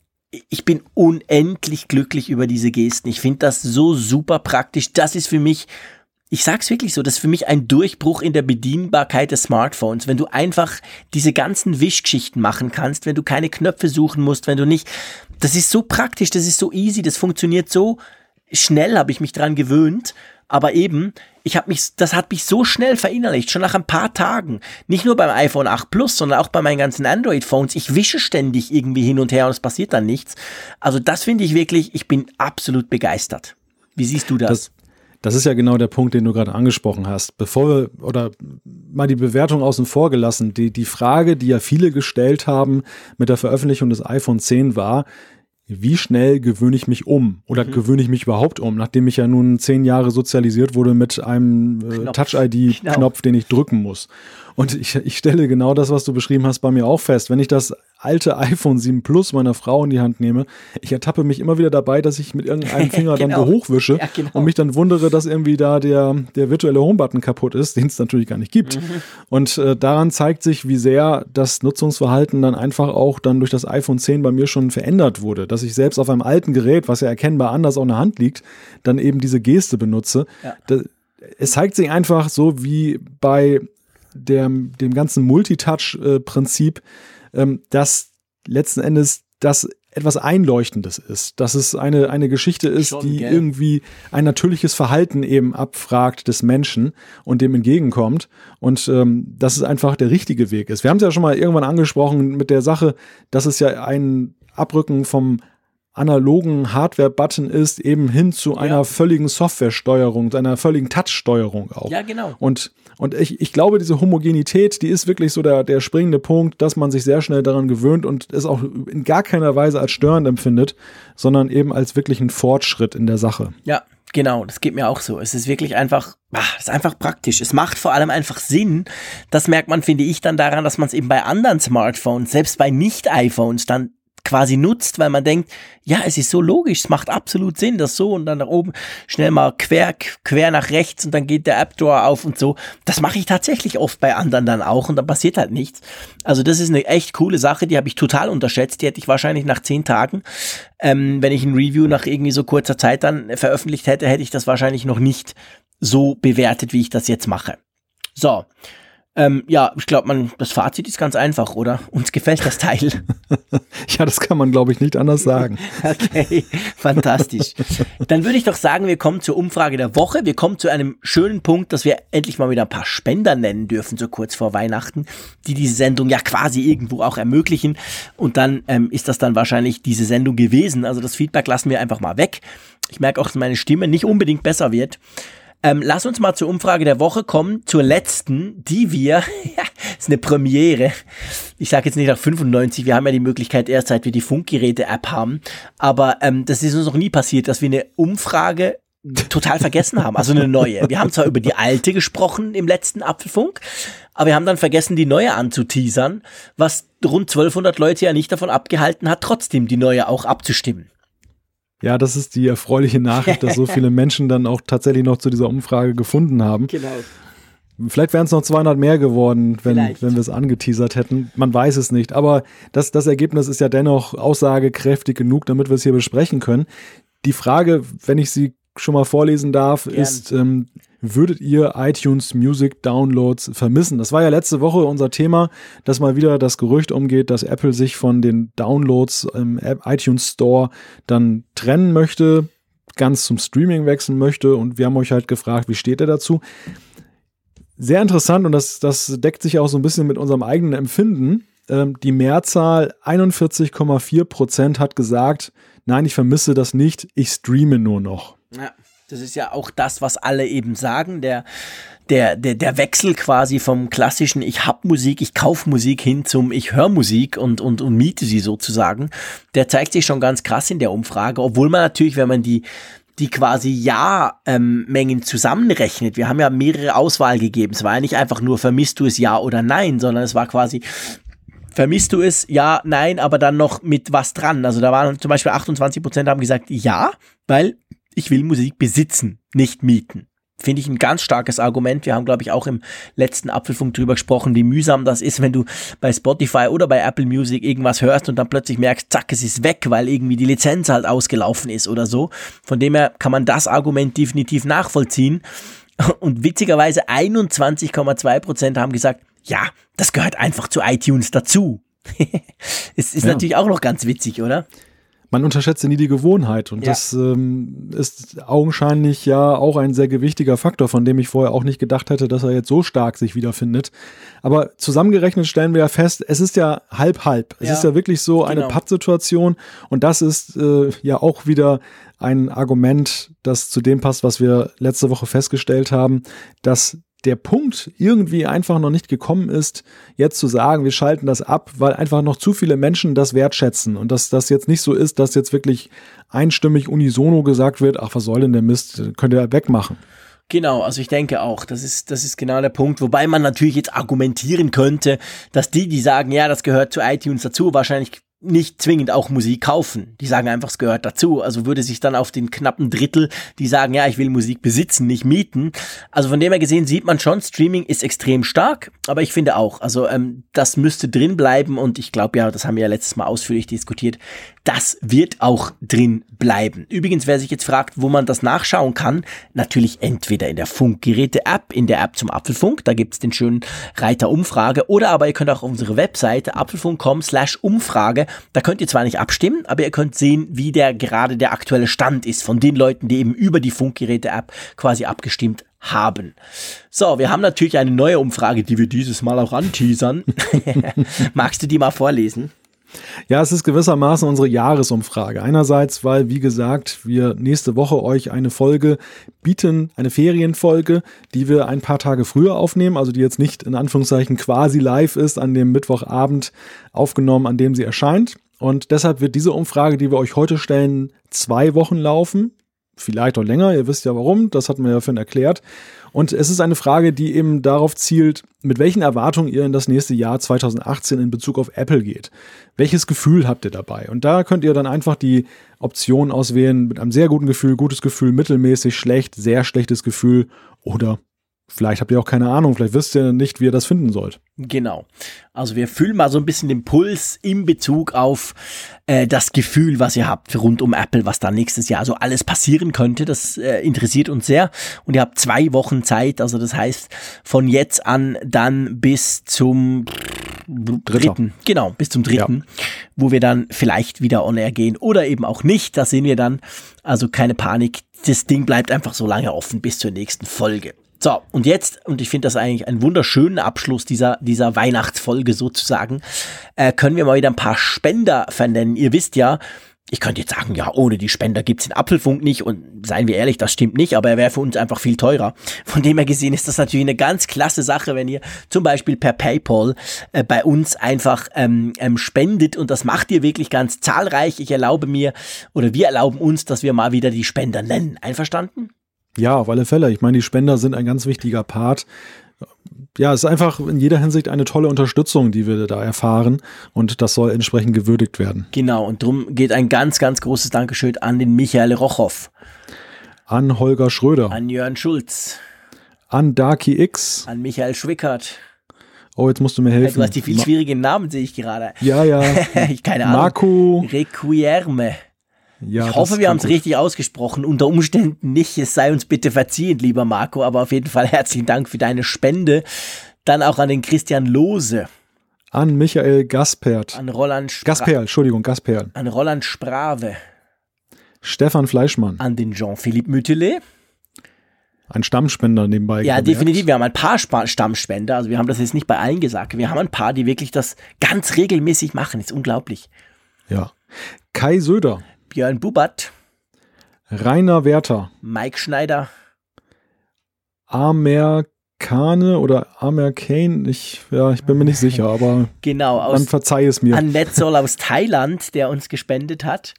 ich bin unendlich glücklich über diese Gesten. Ich finde das so super praktisch. Das ist für mich, ich sag's wirklich so, das ist für mich ein Durchbruch in der Bedienbarkeit des Smartphones. Wenn du einfach diese ganzen Wischgeschichten machen kannst, wenn du keine Knöpfe suchen musst, wenn du nicht, das ist so praktisch, das ist so easy, das funktioniert so schnell, habe ich mich dran gewöhnt. Aber eben, ich habe mich, das hat mich so schnell verinnerlicht, schon nach ein paar Tagen. Nicht nur beim iPhone 8 Plus, sondern auch bei meinen ganzen Android-Phones. Ich wische ständig irgendwie hin und her und es passiert dann nichts. Also das finde ich wirklich, ich bin absolut begeistert. Wie siehst du das? das das ist ja genau der Punkt, den du gerade angesprochen hast. Bevor wir, oder mal die Bewertung außen vor gelassen, die, die Frage, die ja viele gestellt haben mit der Veröffentlichung des iPhone 10 war, wie schnell gewöhne ich mich um oder mhm. gewöhne ich mich überhaupt um, nachdem ich ja nun zehn Jahre sozialisiert wurde mit einem äh, Touch-ID-Knopf, den ich drücken muss. Und ich, ich stelle genau das, was du beschrieben hast, bei mir auch fest. Wenn ich das alte iPhone 7 Plus meiner Frau in die Hand nehme, ich ertappe mich immer wieder dabei, dass ich mit irgendeinem Finger genau. dann so hochwische ja, genau. und mich dann wundere, dass irgendwie da der, der virtuelle Homebutton kaputt ist, den es natürlich gar nicht gibt. Mhm. Und äh, daran zeigt sich, wie sehr das Nutzungsverhalten dann einfach auch dann durch das iPhone 10 bei mir schon verändert wurde, dass ich selbst auf einem alten Gerät, was ja erkennbar anders auf der Hand liegt, dann eben diese Geste benutze. Ja. Das, es zeigt sich einfach so wie bei der, dem ganzen Multitouch-Prinzip, ähm, dass letzten Endes das etwas Einleuchtendes ist, dass es eine, eine Geschichte ist, Schon, die gell? irgendwie ein natürliches Verhalten eben abfragt des Menschen und dem entgegenkommt und ähm, dass es einfach der richtige Weg ist. Wir haben es ja schon mal irgendwann angesprochen mit der Sache, dass es ja ein Abrücken vom analogen Hardware-Button ist, eben hin zu ja. einer völligen Software-Steuerung, zu einer völligen Touch-Steuerung auch. Ja, genau. Und, und ich, ich glaube, diese Homogenität, die ist wirklich so der, der springende Punkt, dass man sich sehr schnell daran gewöhnt und es auch in gar keiner Weise als störend empfindet, sondern eben als wirklichen Fortschritt in der Sache. Ja, Genau, das geht mir auch so. Es ist wirklich einfach, ach, es ist einfach praktisch. Es macht vor allem einfach Sinn. Das merkt man, finde ich, dann daran, dass man es eben bei anderen Smartphones, selbst bei Nicht-iPhones, dann quasi nutzt, weil man denkt, ja, es ist so logisch, es macht absolut Sinn, das so und dann nach oben schnell mal quer, quer nach rechts und dann geht der App Door auf und so. Das mache ich tatsächlich oft bei anderen dann auch und dann passiert halt nichts. Also das ist eine echt coole Sache, die habe ich total unterschätzt. Die hätte ich wahrscheinlich nach zehn Tagen, ähm, wenn ich ein Review nach irgendwie so kurzer Zeit dann veröffentlicht hätte, hätte ich das wahrscheinlich noch nicht so bewertet, wie ich das jetzt mache. So. Ähm, ja, ich glaube, man, das Fazit ist ganz einfach, oder? Uns gefällt das Teil. ja, das kann man, glaube ich, nicht anders sagen. okay, fantastisch. Dann würde ich doch sagen, wir kommen zur Umfrage der Woche. Wir kommen zu einem schönen Punkt, dass wir endlich mal wieder ein paar Spender nennen dürfen, so kurz vor Weihnachten, die diese Sendung ja quasi irgendwo auch ermöglichen. Und dann ähm, ist das dann wahrscheinlich diese Sendung gewesen. Also das Feedback lassen wir einfach mal weg. Ich merke auch, dass meine Stimme nicht unbedingt besser wird. Ähm, lass uns mal zur Umfrage der Woche kommen, zur letzten, die wir, ist eine Premiere. Ich sage jetzt nicht nach 95, wir haben ja die Möglichkeit erst seit wir die Funkgeräte-App haben, aber ähm, das ist uns noch nie passiert, dass wir eine Umfrage total vergessen haben, also eine neue. Wir haben zwar über die alte gesprochen im letzten Apfelfunk, aber wir haben dann vergessen, die neue anzuteasern, was rund 1200 Leute ja nicht davon abgehalten hat, trotzdem die neue auch abzustimmen. Ja, das ist die erfreuliche Nachricht, dass so viele Menschen dann auch tatsächlich noch zu dieser Umfrage gefunden haben. Genau. Vielleicht wären es noch 200 mehr geworden, wenn, wenn wir es angeteasert hätten. Man weiß es nicht. Aber das, das Ergebnis ist ja dennoch aussagekräftig genug, damit wir es hier besprechen können. Die Frage, wenn ich sie schon mal vorlesen darf, Gern. ist, ähm, würdet ihr iTunes Music Downloads vermissen? Das war ja letzte Woche unser Thema, dass mal wieder das Gerücht umgeht, dass Apple sich von den Downloads im iTunes Store dann trennen möchte, ganz zum Streaming wechseln möchte und wir haben euch halt gefragt, wie steht er dazu? Sehr interessant und das, das deckt sich auch so ein bisschen mit unserem eigenen Empfinden. Ähm, die Mehrzahl 41,4 Prozent hat gesagt, nein, ich vermisse das nicht, ich streame nur noch. Ja. Das ist ja auch das, was alle eben sagen. Der, der, der, der Wechsel quasi vom klassischen Ich hab Musik, ich kauf Musik hin zum Ich höre Musik und, und, und miete sie sozusagen, der zeigt sich schon ganz krass in der Umfrage, obwohl man natürlich, wenn man die, die quasi Ja-Mengen ähm, zusammenrechnet. Wir haben ja mehrere Auswahl gegeben. Es war ja nicht einfach nur, vermisst du es ja oder nein, sondern es war quasi, vermisst du es? Ja, nein, aber dann noch mit was dran. Also da waren zum Beispiel 28 Prozent haben gesagt ja, weil ich will Musik besitzen, nicht mieten. Finde ich ein ganz starkes Argument. Wir haben, glaube ich, auch im letzten Apfelfunk drüber gesprochen, wie mühsam das ist, wenn du bei Spotify oder bei Apple Music irgendwas hörst und dann plötzlich merkst, zack, es ist weg, weil irgendwie die Lizenz halt ausgelaufen ist oder so. Von dem her kann man das Argument definitiv nachvollziehen. Und witzigerweise 21,2 Prozent haben gesagt, ja, das gehört einfach zu iTunes dazu. es ist ja. natürlich auch noch ganz witzig, oder? Man unterschätze nie die Gewohnheit. Und ja. das ähm, ist augenscheinlich ja auch ein sehr gewichtiger Faktor, von dem ich vorher auch nicht gedacht hätte, dass er jetzt so stark sich wiederfindet. Aber zusammengerechnet stellen wir ja fest, es ist ja halb halb. Es ja. ist ja wirklich so eine genau. Pattsituation. Und das ist äh, ja auch wieder ein Argument, das zu dem passt, was wir letzte Woche festgestellt haben, dass der Punkt irgendwie einfach noch nicht gekommen ist, jetzt zu sagen, wir schalten das ab, weil einfach noch zu viele Menschen das wertschätzen und dass das jetzt nicht so ist, dass jetzt wirklich einstimmig unisono gesagt wird, ach, was soll denn der Mist, könnt ihr wegmachen. Genau, also ich denke auch, das ist, das ist genau der Punkt, wobei man natürlich jetzt argumentieren könnte, dass die, die sagen, ja, das gehört zu iTunes dazu, wahrscheinlich nicht zwingend auch Musik kaufen. Die sagen einfach, es gehört dazu. Also würde sich dann auf den knappen Drittel, die sagen, ja, ich will Musik besitzen, nicht mieten. Also von dem her gesehen sieht man schon, Streaming ist extrem stark, aber ich finde auch, also ähm, das müsste drin bleiben und ich glaube ja, das haben wir ja letztes Mal ausführlich diskutiert, das wird auch drin bleiben. Übrigens, wer sich jetzt fragt, wo man das nachschauen kann, natürlich entweder in der Funkgeräte-App, in der App zum Apfelfunk, da gibt's den schönen Reiter Umfrage, oder aber ihr könnt auch auf unsere Webseite apfelfunk.com slash Umfrage, da könnt ihr zwar nicht abstimmen, aber ihr könnt sehen, wie der gerade der aktuelle Stand ist von den Leuten, die eben über die Funkgeräte-App quasi abgestimmt haben. So, wir haben natürlich eine neue Umfrage, die wir dieses Mal auch anteasern. Magst du die mal vorlesen? Ja, es ist gewissermaßen unsere Jahresumfrage. Einerseits, weil, wie gesagt, wir nächste Woche euch eine Folge bieten, eine Ferienfolge, die wir ein paar Tage früher aufnehmen, also die jetzt nicht in Anführungszeichen quasi live ist, an dem Mittwochabend aufgenommen, an dem sie erscheint. Und deshalb wird diese Umfrage, die wir euch heute stellen, zwei Wochen laufen. Vielleicht auch länger, ihr wisst ja warum, das hatten wir ja vorhin erklärt. Und es ist eine Frage, die eben darauf zielt, mit welchen Erwartungen ihr in das nächste Jahr 2018 in Bezug auf Apple geht. Welches Gefühl habt ihr dabei? Und da könnt ihr dann einfach die Option auswählen mit einem sehr guten Gefühl, gutes Gefühl, mittelmäßig, schlecht, sehr schlechtes Gefühl oder Vielleicht habt ihr auch keine Ahnung, vielleicht wisst ihr nicht, wie ihr das finden sollt. Genau. Also wir fühlen mal so ein bisschen den Puls in Bezug auf äh, das Gefühl, was ihr habt rund um Apple, was da nächstes Jahr so alles passieren könnte. Das äh, interessiert uns sehr. Und ihr habt zwei Wochen Zeit. Also das heißt, von jetzt an dann bis zum dritten. Genau, bis zum dritten, ja. wo wir dann vielleicht wieder on air gehen oder eben auch nicht. Da sehen wir dann. Also keine Panik. Das Ding bleibt einfach so lange offen bis zur nächsten Folge. So, und jetzt, und ich finde das eigentlich einen wunderschönen Abschluss dieser, dieser Weihnachtsfolge sozusagen, äh, können wir mal wieder ein paar Spender vernennen. Ihr wisst ja, ich könnte jetzt sagen, ja, ohne die Spender gibt's den Apfelfunk nicht und seien wir ehrlich, das stimmt nicht, aber er wäre für uns einfach viel teurer. Von dem her gesehen ist das natürlich eine ganz klasse Sache, wenn ihr zum Beispiel per PayPal äh, bei uns einfach ähm, ähm, spendet und das macht ihr wirklich ganz zahlreich. Ich erlaube mir oder wir erlauben uns, dass wir mal wieder die Spender nennen. Einverstanden? Ja, auf alle Fälle. Ich meine, die Spender sind ein ganz wichtiger Part. Ja, es ist einfach in jeder Hinsicht eine tolle Unterstützung, die wir da erfahren und das soll entsprechend gewürdigt werden. Genau, und darum geht ein ganz, ganz großes Dankeschön an den Michael Rochow. An Holger Schröder. An Jörn Schulz. An Darky X. An Michael Schwickert. Oh, jetzt musst du mir helfen. Du hast die viel schwierigen Namen, sehe ich gerade. Ja, ja. ich keine Ahnung. Marco. Requierme. Ja, ich hoffe, wir haben es richtig ausgesprochen. Unter Umständen nicht. Es sei uns bitte verziehen, lieber Marco. Aber auf jeden Fall herzlichen Dank für deine Spende. Dann auch an den Christian Lose. An Michael Gaspert. An Roland Spra Gasperl, Entschuldigung, Gasperl. An Roland Sprave. Stefan Fleischmann. An den Jean-Philippe Mütele. Ein Stammspender nebenbei. Ja, gemerkt. definitiv. Wir haben ein paar Stammspender. Also wir haben das jetzt nicht bei allen gesagt. Wir haben ein paar, die wirklich das ganz regelmäßig machen. Ist unglaublich. Ja. Kai Söder. Björn Bubat. Rainer Werther. Mike Schneider. Amer Kane oder Amer Kane, ich, ja, ich bin mir nicht sicher, aber genau, aus, man verzeihe es mir. Annette Soll aus Thailand, der uns gespendet hat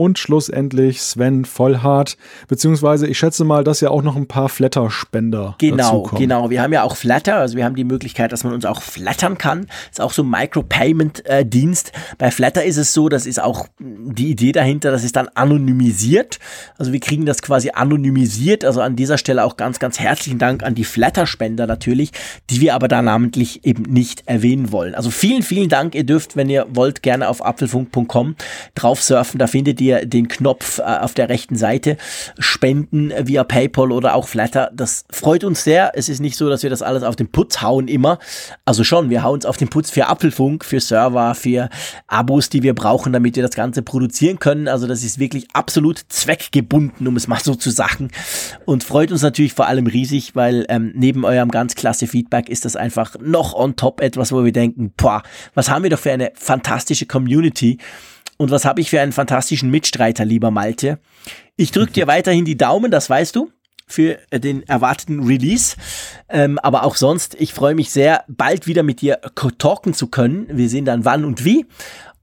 und schlussendlich Sven Vollhardt, beziehungsweise ich schätze mal, dass ja auch noch ein paar Flatter-Spender Genau, genau. Wir haben ja auch Flatter, also wir haben die Möglichkeit, dass man uns auch flattern kann. Das ist auch so ein Micropayment-Dienst. Bei Flatter ist es so, das ist auch die Idee dahinter, das ist dann anonymisiert. Also wir kriegen das quasi anonymisiert. Also an dieser Stelle auch ganz, ganz herzlichen Dank an die Flatter-Spender natürlich, die wir aber da namentlich eben nicht erwähnen wollen. Also vielen, vielen Dank. Ihr dürft, wenn ihr wollt, gerne auf apfelfunk.com drauf surfen. Da findet ihr den Knopf äh, auf der rechten Seite spenden via PayPal oder auch Flatter. Das freut uns sehr. Es ist nicht so, dass wir das alles auf den Putz hauen immer. Also schon, wir hauen es auf den Putz für Apfelfunk, für Server, für Abos, die wir brauchen, damit wir das Ganze produzieren können. Also das ist wirklich absolut zweckgebunden, um es mal so zu sagen. Und freut uns natürlich vor allem riesig, weil ähm, neben eurem ganz klasse Feedback ist das einfach noch on top etwas, wo wir denken, boah, was haben wir doch für eine fantastische Community. Und was habe ich für einen fantastischen Mitstreiter, lieber Malte? Ich drücke dir weiterhin die Daumen, das weißt du, für äh, den erwarteten Release. Ähm, aber auch sonst, ich freue mich sehr, bald wieder mit dir talken zu können. Wir sehen dann wann und wie.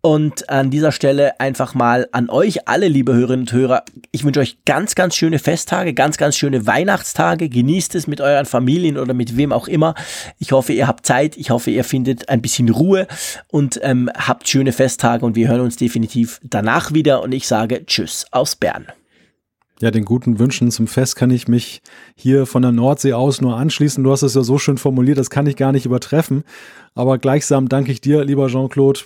Und an dieser Stelle einfach mal an euch alle, liebe Hörerinnen und Hörer. Ich wünsche euch ganz, ganz schöne Festtage, ganz, ganz schöne Weihnachtstage. Genießt es mit euren Familien oder mit wem auch immer. Ich hoffe, ihr habt Zeit. Ich hoffe, ihr findet ein bisschen Ruhe und ähm, habt schöne Festtage. Und wir hören uns definitiv danach wieder. Und ich sage Tschüss aus Bern. Ja, den guten Wünschen zum Fest kann ich mich hier von der Nordsee aus nur anschließen. Du hast es ja so schön formuliert, das kann ich gar nicht übertreffen. Aber gleichsam danke ich dir, lieber Jean-Claude.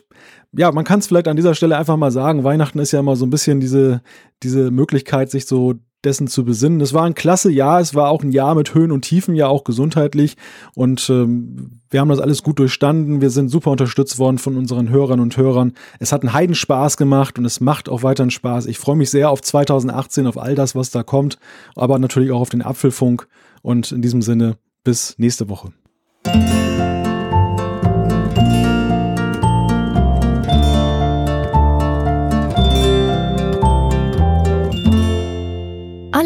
Ja, man kann es vielleicht an dieser Stelle einfach mal sagen. Weihnachten ist ja immer so ein bisschen diese, diese Möglichkeit, sich so dessen zu besinnen. Es war ein klasse Jahr, es war auch ein Jahr mit Höhen und Tiefen, ja auch gesundheitlich. Und ähm, wir haben das alles gut durchstanden. Wir sind super unterstützt worden von unseren Hörern und Hörern. Es hat einen Heidenspaß gemacht und es macht auch weiterhin Spaß. Ich freue mich sehr auf 2018, auf all das, was da kommt, aber natürlich auch auf den Apfelfunk. Und in diesem Sinne, bis nächste Woche.